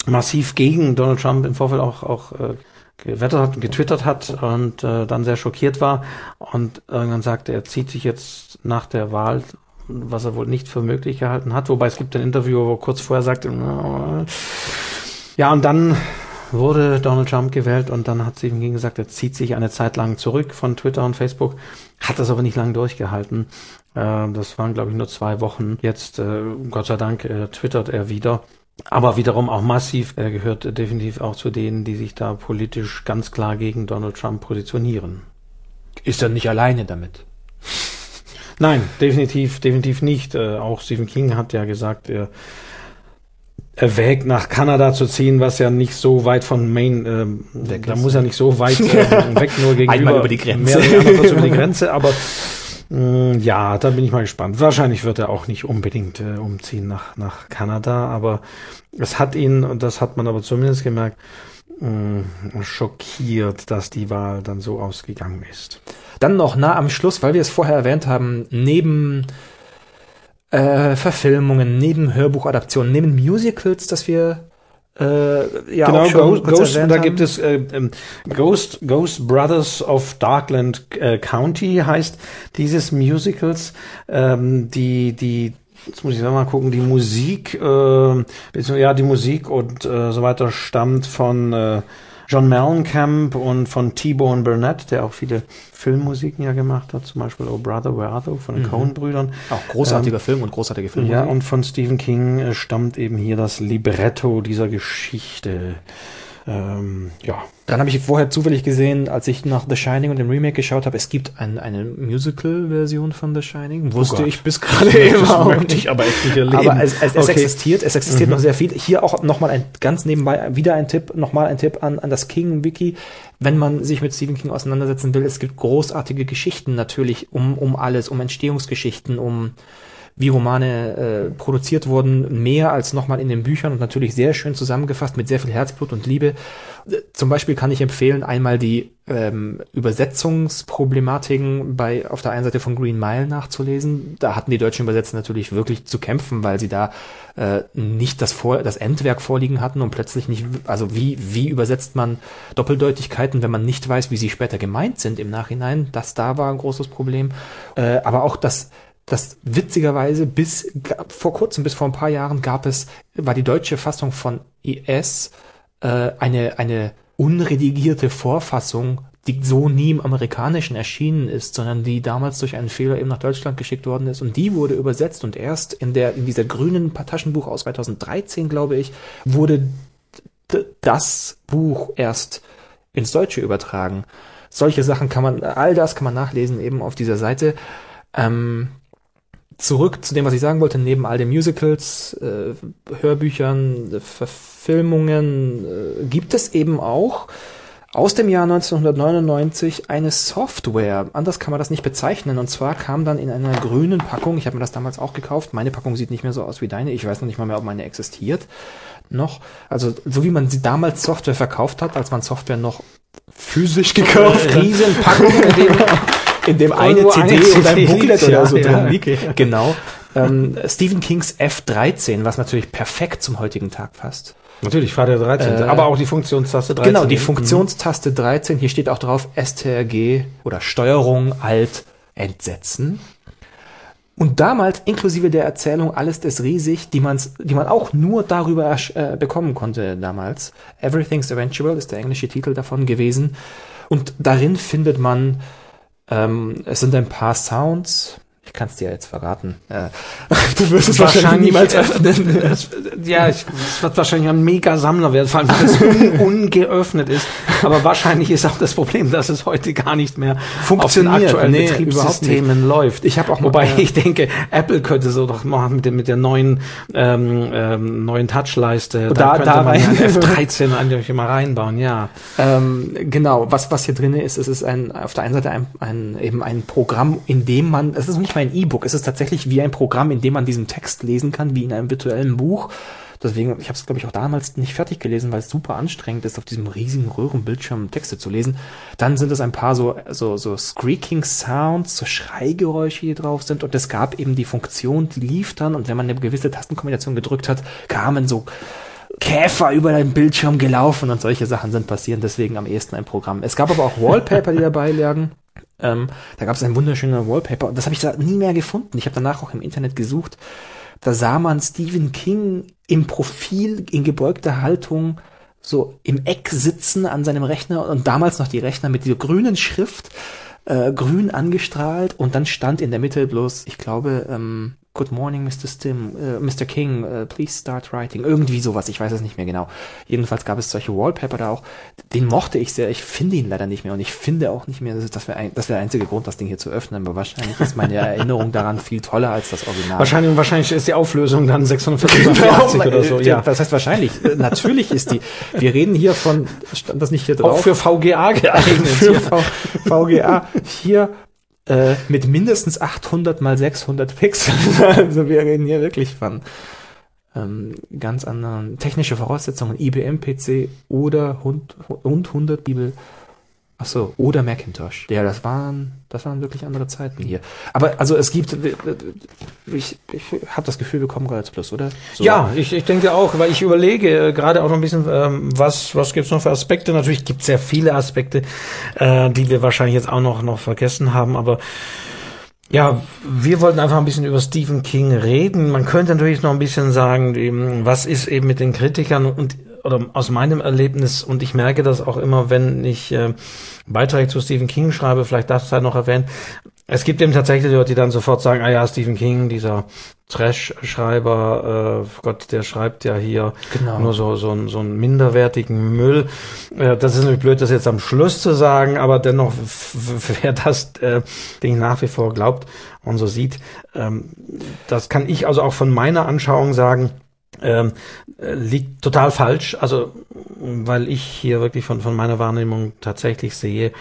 massiv gegen Donald Trump im Vorfeld auch, auch äh, gewettert hat, getwittert hat und äh, dann sehr schockiert war und irgendwann sagte, er zieht sich jetzt nach der Wahl, was er wohl nicht für möglich gehalten hat. Wobei es gibt ein Interview, wo er kurz vorher sagte, ja, und dann wurde Donald Trump gewählt und dann hat Stephen King gesagt, er zieht sich eine Zeit lang zurück von Twitter und Facebook, hat das aber nicht lang durchgehalten. Äh, das waren, glaube ich, nur zwei Wochen. Jetzt, äh, Gott sei Dank, äh, twittert er wieder aber wiederum auch massiv, er gehört definitiv auch zu denen, die sich da politisch ganz klar gegen Donald Trump positionieren. Ist er nicht alleine damit? Nein, definitiv, definitiv nicht. Äh, auch Stephen King hat ja gesagt, er erwägt nach Kanada zu ziehen, was ja nicht so weit von Maine, äh, da muss er nicht so weit äh, weg, nur gegenüber. Einmal über die Grenze. Mehr, über die Grenze, aber ja, da bin ich mal gespannt. Wahrscheinlich wird er auch nicht unbedingt äh, umziehen nach, nach Kanada, aber es hat ihn, und das hat man aber zumindest gemerkt, mm, schockiert, dass die Wahl dann so ausgegangen ist. Dann noch nah am Schluss, weil wir es vorher erwähnt haben, neben äh, Verfilmungen, neben Hörbuchadaptionen, neben Musicals, dass wir äh, ja, genau, Ghost, Ghost da gibt es äh, ähm, Ghost, Ghost Brothers of Darkland äh, County heißt dieses Musicals, ähm, die die Jetzt muss ich mal gucken, die Musik, äh, ja, die Musik und äh, so weiter stammt von äh, John Mellencamp und von T-Bone Burnett, der auch viele Filmmusiken ja gemacht hat, zum Beispiel Oh Brother, Where Are Thou von den mhm. Coen-Brüdern. Auch großartiger ähm, Film und großartige Filmmusik. Ja, und von Stephen King äh, stammt eben hier das Libretto dieser Geschichte. Ähm, ja. Dann habe ich vorher zufällig gesehen, als ich nach The Shining und dem Remake geschaut habe, es gibt ein, eine Musical-Version von The Shining. Oh Wusste oh ich bis gerade eben auch möchte ich aber echt nicht erleben. Aber es, es, es existiert, es existiert mhm. noch sehr viel. Hier auch nochmal ein ganz nebenbei wieder ein Tipp, nochmal ein Tipp an, an das King-Wiki. Wenn man sich mit Stephen King auseinandersetzen will, es gibt großartige Geschichten natürlich um, um alles, um Entstehungsgeschichten, um wie Romane äh, produziert wurden, mehr als nochmal in den Büchern und natürlich sehr schön zusammengefasst mit sehr viel Herzblut und Liebe. Äh, Zum Beispiel kann ich empfehlen, einmal die ähm, Übersetzungsproblematiken bei auf der einen Seite von Green Mile nachzulesen. Da hatten die deutschen Übersetzer natürlich wirklich zu kämpfen, weil sie da äh, nicht das, Vor das Endwerk vorliegen hatten und plötzlich nicht, also wie, wie übersetzt man Doppeldeutigkeiten, wenn man nicht weiß, wie sie später gemeint sind im Nachhinein. Das da war ein großes Problem. Äh, aber auch das das witzigerweise bis vor kurzem, bis vor ein paar Jahren gab es, war die deutsche Fassung von IS äh, eine, eine unredigierte Vorfassung, die so nie im Amerikanischen erschienen ist, sondern die damals durch einen Fehler eben nach Deutschland geschickt worden ist und die wurde übersetzt und erst in der, in dieser grünen Taschenbuch aus 2013, glaube ich, wurde das Buch erst ins Deutsche übertragen. Solche Sachen kann man, all das kann man nachlesen eben auf dieser Seite. Ähm, zurück zu dem, was ich sagen wollte, neben all den Musicals, äh, Hörbüchern, Verfilmungen, äh, gibt es eben auch aus dem Jahr 1999 eine Software. Anders kann man das nicht bezeichnen. Und zwar kam dann in einer grünen Packung, ich habe mir das damals auch gekauft, meine Packung sieht nicht mehr so aus wie deine, ich weiß noch nicht mal mehr, ob meine existiert noch. Also so wie man sie damals Software verkauft hat, als man Software noch physisch gekauft hat. Riesenpackung, in dem, in dem eine Irgendwo CD eine und ein CD Booklet liegt, oder ja, so ja, drin liegt. okay. Genau. Ähm, Stephen Kings F13, was natürlich perfekt zum heutigen Tag passt. Natürlich, Vater 13. Äh, aber auch die Funktionstaste 13. Genau, die Funktionstaste 13, hier steht auch drauf STRG oder Steuerung Alt Entsetzen. Und damals, inklusive der Erzählung Alles ist riesig, die, man's, die man auch nur darüber äh, bekommen konnte damals. Everything's Eventual ist der englische Titel davon gewesen. Und darin findet man, ähm, es sind ein paar Sounds. Ich kann es dir jetzt verraten. Äh, du wirst es wahrscheinlich niemals öffnen. Es, ja, ich, es wird wahrscheinlich ein mega Sammlerwert, vor allem weil es un, ungeöffnet ist. Aber wahrscheinlich ist auch das Problem, dass es heute gar nicht mehr Funktioniert. auf den aktuellen Nee, Betriebssystemen läuft. Ich habe auch mal- Wobei äh, ich denke, Apple könnte so doch machen mit, der- mit der neuen ähm, ähm, neuen Touchleiste. Da- könnte da man rein. ja ein F13 eigentlich mal reinbauen, ja. Ähm, genau, was, was hier drin ist, es ist ein, auf der einen Seite ein, ein, eben ein Programm, in dem man, es ist noch nicht mal ein E-Book, es ist tatsächlich wie ein Programm, in dem man diesen Text lesen kann, wie in einem virtuellen Buch. Deswegen, ich habe es, glaube ich, auch damals nicht fertig gelesen, weil es super anstrengend ist, auf diesem riesigen Röhrenbildschirm Texte zu lesen. Dann sind es ein paar so, so, so Screaking Sounds, so Schreigeräusche, die drauf sind. Und es gab eben die Funktion, die lief dann. Und wenn man eine gewisse Tastenkombination gedrückt hat, kamen so Käfer über den Bildschirm gelaufen und solche Sachen sind passieren, deswegen am ehesten ein Programm. Es gab aber auch Wallpaper, die dabei lagen. Ähm, da gab es ein wunderschöner Wallpaper das habe ich da nie mehr gefunden. Ich habe danach auch im Internet gesucht. Da sah man Stephen King im Profil in gebeugter Haltung so im Eck sitzen an seinem Rechner und damals noch die Rechner mit dieser grünen Schrift, äh, grün angestrahlt und dann stand in der Mitte bloß, ich glaube, ähm, Good morning, Mr. Stim, äh, Mr. King, äh, please start writing. Irgendwie sowas, ich weiß es nicht mehr genau. Jedenfalls gab es solche Wallpaper da auch. Den mochte ich sehr, ich finde ihn leider nicht mehr und ich finde auch nicht mehr, das das wäre ein, das wäre der einzige Grund, das Ding hier zu öffnen, aber wahrscheinlich ist meine Erinnerung daran viel toller als das Original. Wahrscheinlich, wahrscheinlich ist die Auflösung dann 685 oder so, Äh, ja. Was heißt wahrscheinlich? Äh, Natürlich ist die. Wir reden hier von, stand das nicht hier drauf? Auch für VGA geeignet. für v, VGA. Hier äh, mit mindestens 800 mal 600 Pixeln. Also wir reden hier wirklich von ähm, ganz anderen technische Voraussetzungen. IBM-PC oder Hund, und 100 Bibel. Ach so, oder Macintosh. Ja, das waren, das waren wirklich andere Zeiten hier. Aber also es gibt, ich, ich habe das Gefühl, wir kommen gerade Plus, oder? So. Ja, ich, ich denke auch, weil ich überlege äh, gerade auch noch ein bisschen, ähm, was, was gibt's noch für Aspekte? Natürlich gibt's sehr viele Aspekte, äh, die wir wahrscheinlich jetzt auch noch, noch vergessen haben, aber ja, wir wollten einfach ein bisschen über Stephen King reden. Man könnte natürlich noch ein bisschen sagen, was ist eben mit den Kritikern und oder aus meinem Erlebnis und ich merke das auch immer, wenn ich äh, Beiträge zu Stephen King schreibe, vielleicht darfst du halt noch erwähnen. Es gibt eben tatsächlich Leute, die dann sofort sagen, ah ja, Stephen King, dieser Trash-Schreiber, äh, Gott, der schreibt ja hier Genau. nur so, so, einen- so einen minderwertigen Müll. Äh, das ist natürlich blöd, das jetzt am Schluss zu sagen, aber dennoch, wer das äh, Ding nach wie vor glaubt und so sieht, ähm, das kann ich also auch von meiner Anschauung sagen. Ähm, äh, liegt total falsch. Also, weil ich hier wirklich von, von meiner Wahrnehmung tatsächlich sehe,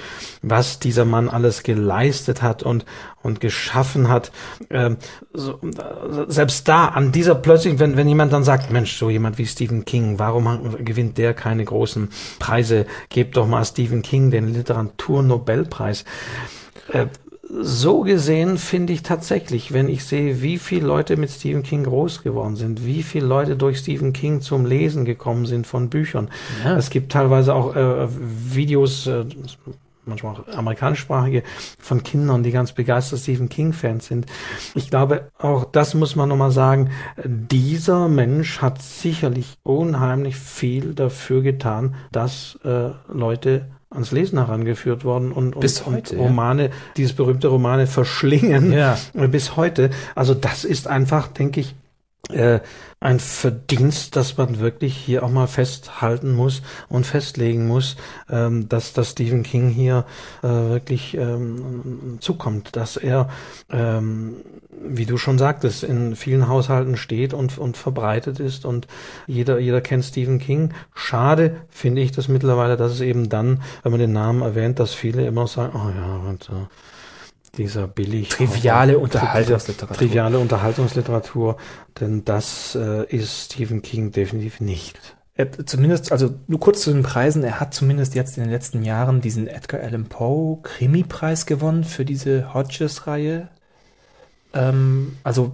was dieser Mann alles geleistet hat und, und geschaffen hat. Ähm, so, selbst da, an dieser plötzlich, wenn, wenn jemand dann sagt, Mensch, so jemand wie Stephen King, warum gewinnt der keine großen Preise? Gebt doch mal Stephen King den Literaturnobelpreis. Äh, so gesehen finde ich tatsächlich, wenn ich sehe, wie viele Leute mit Stephen King groß geworden sind, wie viele Leute durch Stephen King zum Lesen gekommen sind von Büchern. Ja. Es gibt teilweise auch äh, Videos, äh, manchmal auch amerikanischsprachige, von Kindern, die ganz begeistert Stephen King-Fans sind. Ich glaube, auch das muss man nochmal sagen, dieser Mensch hat sicherlich unheimlich viel dafür getan, dass äh, Leute ans Lesen herangeführt worden und, bis und, heute, und Romane, ja. dieses berühmte Romane verschlingen ja. bis heute. Also das ist einfach, denke ich, äh, ein Verdienst, dass man wirklich hier auch mal festhalten muss und festlegen muss, ähm, dass, dass Stephen King hier äh, wirklich ähm, zukommt, dass er, ähm, wie du schon sagtest, in vielen Haushalten steht und, und verbreitet ist und jeder, jeder kennt Stephen King. Schade finde ich das mittlerweile, dass es eben dann, wenn man den Namen erwähnt, dass viele immer sagen, oh ja, und, äh, dieser billig triviale Unterhaltungsliteratur. Triviale Unterhaltungsliteratur, denn das äh, ist Stephen King definitiv nicht. Er, zumindest, also nur kurz zu den Preisen, er hat zumindest jetzt in den letzten Jahren diesen Edgar Allan Poe Krimi-Preis gewonnen für diese Hodges-Reihe. Ähm, also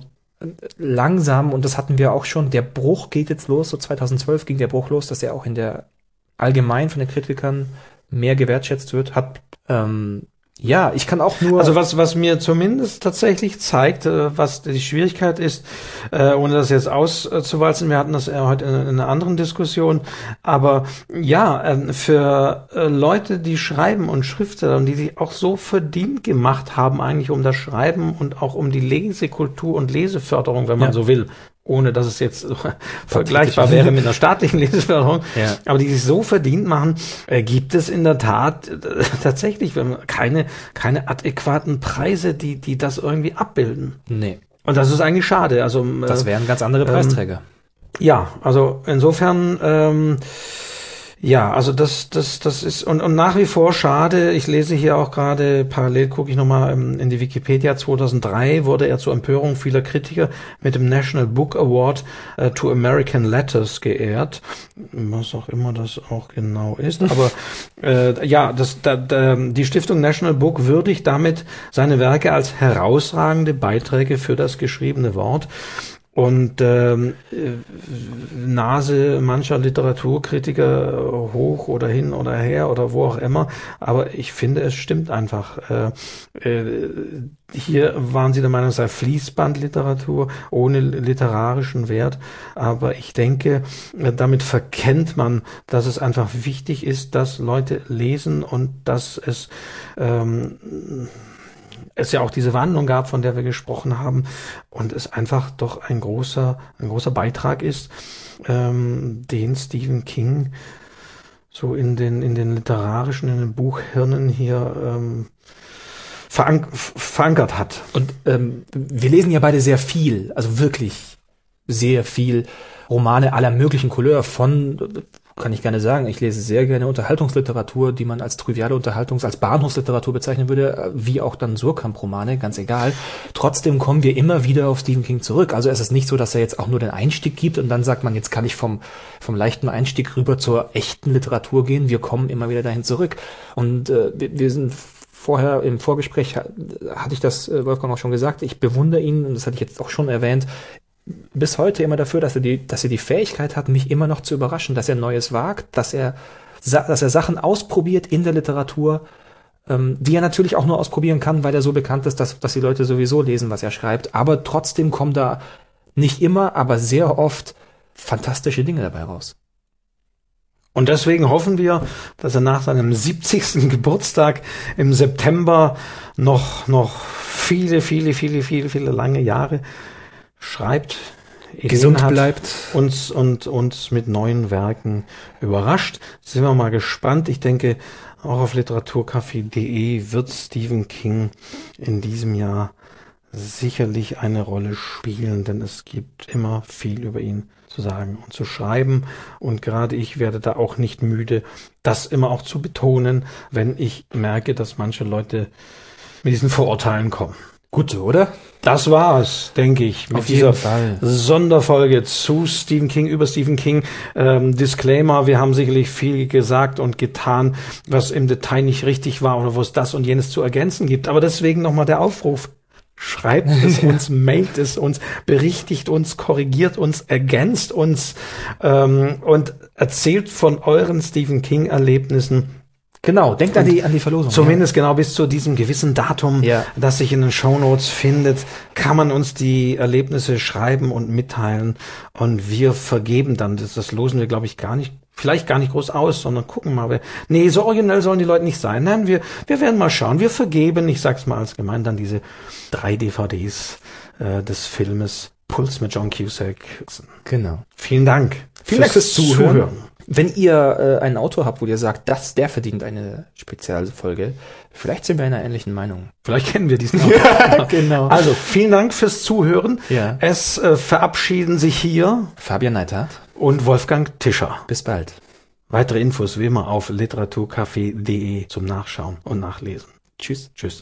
langsam, und das hatten wir auch schon, der Bruch geht jetzt los, so 2012 ging der Bruch los, dass er auch in der allgemein von den Kritikern mehr gewertschätzt wird, hat ähm, ja, ich kann auch nur. Also was, was mir zumindest tatsächlich zeigt, äh, was die Schwierigkeit ist, äh, ohne das jetzt auszuwalzen, wir hatten das ja heute in, einer anderen Diskussion, aber ja, ähm, für äh, Leute, die schreiben und Schriftsteller, die sich auch so verdient gemacht haben, eigentlich um das Schreiben und auch um die Lesekultur und Leseförderung, wenn man ja. so will, ohne dass es jetzt vergleichbar wäre mit einer staatlichen Lebensförderung, ja. aber die sich so verdient machen, äh, gibt es in der Tat äh, tatsächlich keine, keine adäquaten Preise, die, die das irgendwie abbilden. Nee. Und das ist eigentlich schade. Also, das wären ganz andere Preisträger. Ähm, ja, also insofern ähm, ja, also das, das, das ist und, und nach wie vor schade. Ich lese hier auch gerade parallel gucke ich nochmal ähm, in die Wikipedia. 2003 wurde er zur Empörung vieler Kritiker mit dem National Book Award äh, to American Letters geehrt, was auch immer das auch genau ist. Aber äh, ja, das, da, da, die Stiftung National Book würdigt damit seine Werke als herausragende Beiträge für das geschriebene Wort und ähm, Nase mancher Literaturkritiker hoch oder hin oder her oder wo auch immer. Aber ich finde, es stimmt einfach. Äh, äh, hier waren sie der Meinung, es sei Fließbandliteratur ohne literarischen Wert. Aber ich denke, damit verkennt man, dass es einfach wichtig ist, dass Leute lesen und dass es ähm, es ja auch diese Wandlung gab, von der wir gesprochen haben, und es einfach doch ein großer, ein großer Beitrag ist, ähm, den Stephen King so in den, in den literarischen, in den Buchhirnen hier ähm, verank verankert hat. Und ähm, wir lesen ja beide sehr viel, also wirklich sehr viel Romane aller möglichen Couleur von kann ich gerne sagen. Ich lese sehr gerne Unterhaltungsliteratur, die man als triviale Unterhaltungs-, als Bahnhofsliteratur bezeichnen würde, wie auch dann Surkamp-Romane, ganz egal. Trotzdem kommen wir immer wieder auf Stephen King zurück. Also es ist nicht so, dass er jetzt auch nur den Einstieg gibt und dann sagt man, jetzt kann ich vom, vom leichten Einstieg rüber zur echten Literatur gehen. Wir kommen immer wieder dahin zurück. Und äh, wir, wir sind vorher im Vorgespräch hatte ich das äh, Wolfgang auch schon gesagt. Ich bewundere ihn und das hatte ich jetzt auch schon erwähnt bis heute immer dafür, dass er die, dass er die Fähigkeit hat, mich immer noch zu überraschen, dass er Neues wagt, dass er, dass er Sachen ausprobiert in der Literatur, ähm, die er natürlich auch nur ausprobieren kann, weil er so bekannt ist, dass, dass die Leute sowieso lesen, was er schreibt. Aber trotzdem kommen da nicht immer, aber sehr oft fantastische Dinge dabei raus. Und deswegen hoffen wir, dass er nach seinem 70. Geburtstag im September noch, noch viele, viele, viele, viele, viele lange Jahre schreibt, gesund bleibt, uns und uns mit neuen Werken überrascht. Sind wir mal gespannt. Ich denke, auch auf literaturcafé.de wird Stephen King in diesem Jahr sicherlich eine Rolle spielen, denn es gibt immer viel über ihn zu sagen und zu schreiben. Und gerade ich werde da auch nicht müde, das immer auch zu betonen, wenn ich merke, dass manche Leute mit diesen Vorurteilen kommen. Gut oder? Das war's, denke ich, mit Auf jeden dieser Fall. Sonderfolge zu Stephen King, über Stephen King. Ähm, Disclaimer, wir haben sicherlich viel gesagt und getan, was im Detail nicht richtig war oder wo es das und jenes zu ergänzen gibt. Aber deswegen nochmal der Aufruf. Schreibt es uns, mailt es uns, berichtigt uns, korrigiert uns, ergänzt uns ähm, und erzählt von euren Stephen King-Erlebnissen. Genau, denkt an die, an die Verlosung. Zumindest genau bis zu diesem gewissen Datum, Ja. das sich in den Shownotes findet, kann man uns die Erlebnisse schreiben und mitteilen und wir vergeben dann. Das, das losen wir, glaube ich, gar nicht, vielleicht gar nicht groß aus, sondern gucken mal. Nee, so originell sollen die Leute nicht sein. Nein, wir, wir werden mal schauen. Wir vergeben, ich sag's mal als gemein, dann diese drei DVDs äh, des Filmes Puls mit John Cusack. Genau. Vielen Dank. Vielen Dank fürs Zuhören. Wenn ihr äh, einen Autor habt, wo ihr sagt, das, der verdient eine Spezialfolge, vielleicht sind wir einer ähnlichen Meinung. Vielleicht kennen wir diesen auch. genau. Also, vielen Dank fürs Zuhören. Ja. Es äh, verabschieden sich hier Fabian Neithardt, und Wolfgang Tischer. bis bald. Weitere Infos wie immer auf literaturcafé.de zum Nachschauen und Nachlesen. Tschüss. Tschüss.